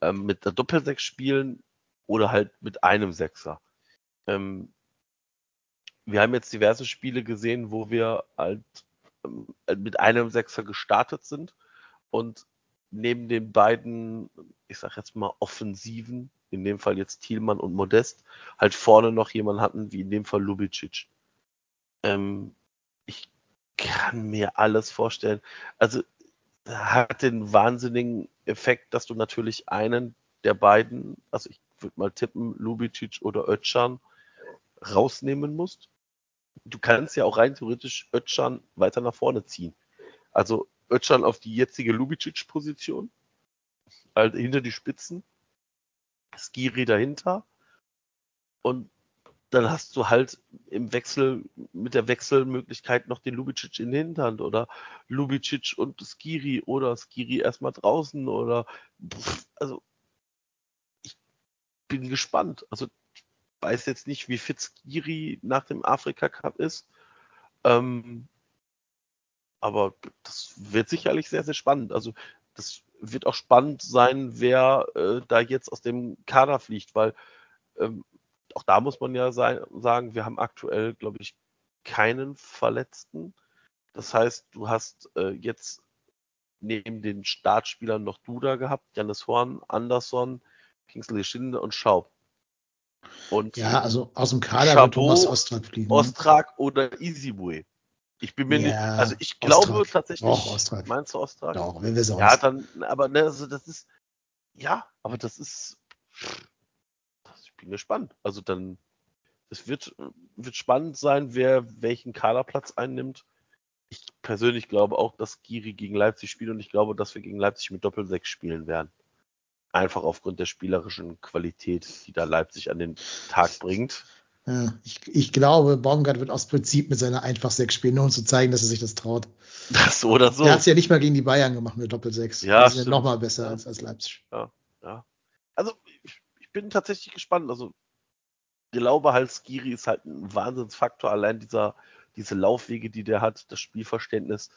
ähm, mit der Doppelsechs spielen oder halt mit einem Sechser. Ähm, wir haben jetzt diverse Spiele gesehen, wo wir halt ähm, mit einem Sechser gestartet sind und neben den beiden, ich sag jetzt mal, Offensiven, in dem Fall jetzt Thielmann und Modest, halt vorne noch jemanden hatten, wie in dem Fall Lubicic. Ähm, ich kann mir alles vorstellen. Also hat den wahnsinnigen Effekt, dass du natürlich einen der beiden, also ich würde mal tippen, Lubicic oder Ötchan, rausnehmen musst. Du kannst ja auch rein theoretisch Ötchan weiter nach vorne ziehen. Also Ötchan auf die jetzige Lubicic-Position, also hinter die Spitzen, Skiri dahinter und dann hast du halt im Wechsel, mit der Wechselmöglichkeit noch den Lubicic in der Hinterhand oder Lubicic und Skiri oder Skiri erstmal draußen oder also ich bin gespannt. Also weiß jetzt nicht, wie fit Skiri nach dem Afrika Cup ist. Ähm, aber das wird sicherlich sehr, sehr spannend. Also das wird auch spannend sein, wer äh, da jetzt aus dem Kader fliegt, weil ähm, auch da muss man ja sein, sagen, wir haben aktuell, glaube ich, keinen Verletzten. Das heißt, du hast äh, jetzt neben den Startspielern noch Duda gehabt, Janis Horn, Anderson, Kingsley Schinde und Schaub. Und ja, also aus dem Kader Chabot, wird Thomas Ostrak fliegen. Ne? Ostrak oder Easyway. Ich bin mir ja, nicht, also ich glaube Ostrak. tatsächlich. Doch, Ostrak. Meinst du Ostrak? Doch, wenn wir sonst. Ja, dann, aber ne, also das ist, ja, aber das ist, ich bin gespannt. Also dann, es wird, wird spannend sein, wer welchen Kaderplatz einnimmt. Ich persönlich glaube auch, dass Giri gegen Leipzig spielt und ich glaube, dass wir gegen Leipzig mit Doppel-6 spielen werden. Einfach aufgrund der spielerischen Qualität, die da Leipzig an den Tag bringt. Ja, ich, ich glaube, Baumgart wird aus Prinzip mit seiner einfach 6 spielen, nur um zu zeigen, dass er sich das traut. Das so oder so. Er hat es ja nicht mal gegen die Bayern gemacht mit Doppel-6. Ja, die sind noch mal besser ja. als, als Leipzig. Ja, ja. Also, ich, ich bin tatsächlich gespannt. Also, ich glaube halt, Skiri ist halt ein Wahnsinnsfaktor. Allein dieser, diese Laufwege, die der hat, das Spielverständnis.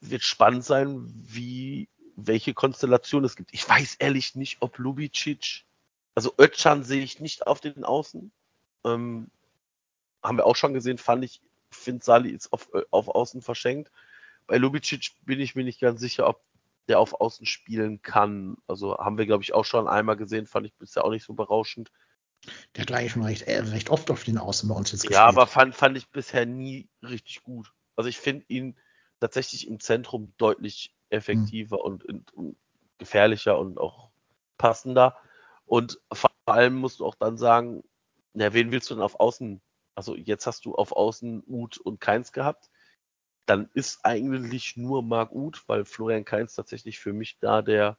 Wird spannend sein, wie, welche Konstellation es gibt. Ich weiß ehrlich nicht, ob Lubicic, also Özcan sehe ich nicht auf den Außen. Ähm, haben wir auch schon gesehen, fand ich, finde Sali ist auf, auf Außen verschenkt. Bei Lubicic bin ich mir nicht ganz sicher, ob der auf Außen spielen kann. Also haben wir, glaube ich, auch schon einmal gesehen, fand ich bisher auch nicht so berauschend. Der hat eigentlich schon recht, äh, recht oft auf den Außen bei uns jetzt gespielt. Ja, aber fand, fand ich bisher nie richtig gut. Also ich finde ihn tatsächlich im Zentrum deutlich effektiver hm. und, und, und, gefährlicher und auch passender. Und vor allem musst du auch dann sagen, ja, wen willst du denn auf Außen? Also jetzt hast du auf Außen Uth und Keins gehabt. Dann ist eigentlich nur Marc Uth, weil Florian Keins tatsächlich für mich da der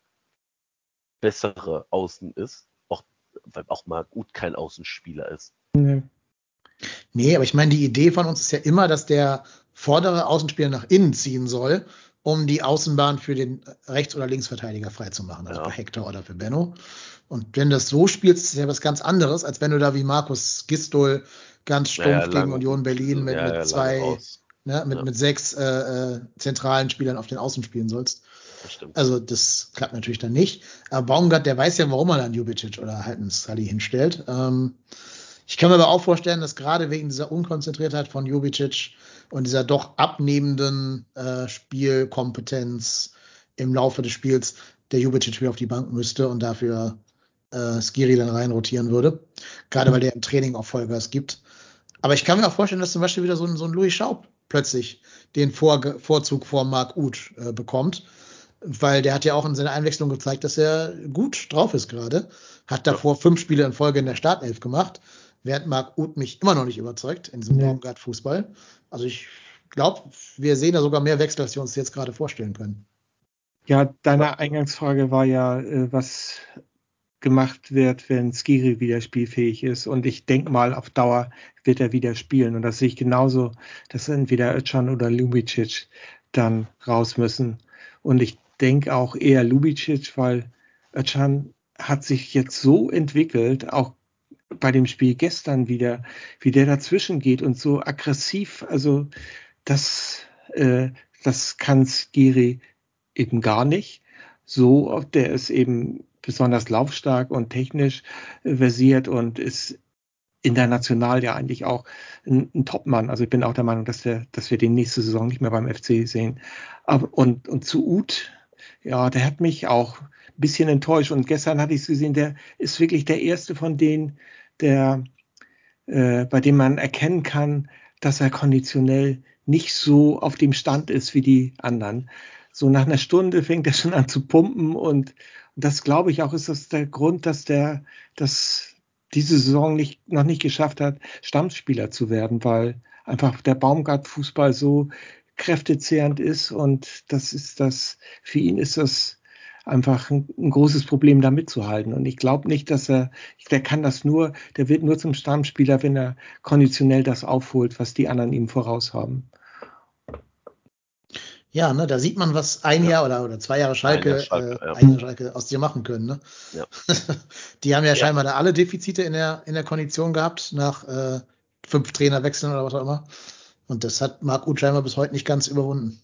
bessere Außen ist. Auch, weil auch Marc Uth kein Außenspieler ist. Nee. Nee, aber ich meine, die Idee von uns ist ja immer, dass der vordere Außenspieler nach innen ziehen soll, um die Außenbahn für den Rechts- oder Linksverteidiger freizumachen, also ja. bei Hector oder für Benno. Und wenn du das so spielst, ist ja was ganz anderes, als wenn du da wie Markus Gistol ganz stumpf ja, ja, gegen Union Berlin mit, mit zwei ne, mit, mit sechs äh, äh, zentralen Spielern auf den Außen spielen sollst. Das. Also das klappt natürlich dann nicht. Aber Baumgart, der weiß ja, warum er dann Jubicic oder halt einen Sully hinstellt. Ähm, ich kann mir aber auch vorstellen, dass gerade wegen dieser Unkonzentriertheit von Jubicic und dieser doch abnehmenden äh, Spielkompetenz im Laufe des Spiels der Jubicic wieder auf die Bank müsste und dafür äh, Skiri dann rein rotieren würde. Gerade weil der im Training auch Vollgas gibt. Aber ich kann mir auch vorstellen, dass zum Beispiel wieder so ein, so ein Louis Schaub plötzlich den Vor Vorzug vor Marc Uth äh, bekommt. Weil der hat ja auch in seiner Einwechslung gezeigt, dass er gut drauf ist gerade. Hat davor fünf Spiele in Folge in der Startelf gemacht, während Marc Uth mich immer noch nicht überzeugt in diesem Nee. Baumgart-Fußball. Also ich glaube, wir sehen da sogar mehr Wechsel, als wir uns jetzt gerade vorstellen können. Ja, deine Eingangsfrage war ja, äh, was gemacht wird, wenn Skiri wieder spielfähig ist. Und ich denke mal, auf Dauer wird er wieder spielen. Und das sehe ich genauso, dass entweder Özcan oder Lubicic dann raus müssen. Und ich denke auch eher Lubicic, weil Özcan hat sich jetzt so entwickelt, auch bei dem Spiel gestern wieder, wie der dazwischen geht und so aggressiv. Also das, äh, das kann Skiri eben gar nicht. So, der ist eben besonders laufstark und technisch äh, versiert und ist international ja eigentlich auch ein, ein Topmann. Also ich bin auch der Meinung, dass, der, dass wir den nächste Saison nicht mehr beim FC sehen. Aber, und, und zu Uth, ja, der hat mich auch ein bisschen enttäuscht. Und gestern hatte ich es gesehen, der ist wirklich der erste von denen, der, äh, bei dem man erkennen kann, dass er konditionell nicht so auf dem Stand ist wie die anderen. So nach einer Stunde fängt er schon an zu pumpen und das glaube ich auch ist das der Grund, dass der dass diese Saison nicht, noch nicht geschafft hat, Stammspieler zu werden, weil einfach der Baumgart-Fußball so kräftezehrend ist und das ist das, für ihn ist das einfach ein, ein großes Problem, da mitzuhalten. Und ich glaube nicht, dass er, der kann das nur, der wird nur zum Stammspieler, wenn er konditionell das aufholt, was die anderen ihm voraus haben. Ja, ne, da sieht man, was ein Ja. Jahr oder, oder zwei Jahre Schalke, Ein Jahr Schalke, äh, ja. ein Jahr Schalke aus dir machen können. Ne? Ja. Die haben ja, Ja. scheinbar da alle Defizite in der, in der Kondition gehabt, nach äh, fünf Trainerwechseln oder was auch immer. Und das hat Marc Uth scheinbar bis heute nicht ganz überwunden.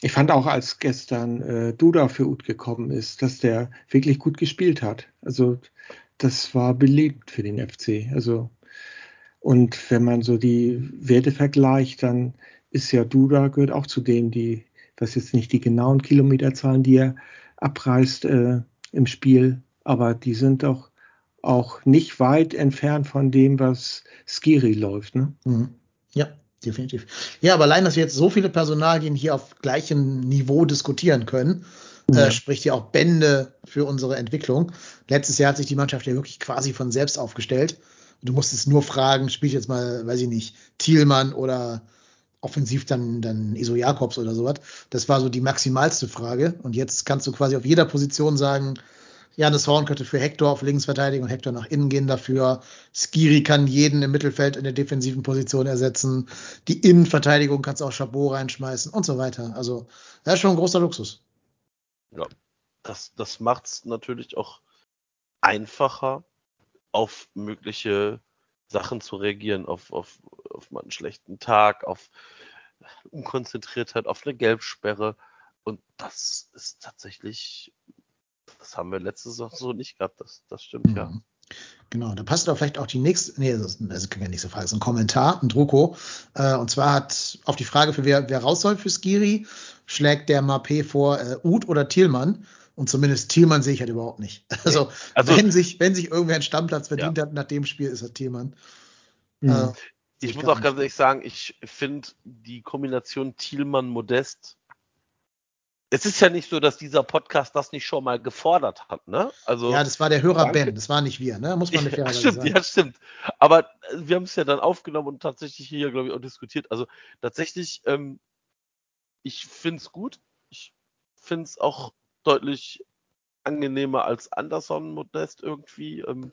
Ich fand auch, als gestern äh, Duda für Uth gekommen ist, dass der wirklich gut gespielt hat. Also das war belebend für den FC. Also und wenn man so die Werte vergleicht, dann ist ja Duda gehört auch zu denen, die, das jetzt nicht die genauen Kilometerzahlen, die er abreißt äh, im Spiel, aber die sind doch auch nicht weit entfernt von dem, was Skiri läuft. Ne? Mhm. Ja, definitiv. Ja, aber allein, dass wir jetzt so viele Personalien hier auf gleichem Niveau diskutieren können, Ja. äh, spricht ja auch Bände für unsere Entwicklung. Letztes Jahr hat sich die Mannschaft ja wirklich quasi von selbst aufgestellt. Du musstest nur fragen, spielt jetzt mal, weiß ich nicht, Thielmann oder offensiv dann, dann Iso Jakobs oder sowas. Das war so die maximalste Frage. Und jetzt kannst du quasi auf jeder Position sagen, Janis Horn könnte für Hector auf links verteidigen und Hector nach innen gehen dafür. Skiri kann jeden im Mittelfeld in der defensiven Position ersetzen. Die Innenverteidigung kannst du auch Chabot reinschmeißen und so weiter. Also, das ist schon ein großer Luxus. Das, das macht es natürlich auch einfacher, auf mögliche Sachen zu reagieren, auf, auf, auf mal einen schlechten Tag, auf Unkonzentriertheit, auf eine Gelbsperre. Und das ist tatsächlich, das haben wir letzte Saison so nicht gehabt. Das, das stimmt, ja. Mhm. Genau, da passt doch vielleicht auch die nächste, nee, das ist, das ist keine nächste Frage, das ist ein Kommentar, ein Druko. Äh, und zwar hat auf die Frage, für wer, wer raus soll für Skiri, schlägt der Mappé vor, äh, Uth oder Thielmann. Und zumindest Thielmann sehe ich halt überhaupt nicht. Also, Also, wenn sich, wenn sich irgendwer einen Stammplatz verdient hat nach dem Spiel, ist das Thielmann. Mhm. Äh, ich ich muss auch ganz ehrlich sagen, ich finde die Kombination Thielmann-Modest es ist ja nicht so, dass dieser Podcast das nicht schon mal gefordert hat, ne? Also ja, das war der Hörer danke. Ben, das war nicht wir, ne? Muss man Ja, fairerweise stimmt, sagen. ja, stimmt. Aber äh, wir haben es ja dann aufgenommen und tatsächlich hier, glaube ich, auch diskutiert. Also tatsächlich, ähm, ich finde es gut. Ich finde es auch deutlich angenehmer als Anderson Modest irgendwie. Ähm,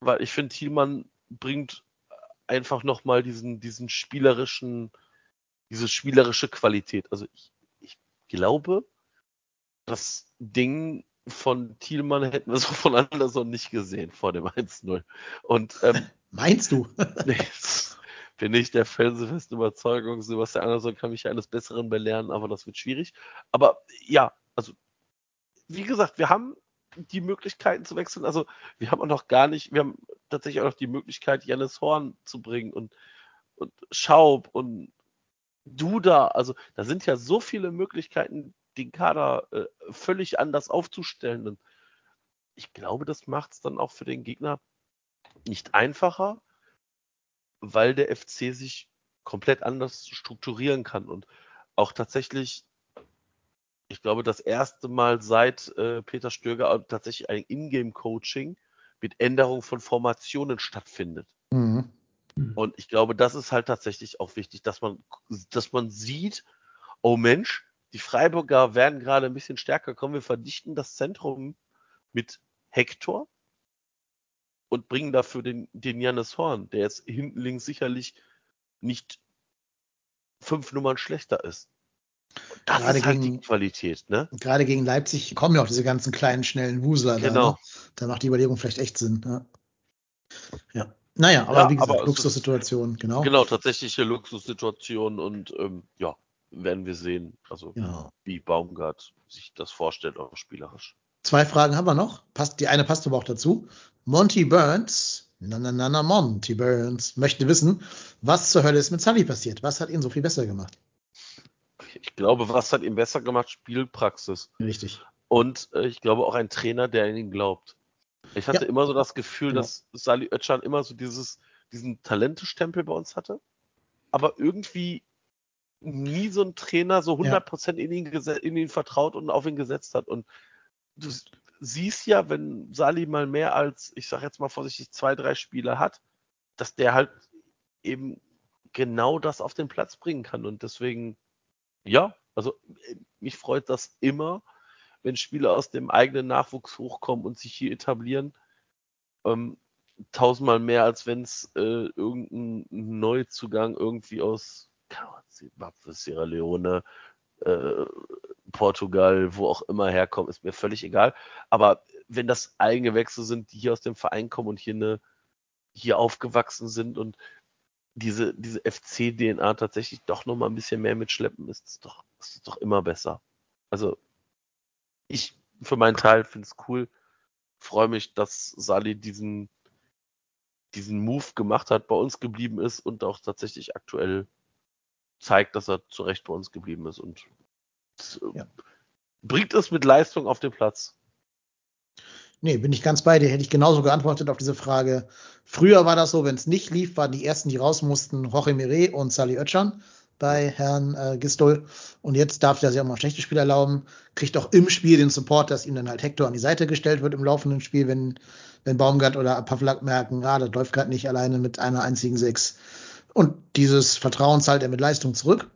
weil ich finde, Thielmann bringt einfach nochmal diesen, diesen spielerischen, diese spielerische Qualität. Also ich glaube, das Ding von Thielmann hätten wir so von Anderson nicht gesehen vor dem 1-0. Und ähm, Meinst du? nee, bin ich der felsenfesten Überzeugung, Sebastian Andersson kann mich eines Besseren belehren, aber das wird schwierig. Aber ja, also wie gesagt, wir haben die Möglichkeiten zu wechseln. Also wir haben auch noch gar nicht, wir haben tatsächlich auch noch die Möglichkeit, Janis Horn zu bringen und, und Schaub und Duda. Also da sind ja so viele Möglichkeiten, den Kader äh, völlig anders aufzustellen. Und ich glaube, das macht es dann auch für den Gegner nicht einfacher, weil der FC sich komplett anders strukturieren kann und auch tatsächlich, ich glaube, das erste Mal seit äh, Peter Stöger tatsächlich ein Ingame-Coaching mit Änderung von Formationen stattfindet. Mhm. Und ich glaube, das ist halt tatsächlich auch wichtig, dass man, dass man sieht, oh Mensch, die Freiburger werden gerade ein bisschen stärker kommen. Wir verdichten das Zentrum mit Hector und bringen dafür den, den Janis Horn, der jetzt hinten links sicherlich nicht fünf Nummern schlechter ist. das gerade ist halt gegen, die Qualität, ne? Gerade gegen Leipzig kommen ja auch diese ganzen kleinen, schnellen Wusler. Genau. Da, ne? da macht die Überlegung vielleicht echt Sinn. Ja. ja. Naja, aber ja, wie gesagt, Luxussituation, genau. Genau, tatsächliche Luxussituation und ähm, ja, werden wir sehen, also ja. wie Baumgart sich das vorstellt, auch spielerisch. Zwei Fragen haben wir noch. Passt, die eine passt aber auch dazu. Monty Burns, na, na, na, na, Monty Burns, möchte wissen, was zur Hölle ist mit Sully passiert? Was hat ihn so viel besser gemacht? Ich glaube, was hat ihn besser gemacht? Spielpraxis. Richtig. Und äh, ich glaube auch ein Trainer, der an ihn glaubt. Ich hatte ja. immer so das Gefühl, genau. dass Sali Özcan immer so dieses, diesen Talentestempel bei uns hatte, aber irgendwie nie so ein Trainer so 100% ja. in, ihn in ihn vertraut und auf ihn gesetzt hat. Und du siehst ja, wenn Sali mal mehr als, ich sag jetzt mal vorsichtig, zwei, drei Spiele hat, dass der halt eben genau das auf den Platz bringen kann. Und deswegen, ja, also mich freut das immer, wenn Spieler aus dem eigenen Nachwuchs hochkommen und sich hier etablieren. Ähm, tausendmal mehr, als wenn es äh, irgendein Neuzugang irgendwie aus Zimbabwe, Sierra Leone, äh, Portugal, wo auch immer herkommen, ist mir völlig egal. Aber wenn das Eigengewächse sind, die hier aus dem Verein kommen und hier eine, hier aufgewachsen sind und diese, diese FC-DNA tatsächlich doch noch mal ein bisschen mehr mitschleppen, ist es doch, ist doch immer besser. Also, ich für meinen Teil finde es cool, freue mich, dass Sali diesen, diesen Move gemacht hat, bei uns geblieben ist und auch tatsächlich aktuell zeigt, dass er zu Recht bei uns geblieben ist und ja. bringt es mit Leistung auf den Platz. Nee, bin ich ganz bei dir. Hätte ich genauso geantwortet auf diese Frage. Früher war das so, wenn es nicht lief, waren die ersten, die raus mussten, Jorge Mire und Sally Oetschan bei Herrn äh, Gistol. Und jetzt darf der sich auch mal schlechte Spiele erlauben, kriegt auch im Spiel den Support, dass ihm dann halt Hector an die Seite gestellt wird im laufenden Spiel, wenn, wenn Baumgart oder Pavlak merken, ah, das läuft gerade nicht alleine mit einer einzigen Sechs. Und dieses Vertrauen zahlt er mit Leistung zurück.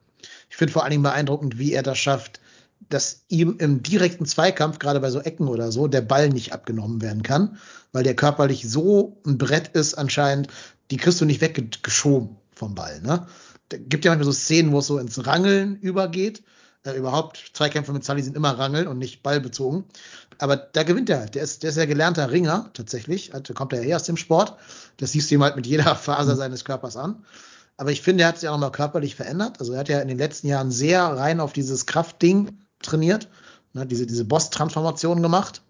Ich finde vor allen Dingen beeindruckend, wie er das schafft, dass ihm im direkten Zweikampf, gerade bei so Ecken oder so, der Ball nicht abgenommen werden kann, weil der körperlich so ein Brett ist anscheinend, die kriegst du nicht weggeschoben vom Ball. Ne? Gibt ja manchmal so Szenen, wo es so ins Rangeln übergeht. Äh, überhaupt, Zweikämpfe mit Sully sind immer Rangeln und nicht ballbezogen. Aber da gewinnt er. Der ist, der ist ja gelernter Ringer tatsächlich. Also kommt er ja eher aus dem Sport. Das siehst du ihm halt mit jeder Faser seines Körpers an. Aber ich finde, er hat sich auch nochmal körperlich verändert. Also er hat ja in den letzten Jahren sehr rein auf dieses Kraftding trainiert, ne, diese, diese Boss-Transformation gemacht.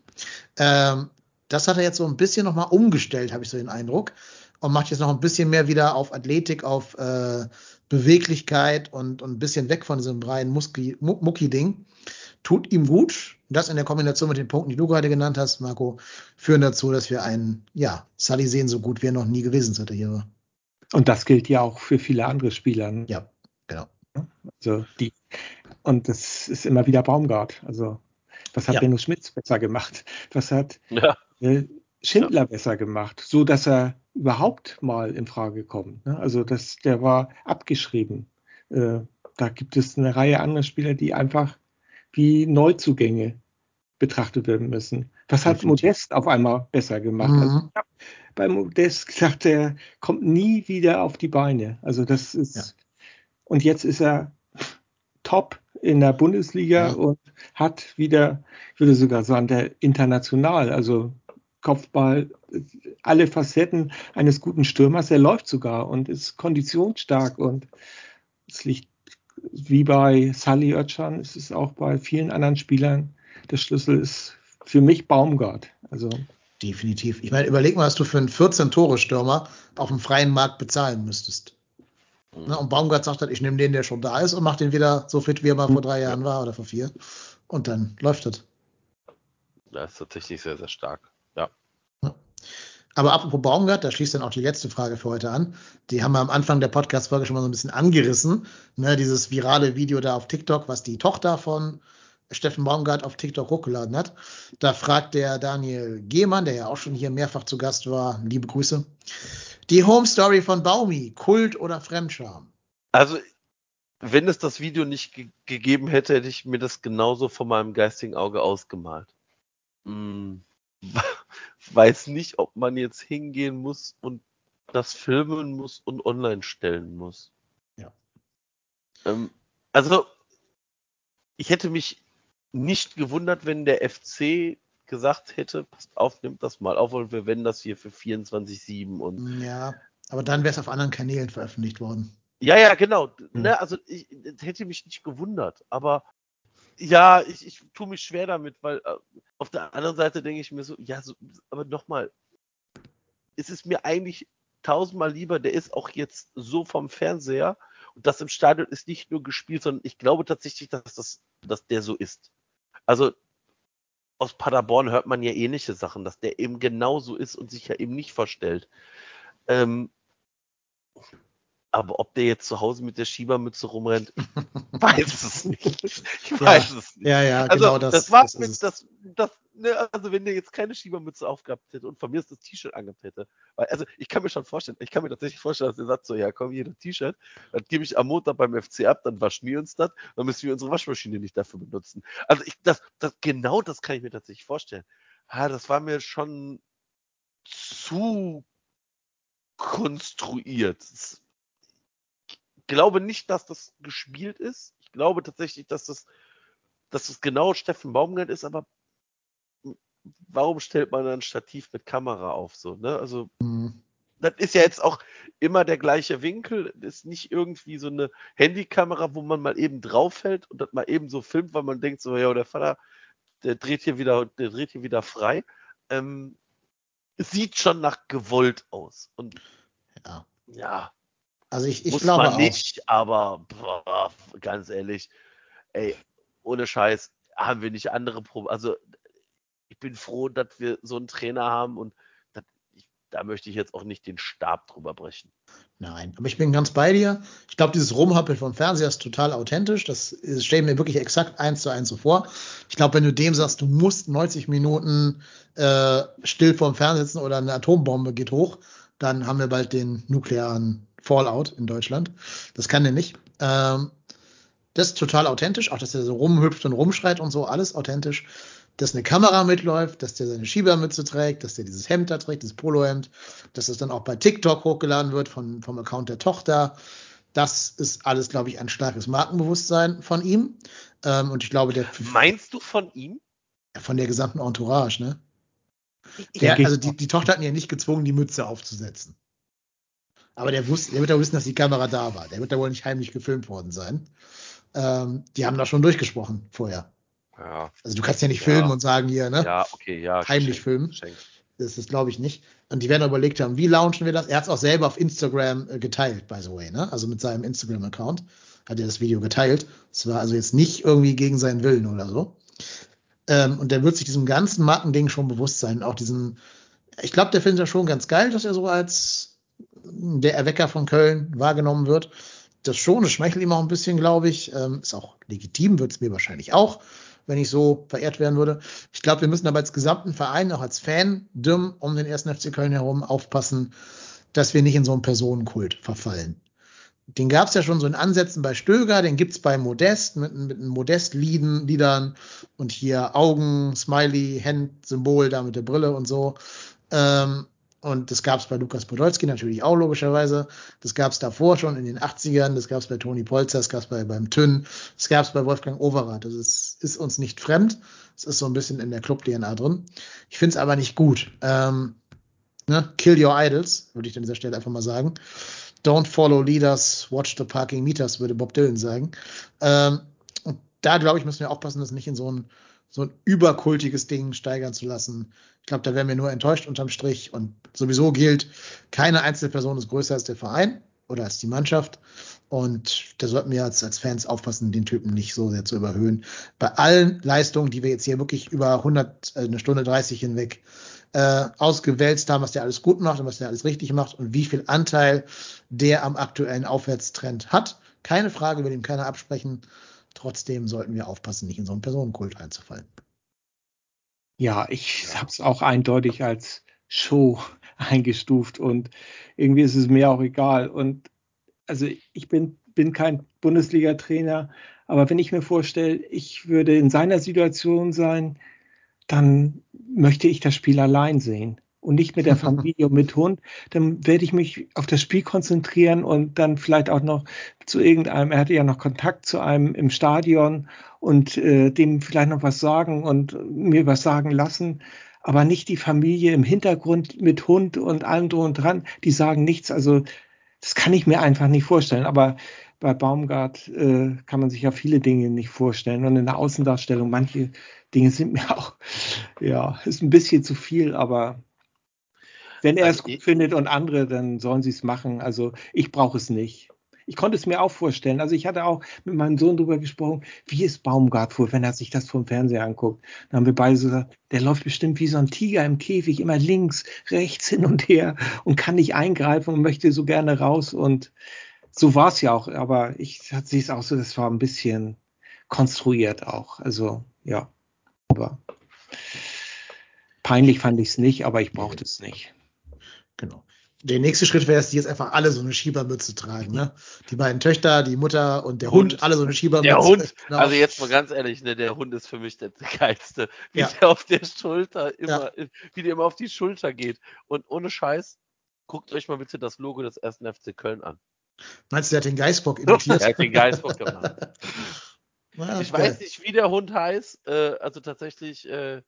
Ähm, das hat er jetzt so ein bisschen nochmal umgestellt, habe ich so den Eindruck. Und macht jetzt noch ein bisschen mehr wieder auf Athletik, auf äh, Beweglichkeit und, und ein bisschen weg von diesem reinen Mucki-Ding. Tut ihm gut. Das in der Kombination mit den Punkten, die du gerade genannt hast, Marco, führen dazu, dass wir einen, ja, Sully sehen, so gut wie er noch nie gewesen ist, hier war. Und das gilt ja auch für viele andere Spieler. Ne? Ja, genau. Also die, und das ist immer wieder Baumgart. Also, was hat ja. Benno Schmitz besser gemacht? Was hat ja. äh, Schindler ja. besser gemacht? So dass er überhaupt mal in Frage kommt. Ne? Also, das, der war abgeschrieben. Äh, da gibt es eine Reihe anderer Spieler, die einfach wie Neuzugänge betrachtet werden müssen. Was hat Modest auf einmal besser gemacht? Mhm. Also, ja, bei Modest gesagt, er kommt nie wieder auf die Beine. Also das ist ja. und jetzt ist er top in der Bundesliga ja. und hat wieder, ich würde sogar sagen, der international, also Kopfball, alle Facetten eines guten Stürmers. Er läuft sogar und ist konditionsstark und es liegt wie bei Sally ist es auch bei vielen anderen Spielern. Der Schlüssel ist für mich Baumgart. Also Definitiv. Ich meine, überleg mal, was du für einen 14-Tore-Stürmer auf dem freien Markt bezahlen müsstest. Mhm. Ne, und Baumgart sagt dann, ich nehme den, der schon da ist und mache den wieder so fit, wie er mal vor drei Jahren war oder vor vier. Und dann läuft das. Das ist tatsächlich sehr, sehr stark. Aber apropos Baumgart, da schließt dann auch die letzte Frage für heute an. Die haben wir am Anfang der Podcast-Folge schon mal so ein bisschen angerissen. Ne, dieses virale Video da auf TikTok, was die Tochter von Steffen Baumgart auf TikTok hochgeladen hat. Da fragt der Daniel Gehmann, der ja auch schon hier mehrfach zu Gast war, liebe Grüße. Die Home Story von Baumi, Kult oder Fremdscham? Also, wenn es das Video nicht ge gegeben hätte, hätte ich mir das genauso von meinem geistigen Auge ausgemalt. Hm. Weiß nicht, ob man jetzt hingehen muss und das filmen muss und online stellen muss. Ja. Ähm, also, ich hätte mich nicht gewundert, wenn der FC gesagt hätte, passt auf, nimmt das mal auf und wir wenden das hier für 24-7 und. Ja, aber dann wäre es auf anderen Kanälen veröffentlicht worden. Ja, ja, genau. Hm. Ne, also ich hätte mich nicht gewundert, aber ja, ich, ich tue mich schwer damit, weil äh, auf der anderen Seite denke ich mir so, ja, so, aber nochmal, es ist mir eigentlich tausendmal lieber, der ist auch jetzt so vom Fernseher und das im Stadion ist nicht nur gespielt, sondern ich glaube tatsächlich, dass das, dass der so ist. Also aus Paderborn hört man ja ähnliche Sachen, dass der eben genauso ist und sich ja eben nicht verstellt. Ähm, aber ob der jetzt zu Hause mit der Schiebermütze rumrennt, weiß es nicht. Ich weiß ja, es nicht. Ja, ja, also, genau das. Das war das mit, das, das, ne, also wenn der jetzt keine Schiebermütze aufgehabt hätte und von mir das T-Shirt angehabt hätte, weil, also ich kann mir schon vorstellen, ich kann mir tatsächlich vorstellen, dass der sagt so, ja komm, hier das T-Shirt, das gebe ich am Montag beim FC ab, dann waschen wir uns das, dann müssen wir unsere Waschmaschine nicht dafür benutzen. Also ich, das, das, genau das kann ich mir tatsächlich vorstellen. Ja, das war mir schon zu konstruiert. Das glaube nicht, dass das gespielt ist. Ich glaube tatsächlich, dass das, dass das genau Steffen Baumgart ist, aber warum stellt man ein Stativ mit Kamera auf? So, ne? Also, mhm. das ist ja jetzt auch immer der gleiche Winkel. Das ist nicht irgendwie so eine Handykamera, wo man mal eben draufhält und das mal eben so filmt, weil man denkt, so, ja, der Vater, der dreht hier wieder, der dreht hier wieder frei. Ähm, sieht schon nach gewollt aus. Und ja. ja, also ich, ich Muss glaube man auch. nicht, aber boah, ganz ehrlich, ey, ohne Scheiß haben wir nicht andere Probleme. Also ich bin froh, dass wir so einen Trainer haben und das, ich, da möchte ich jetzt auch nicht den Stab drüber brechen. Nein, aber ich bin ganz bei dir. Ich glaube, dieses Rumhappeln vom Fernseher ist total authentisch. Das stelle mir wirklich exakt eins zu eins so vor. Ich glaube, wenn du dem sagst, du musst 90 Minuten äh, still vorm Fernseher sitzen oder eine Atombombe geht hoch, dann haben wir bald den nuklearen Fallout in Deutschland. Das kann der nicht. Ähm, das ist total authentisch, auch dass er so rumhüpft und rumschreit und so, alles authentisch. Dass eine Kamera mitläuft, dass der seine Schiebermütze trägt, dass der dieses Hemd da trägt, dieses Polohemd, dass das dann auch bei TikTok hochgeladen wird von, vom Account der Tochter. Das ist alles, glaube ich, ein starkes Markenbewusstsein von ihm. Ähm, und ich glaube, der. Meinst du von ihm? Von der gesamten Entourage, ne? Der, also die, die Tochter hat ihn ja nicht gezwungen, die Mütze aufzusetzen. Aber der, wusste, der wird ja wissen, dass die Kamera da war. Der wird da wohl nicht heimlich gefilmt worden sein. Ähm, die haben da schon durchgesprochen vorher. Ja. Also du kannst ja nicht filmen und sagen hier, ne? Ja, okay, ja. Heimlich geschenkt, filmen. geschenkt. Das ist, glaube ich, nicht. Und die werden überlegt haben, wie launchen wir das? Er hat es auch selber auf Instagram äh, geteilt, by the way, ne? Also mit seinem Instagram-Account hat er das Video geteilt. Es war also jetzt nicht irgendwie gegen seinen Willen oder so. Ähm, und der wird sich diesem ganzen Markending schon bewusst sein. Auch diesen, ich glaube, der findet das schon ganz geil, dass er so als der Erwecker von Köln wahrgenommen wird. Das schon, das schmeichelt ihm auch ein bisschen, glaube ich. Ähm, ist auch legitim, wird es mir wahrscheinlich auch, wenn ich so verehrt werden würde. Ich glaube, wir müssen aber als gesamten Verein, auch als Fan, dumm um den ersten FC Köln herum aufpassen, dass wir nicht in so einen Personenkult verfallen. Den gab es ja schon so in Ansätzen bei Stöger, den gibt's bei Modest mit, mit Modest-Liedern Liedern und hier Augen, Smiley, Hand, Symbol da mit der Brille und so. Ähm, Und das gab es bei Lukas Podolski natürlich auch logischerweise. Das gab es davor schon in den 80ern. Das gab es bei Toni Polzer, das gab es bei, beim Tünn, das gab es bei Wolfgang Overath. Das ist, ist uns nicht fremd. Es ist so ein bisschen in der Club-DNA drin. Ich finde es aber nicht gut. Ähm, ne? Kill your idols, würde ich an dieser Stelle einfach mal sagen. Don't follow leaders, watch the parking meters, würde Bob Dylan sagen. Ähm, und da, glaube ich, müssen wir aufpassen, das nicht in so ein, so ein überkultiges Ding steigern zu lassen. Ich glaube, da wären wir nur enttäuscht unterm Strich. Und sowieso gilt, keine Einzelperson ist größer als der Verein oder als die Mannschaft. Und da sollten wir als, als Fans aufpassen, den Typen nicht so sehr zu überhöhen. Bei allen Leistungen, die wir jetzt hier wirklich über 100, äh, eine Stunde 30 hinweg äh, ausgewälzt haben, was der alles gut macht und was der alles richtig macht und wie viel Anteil der am aktuellen Aufwärtstrend hat. Keine Frage, will ihm keiner absprechen. Trotzdem sollten wir aufpassen, nicht in so einen Personenkult einzufallen. Ja, ich habe es auch eindeutig als Show eingestuft und irgendwie ist es mir auch egal. Und also ich bin, bin kein Bundesliga-Trainer, aber wenn ich mir vorstelle, ich würde in seiner Situation sein, dann möchte ich das Spiel allein sehen und nicht mit der Familie und mit Hund, dann werde ich mich auf das Spiel konzentrieren und dann vielleicht auch noch zu irgendeinem, er hatte ja noch Kontakt zu einem im Stadion und äh, dem vielleicht noch was sagen und mir was sagen lassen, aber nicht die Familie im Hintergrund mit Hund und allem drum und dran, die sagen nichts, also das kann ich mir einfach nicht vorstellen, aber bei Baumgart äh, kann man sich ja viele Dinge nicht vorstellen. Und in der Außendarstellung, manche Dinge sind mir auch, ja, ist ein bisschen zu viel, aber wenn er also es gut findet und andere, dann sollen sie es machen. Also ich brauche es nicht. Ich konnte es mir auch vorstellen. Also ich hatte auch mit meinem Sohn darüber gesprochen, wie ist Baumgart vor, wenn er sich das vom Fernseher anguckt. Dann haben wir beide so gesagt, der läuft bestimmt wie so ein Tiger im Käfig, immer links, rechts, hin und her und kann nicht eingreifen und möchte so gerne raus. Und so war es ja auch. Aber ich sehe es auch so, das war ein bisschen konstruiert auch. Also ja, aber peinlich fand ich es nicht, aber ich brauchte es nicht. Genau. Der nächste Schritt wäre, dass die jetzt einfach alle so eine Schiebermütze tragen, ne? Die beiden Töchter, die Mutter und der Hund, Hund alle so eine Schiebermütze. Der Hund, genau. also jetzt mal ganz ehrlich, ne, der Hund ist für mich der geilste. Wie ja. der auf der Schulter immer, ja. wie der immer auf die Schulter geht. Und ohne Scheiß, guckt euch mal bitte das Logo des ersten FC Köln an. Meinst du, der hat den Geistbock imitiert? er hat den Geistbock gemacht. Ich weiß nicht, wie der Hund heißt. Äh, also tatsächlich, äh,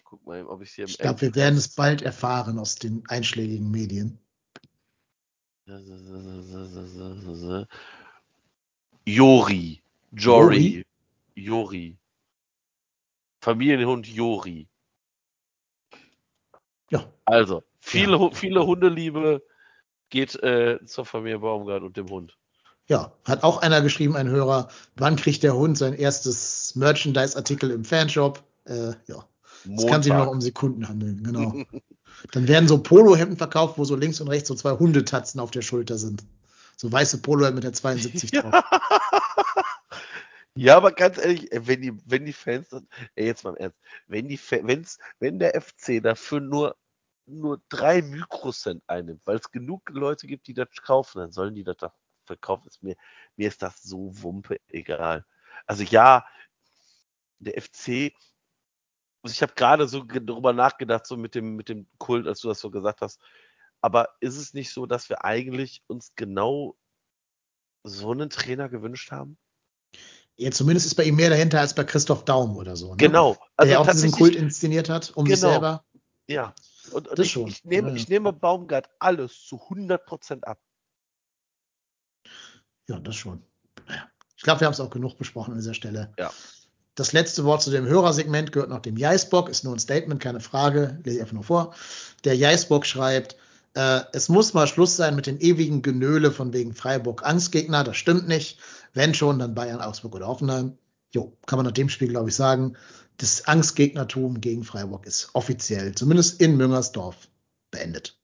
ich guck mal, ob ich hier. Ich glaube, wir werden es bald erfahren aus den einschlägigen Medien. Jori. Jory. Jori. Familienhund Jori. Ja. Also, viele, ja. viele Hundeliebe geht äh, zur Familie Baumgart und dem Hund. Ja, hat auch einer geschrieben, ein Hörer, wann kriegt der Hund sein erstes Merchandise-Artikel im Fanshop? Äh, ja. Es kann sich nur noch um Sekunden handeln, genau. Dann werden so Polohemden verkauft, wo so links und rechts so zwei Hundetatzen auf der Schulter sind. So weiße Polohemden mit der 72 drauf. Ja, aber ganz ehrlich, wenn die, wenn die Fans, ey, jetzt mal im Ernst, wenn die, wenn's, wenn der FC dafür nur, nur drei Mikrocent einnimmt, weil es genug Leute gibt, die das kaufen, dann sollen die das doch verkaufen. Ist mir, mir ist das so wumpe egal. Also ja, der FC ich habe gerade so darüber nachgedacht, so mit dem, mit dem Kult, als du das so gesagt hast. Aber ist es nicht so, dass wir eigentlich uns genau so einen Trainer gewünscht haben? Ja, zumindest ist bei ihm mehr dahinter als bei Christoph Daum oder so. Ne? Genau. Also der auch diesen Kult inszeniert hat, um genau. sich selber. Ja. Und, und ich, ich, nehme, ja. ich nehme Baumgart alles zu 100% ab. Ja, das schon. Ich glaube, wir haben es auch genug besprochen an dieser Stelle. Ja. Das letzte Wort zu dem Hörersegment gehört noch dem Jaisbock, ist nur ein Statement, keine Frage, lese ich einfach nur vor. Der Jaisbock schreibt, äh, es muss mal Schluss sein mit den ewigen Genöle von wegen Freiburg Angstgegner, das stimmt nicht. Wenn schon, dann Bayern, Augsburg oder Hoffenheim. Jo, kann man nach dem Spiel, glaube ich, sagen, das Angstgegnertum gegen Freiburg ist offiziell, zumindest in Müngersdorf, beendet.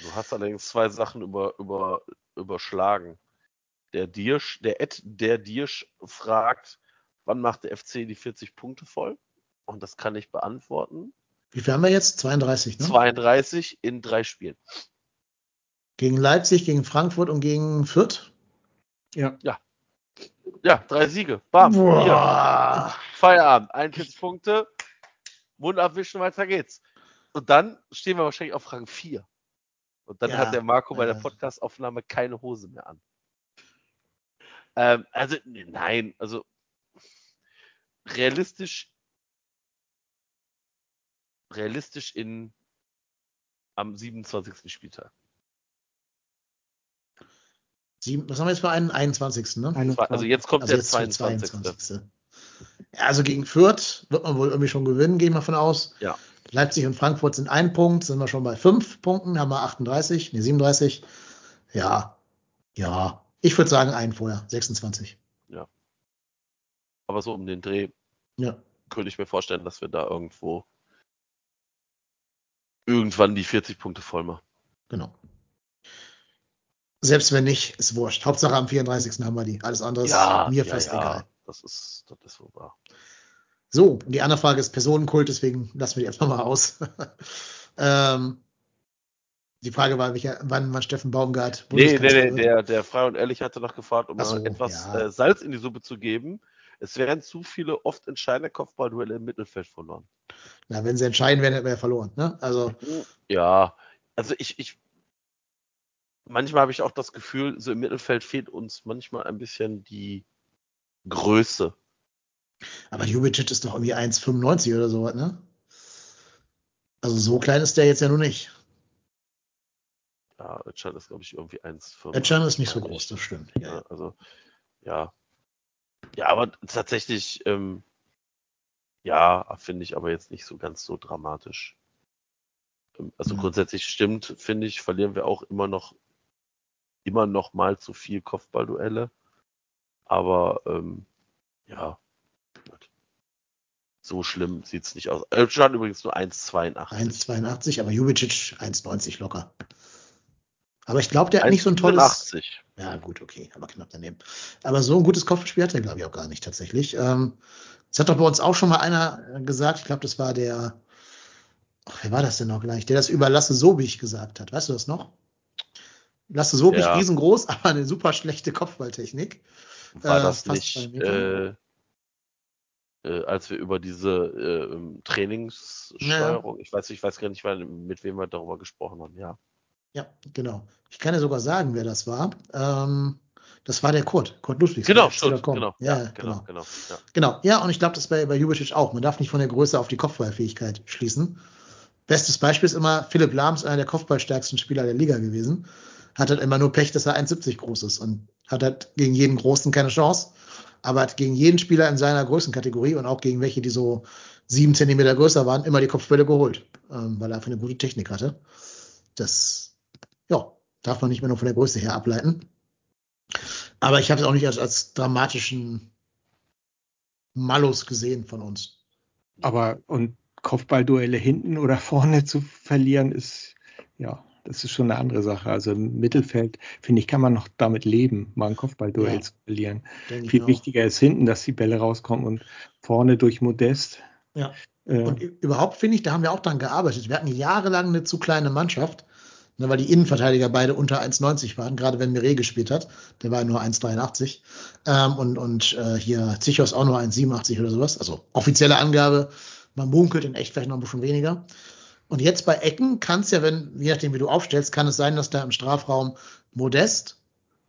Du hast allerdings zwei Sachen über, über, überschlagen. Der Dirsch, der Ed, der Dirsch fragt, wann macht der FC die 40 Punkte voll? Und das kann ich beantworten. Wie viel haben wir jetzt? 32, ne? 32 in drei Spielen. Gegen Leipzig, gegen Frankfurt und gegen Fürth? Ja. Ja. Ja, drei Siege. Bam. Feierabend. 41 Punkte. Mund abwischen, weiter geht's. und dann stehen wir wahrscheinlich auf Rang 4. Und dann Ja, hat der Marco bei der. Podcastaufnahme keine Hose mehr an. Ähm, also, nein, also realistisch, realistisch in am 27. Spieltag. Sieben, was haben wir jetzt für einen? 21. Ne? Also jetzt kommt Also der jetzt der 22. 22. Ja, also gegen Fürth wird man wohl irgendwie schon gewinnen, gehen wir von aus. Ja. Leipzig und Frankfurt sind ein Punkt, sind wir schon bei fünf Punkten, haben wir 38, nee, 37. Ja, ja. Ich würde sagen, einen vorher, 26. Aber so um den Dreh Ja. könnte ich mir vorstellen, dass wir da irgendwo irgendwann die 40 Punkte voll machen. Genau. Selbst wenn nicht, ist wurscht. Hauptsache am 34. haben wir die. Alles andere ist mir fast egal. Das ist, das ist so wahr. So, und die andere Frage ist Personenkult, deswegen lassen wir die einfach mal aus. ähm, die Frage war, welcher, wann, wann Steffen Baumgart Nee, nee, nee, der, der Frei und Ehrlich hatte noch gefragt, um so, etwas ja. äh, Salz in die Suppe zu geben. Es wären zu viele oft entscheidende Kopfballduelle im Mittelfeld verloren. Na, wenn sie entscheiden werden, hätten wir ja verloren. Ne? Also, Ja, also ich, ich manchmal habe ich auch das Gefühl, so im Mittelfeld fehlt uns manchmal ein bisschen die Größe. aber Jubicic ist doch irgendwie 1,95 oder so, ne? Also so klein ist der jetzt ja nur nicht. Ja, Özcan ist, glaube ich, irgendwie 1,5. Özcan ist nicht so groß, das stimmt. Ja, ja. also, ja. Ja, aber tatsächlich, ähm, ja, finde ich aber jetzt nicht so ganz so dramatisch. Ähm, Also Mhm. grundsätzlich stimmt, finde ich, verlieren wir auch immer noch, immer noch mal zu viel Kopfballduelle. Aber, ähm, ja, so schlimm sieht's nicht aus. Özcan übrigens nur 1,82. 1,82, aber Jubicic 1,90 locker. Aber ich glaube, der hat nicht so ein tolles. 1,85. Ja, gut, okay, aber knapp daneben. Aber so ein gutes Kopfspiel hat er, glaube ich, auch gar nicht tatsächlich. Ähm, das hat doch bei uns auch schon mal einer äh, gesagt, ich glaube, das war der, ach, wer war das denn noch gleich, der das über Lasse Sobich gesagt hat. Weißt du das noch? Lasse Sobich, Ja. riesengroß, aber eine super schlechte Kopfballtechnik. War Äh, das nicht, äh, äh, als wir über diese äh, Trainingssteuerung, ich weiß, ich weiß gar nicht, mit wem wir darüber gesprochen haben, ja. Ja, genau. Ich kann ja sogar sagen, wer das war. Ähm, das war der Kurt, Kurt Ludwigs. Genau, FC.com. genau, Ja, ja, genau, genau. genau, ja. Genau, ja, und ich glaube, das bei, bei Jubicic auch. Man darf nicht von der Größe auf die Kopfballfähigkeit schließen. Bestes Beispiel ist immer Philipp Lahms, einer der kopfballstärksten Spieler der Liga gewesen. Hat halt immer nur Pech, dass er 1,70 groß ist und hat halt gegen jeden Großen keine Chance. Aber hat gegen jeden Spieler in seiner Größenkategorie und auch gegen welche, die so sieben Zentimeter größer waren, immer die Kopfbälle geholt, ähm, weil er einfach eine gute Technik hatte. Das, darf man nicht mehr nur von der Größe her ableiten. Aber ich habe es auch nicht als, als dramatischen Malus gesehen von uns. Aber und Kopfballduelle hinten oder vorne zu verlieren ist, ja, das ist schon eine andere Sache. Also im Mittelfeld, finde ich, kann man noch damit leben, mal ein Kopfballduell Ja. zu verlieren. Viel wichtiger ist hinten, dass die Bälle rauskommen und vorne durch Modest. Ja. Äh, Und überhaupt finde ich, da haben wir auch dran gearbeitet. Wir hatten jahrelang eine zu kleine Mannschaft, ne, weil die Innenverteidiger beide unter 1,90 waren, gerade wenn Mire gespielt hat. Der war nur 1,83. Ähm, und und äh, hier Zichos auch nur 1,87 oder sowas. Also offizielle Angabe. Man munkelt in echt vielleicht noch ein bisschen weniger. Und jetzt bei Ecken kann es ja, wenn, je nachdem wie du aufstellst, kann es sein, dass da im Strafraum Modest,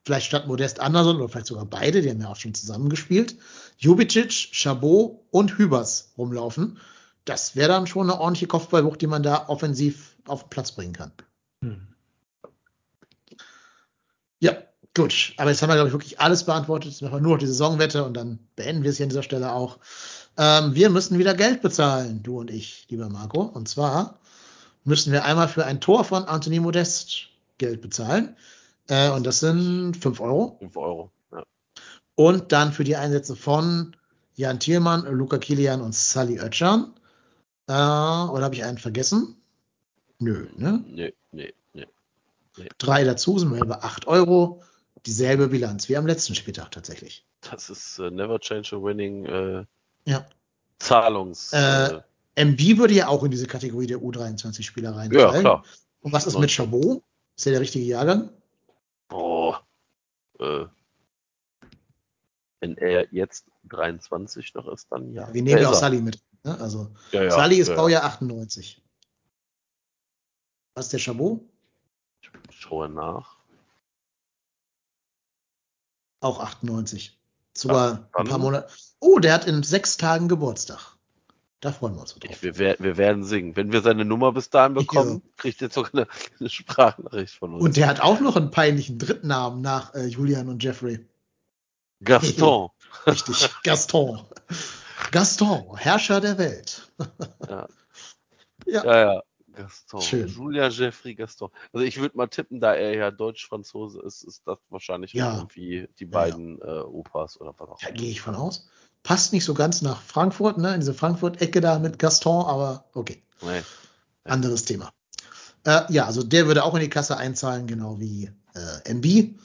vielleicht statt Modest Anderson oder vielleicht sogar beide, die haben ja auch schon zusammengespielt, Jubicic, Chabot und Hübers rumlaufen. Das wäre dann schon eine ordentliche Kopfballwucht, die man da offensiv auf den Platz bringen kann. Hm. Ja, gut. Aber jetzt haben wir, glaube ich, wirklich alles beantwortet. Jetzt machen wir nur noch die Saisonwette und dann beenden wir es hier an dieser Stelle auch. Ähm, wir müssen wieder Geld bezahlen, du und ich, lieber Marco. Und zwar müssen wir einmal für ein Tor von Anthony Modest Geld bezahlen. Äh, und das sind 5 Euro. 5 Euro. Ja. Und dann für die Einsätze von Jan Thielmann, Luca Kilian und Sally Oetschan. Äh, oder habe ich einen vergessen? Nö, ne? Nee, nee, nee. Drei dazu sind wir bei 8 Euro. Dieselbe Bilanz wie am letzten Spieltag tatsächlich. Das ist äh, Never Change a Winning äh, Ja. Zahlungs. Äh, Äh, MB würde ja auch in diese Kategorie der U23-Spieler ja, reinfallen. klar. Und was ist mit Chabot? Ist der der richtige Jahrgang? Boah. Äh, wenn er jetzt 23 noch ist, dann ja. Wir nehmen ja auch. Sally mit. Ne? Also Ja, ja, Sally ist ja, Baujahr 98. Was ist der Chabot? Ich schaue nach. Auch 98. Sogar Ja, ein paar Monate. Oh, der hat in sechs Tagen Geburtstag. Da freuen wir uns drauf. Ich, wir, wir werden singen. Wenn wir seine Nummer bis dahin bekommen, kriegt ihr sogar eine, eine Sprachnachricht von uns. Und der hat auch noch einen peinlichen Drittnamen nach äh, Julian und Jeffrey. Gaston. Richtig, Gaston. Gaston, Herrscher der Welt. Ja. Ja. Ja, ja. Gaston. Schön. Julia Jeffrey Gaston. Also ich würde mal tippen, da er ja Deutsch-Franzose ist, ist das wahrscheinlich Ja. irgendwie die Ja, beiden Äh, Opas oder was auch Da immer. gehe ich von aus. Passt nicht so ganz nach Frankfurt, ne? In diese Frankfurt-Ecke da mit Gaston, aber okay. Nee. Anderes Thema. Äh, ja, also der würde auch in die Kasse einzahlen, genau wie äh, MB.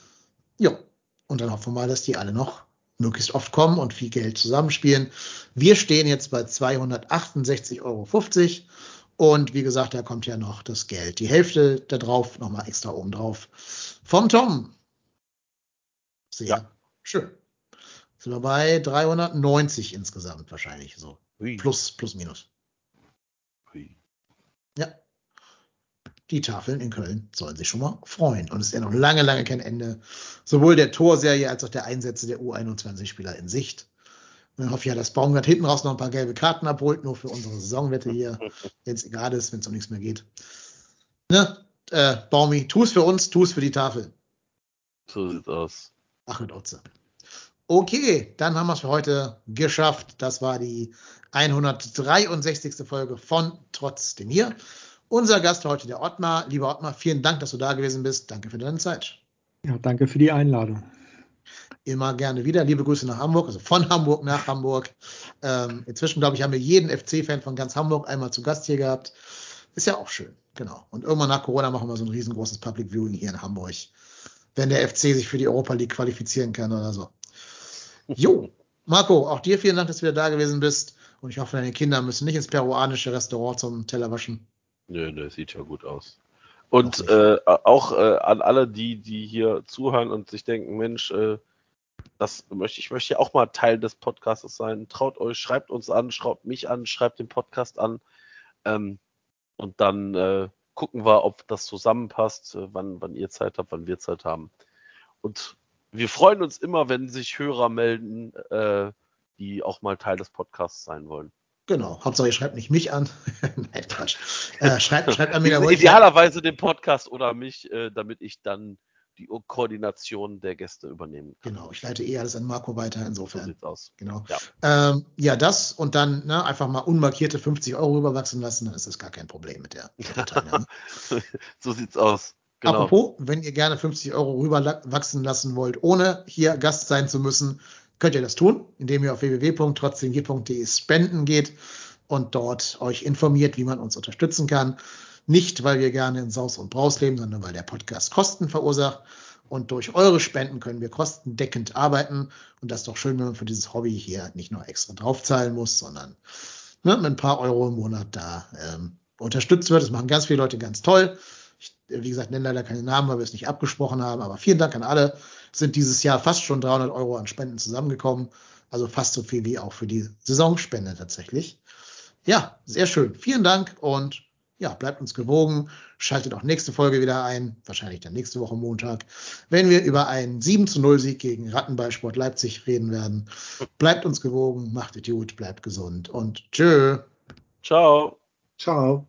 Ja, und dann hoffen wir mal, dass die alle noch möglichst oft kommen und viel Geld zusammenspielen. Wir stehen jetzt bei 268,50 Euro. Und wie gesagt, da kommt ja noch das Geld. Die Hälfte da drauf, nochmal extra oben drauf. Vom Tom. Sehr Ja. schön. Sind wir bei 390 insgesamt wahrscheinlich so. Hui. Plus, plus, minus. Hui. Ja. Die Tafeln in Köln sollen sich schon mal freuen. Und es ist ja noch lange, lange kein Ende. Sowohl der Torserie als auch der Einsätze der U21-Spieler in Sicht. Dann hoffe ich ja, dass Baumgart hinten raus noch ein paar gelbe Karten abholt, nur für unsere Saisonwette hier, wenn es egal ist, wenn es um nichts mehr geht. Ne? Äh, Baumi, tu es für uns, tu es für die Tafel. So sieht's aus. Ach und Otze. Okay, dann haben wir es für heute geschafft. Das war die 163. Folge von Trotzdem hier. Unser Gast heute, der Ottmar. Lieber Ottmar, vielen Dank, dass du da gewesen bist. Danke für deine Zeit. Ja, danke für die Einladung. Immer gerne wieder. Liebe Grüße nach Hamburg, also von Hamburg nach Hamburg. Ähm, inzwischen, glaube ich, haben wir jeden FC-Fan von ganz Hamburg einmal zu Gast hier gehabt. Ist ja auch schön, genau. Und irgendwann nach Corona machen wir so ein riesengroßes Public Viewing hier in Hamburg, wenn der FC sich für die Europa League qualifizieren kann oder so. Jo, Marco, auch dir vielen Dank, dass du wieder da gewesen bist. Und ich hoffe, deine Kinder müssen nicht ins peruanische Restaurant zum Teller waschen. Nö, nö, sieht ja gut aus. Und Auch äh, auch äh, an alle, die, die hier zuhören und sich denken, Mensch, äh, das möchte ich möchte ja auch mal Teil des Podcasts sein. Traut euch, schreibt uns an, schreibt mich an, schreibt den Podcast an. Ähm, und dann äh, gucken wir, ob das zusammenpasst, äh, wann, wann ihr Zeit habt, wann wir Zeit haben. Und wir freuen uns immer, wenn sich Hörer melden, äh, die auch mal Teil des Podcasts sein wollen. Genau, Hauptsache ihr schreibt nicht mich an. Nein, Quatsch. Äh, schreibt, schreibt an mir. Idealerweise den Podcast oder mich, äh, damit ich dann die Koordination der Gäste übernehmen kann. Genau, ich leite eh alles an Marco weiter, So insofern. sieht's aus. Genau. Ja. Ähm, ja, das und dann ne, einfach mal unmarkierte 50 Euro rüberwachsen lassen, dann ist das gar kein Problem mit der, mit der Teilnahme. so sieht's aus. Genau. Apropos, wenn ihr gerne 50 Euro rüberwachsen lassen wollt, ohne hier Gast sein zu müssen, könnt ihr das tun, indem ihr auf www.trotzdemg.de spenden geht und dort euch informiert, wie man uns unterstützen kann. Nicht, weil wir gerne in Saus und Braus leben, sondern weil der Podcast Kosten verursacht. Und durch eure Spenden können wir kostendeckend arbeiten. Und das ist doch schön, wenn man für dieses Hobby hier nicht nur extra draufzahlen muss, sondern ne, mit ein paar Euro im Monat da ähm, unterstützt wird. Das machen ganz viele Leute ganz toll. Ich, wie gesagt, nenne leider keine Namen, weil wir es nicht abgesprochen haben. Aber vielen Dank an alle. Sind dieses Jahr fast schon 300 Euro an Spenden zusammengekommen. Also fast so viel wie auch für die Saisonspende tatsächlich. Ja, sehr schön. Vielen Dank und ja, bleibt uns gewogen. Schaltet auch nächste Folge wieder ein, wahrscheinlich dann nächste Woche Montag, wenn wir über einen 7 zu 0 Sieg gegen Rattenballsport Leipzig reden werden. Bleibt uns gewogen, macht es gut, bleibt gesund und tschö. Ciao. Ciao.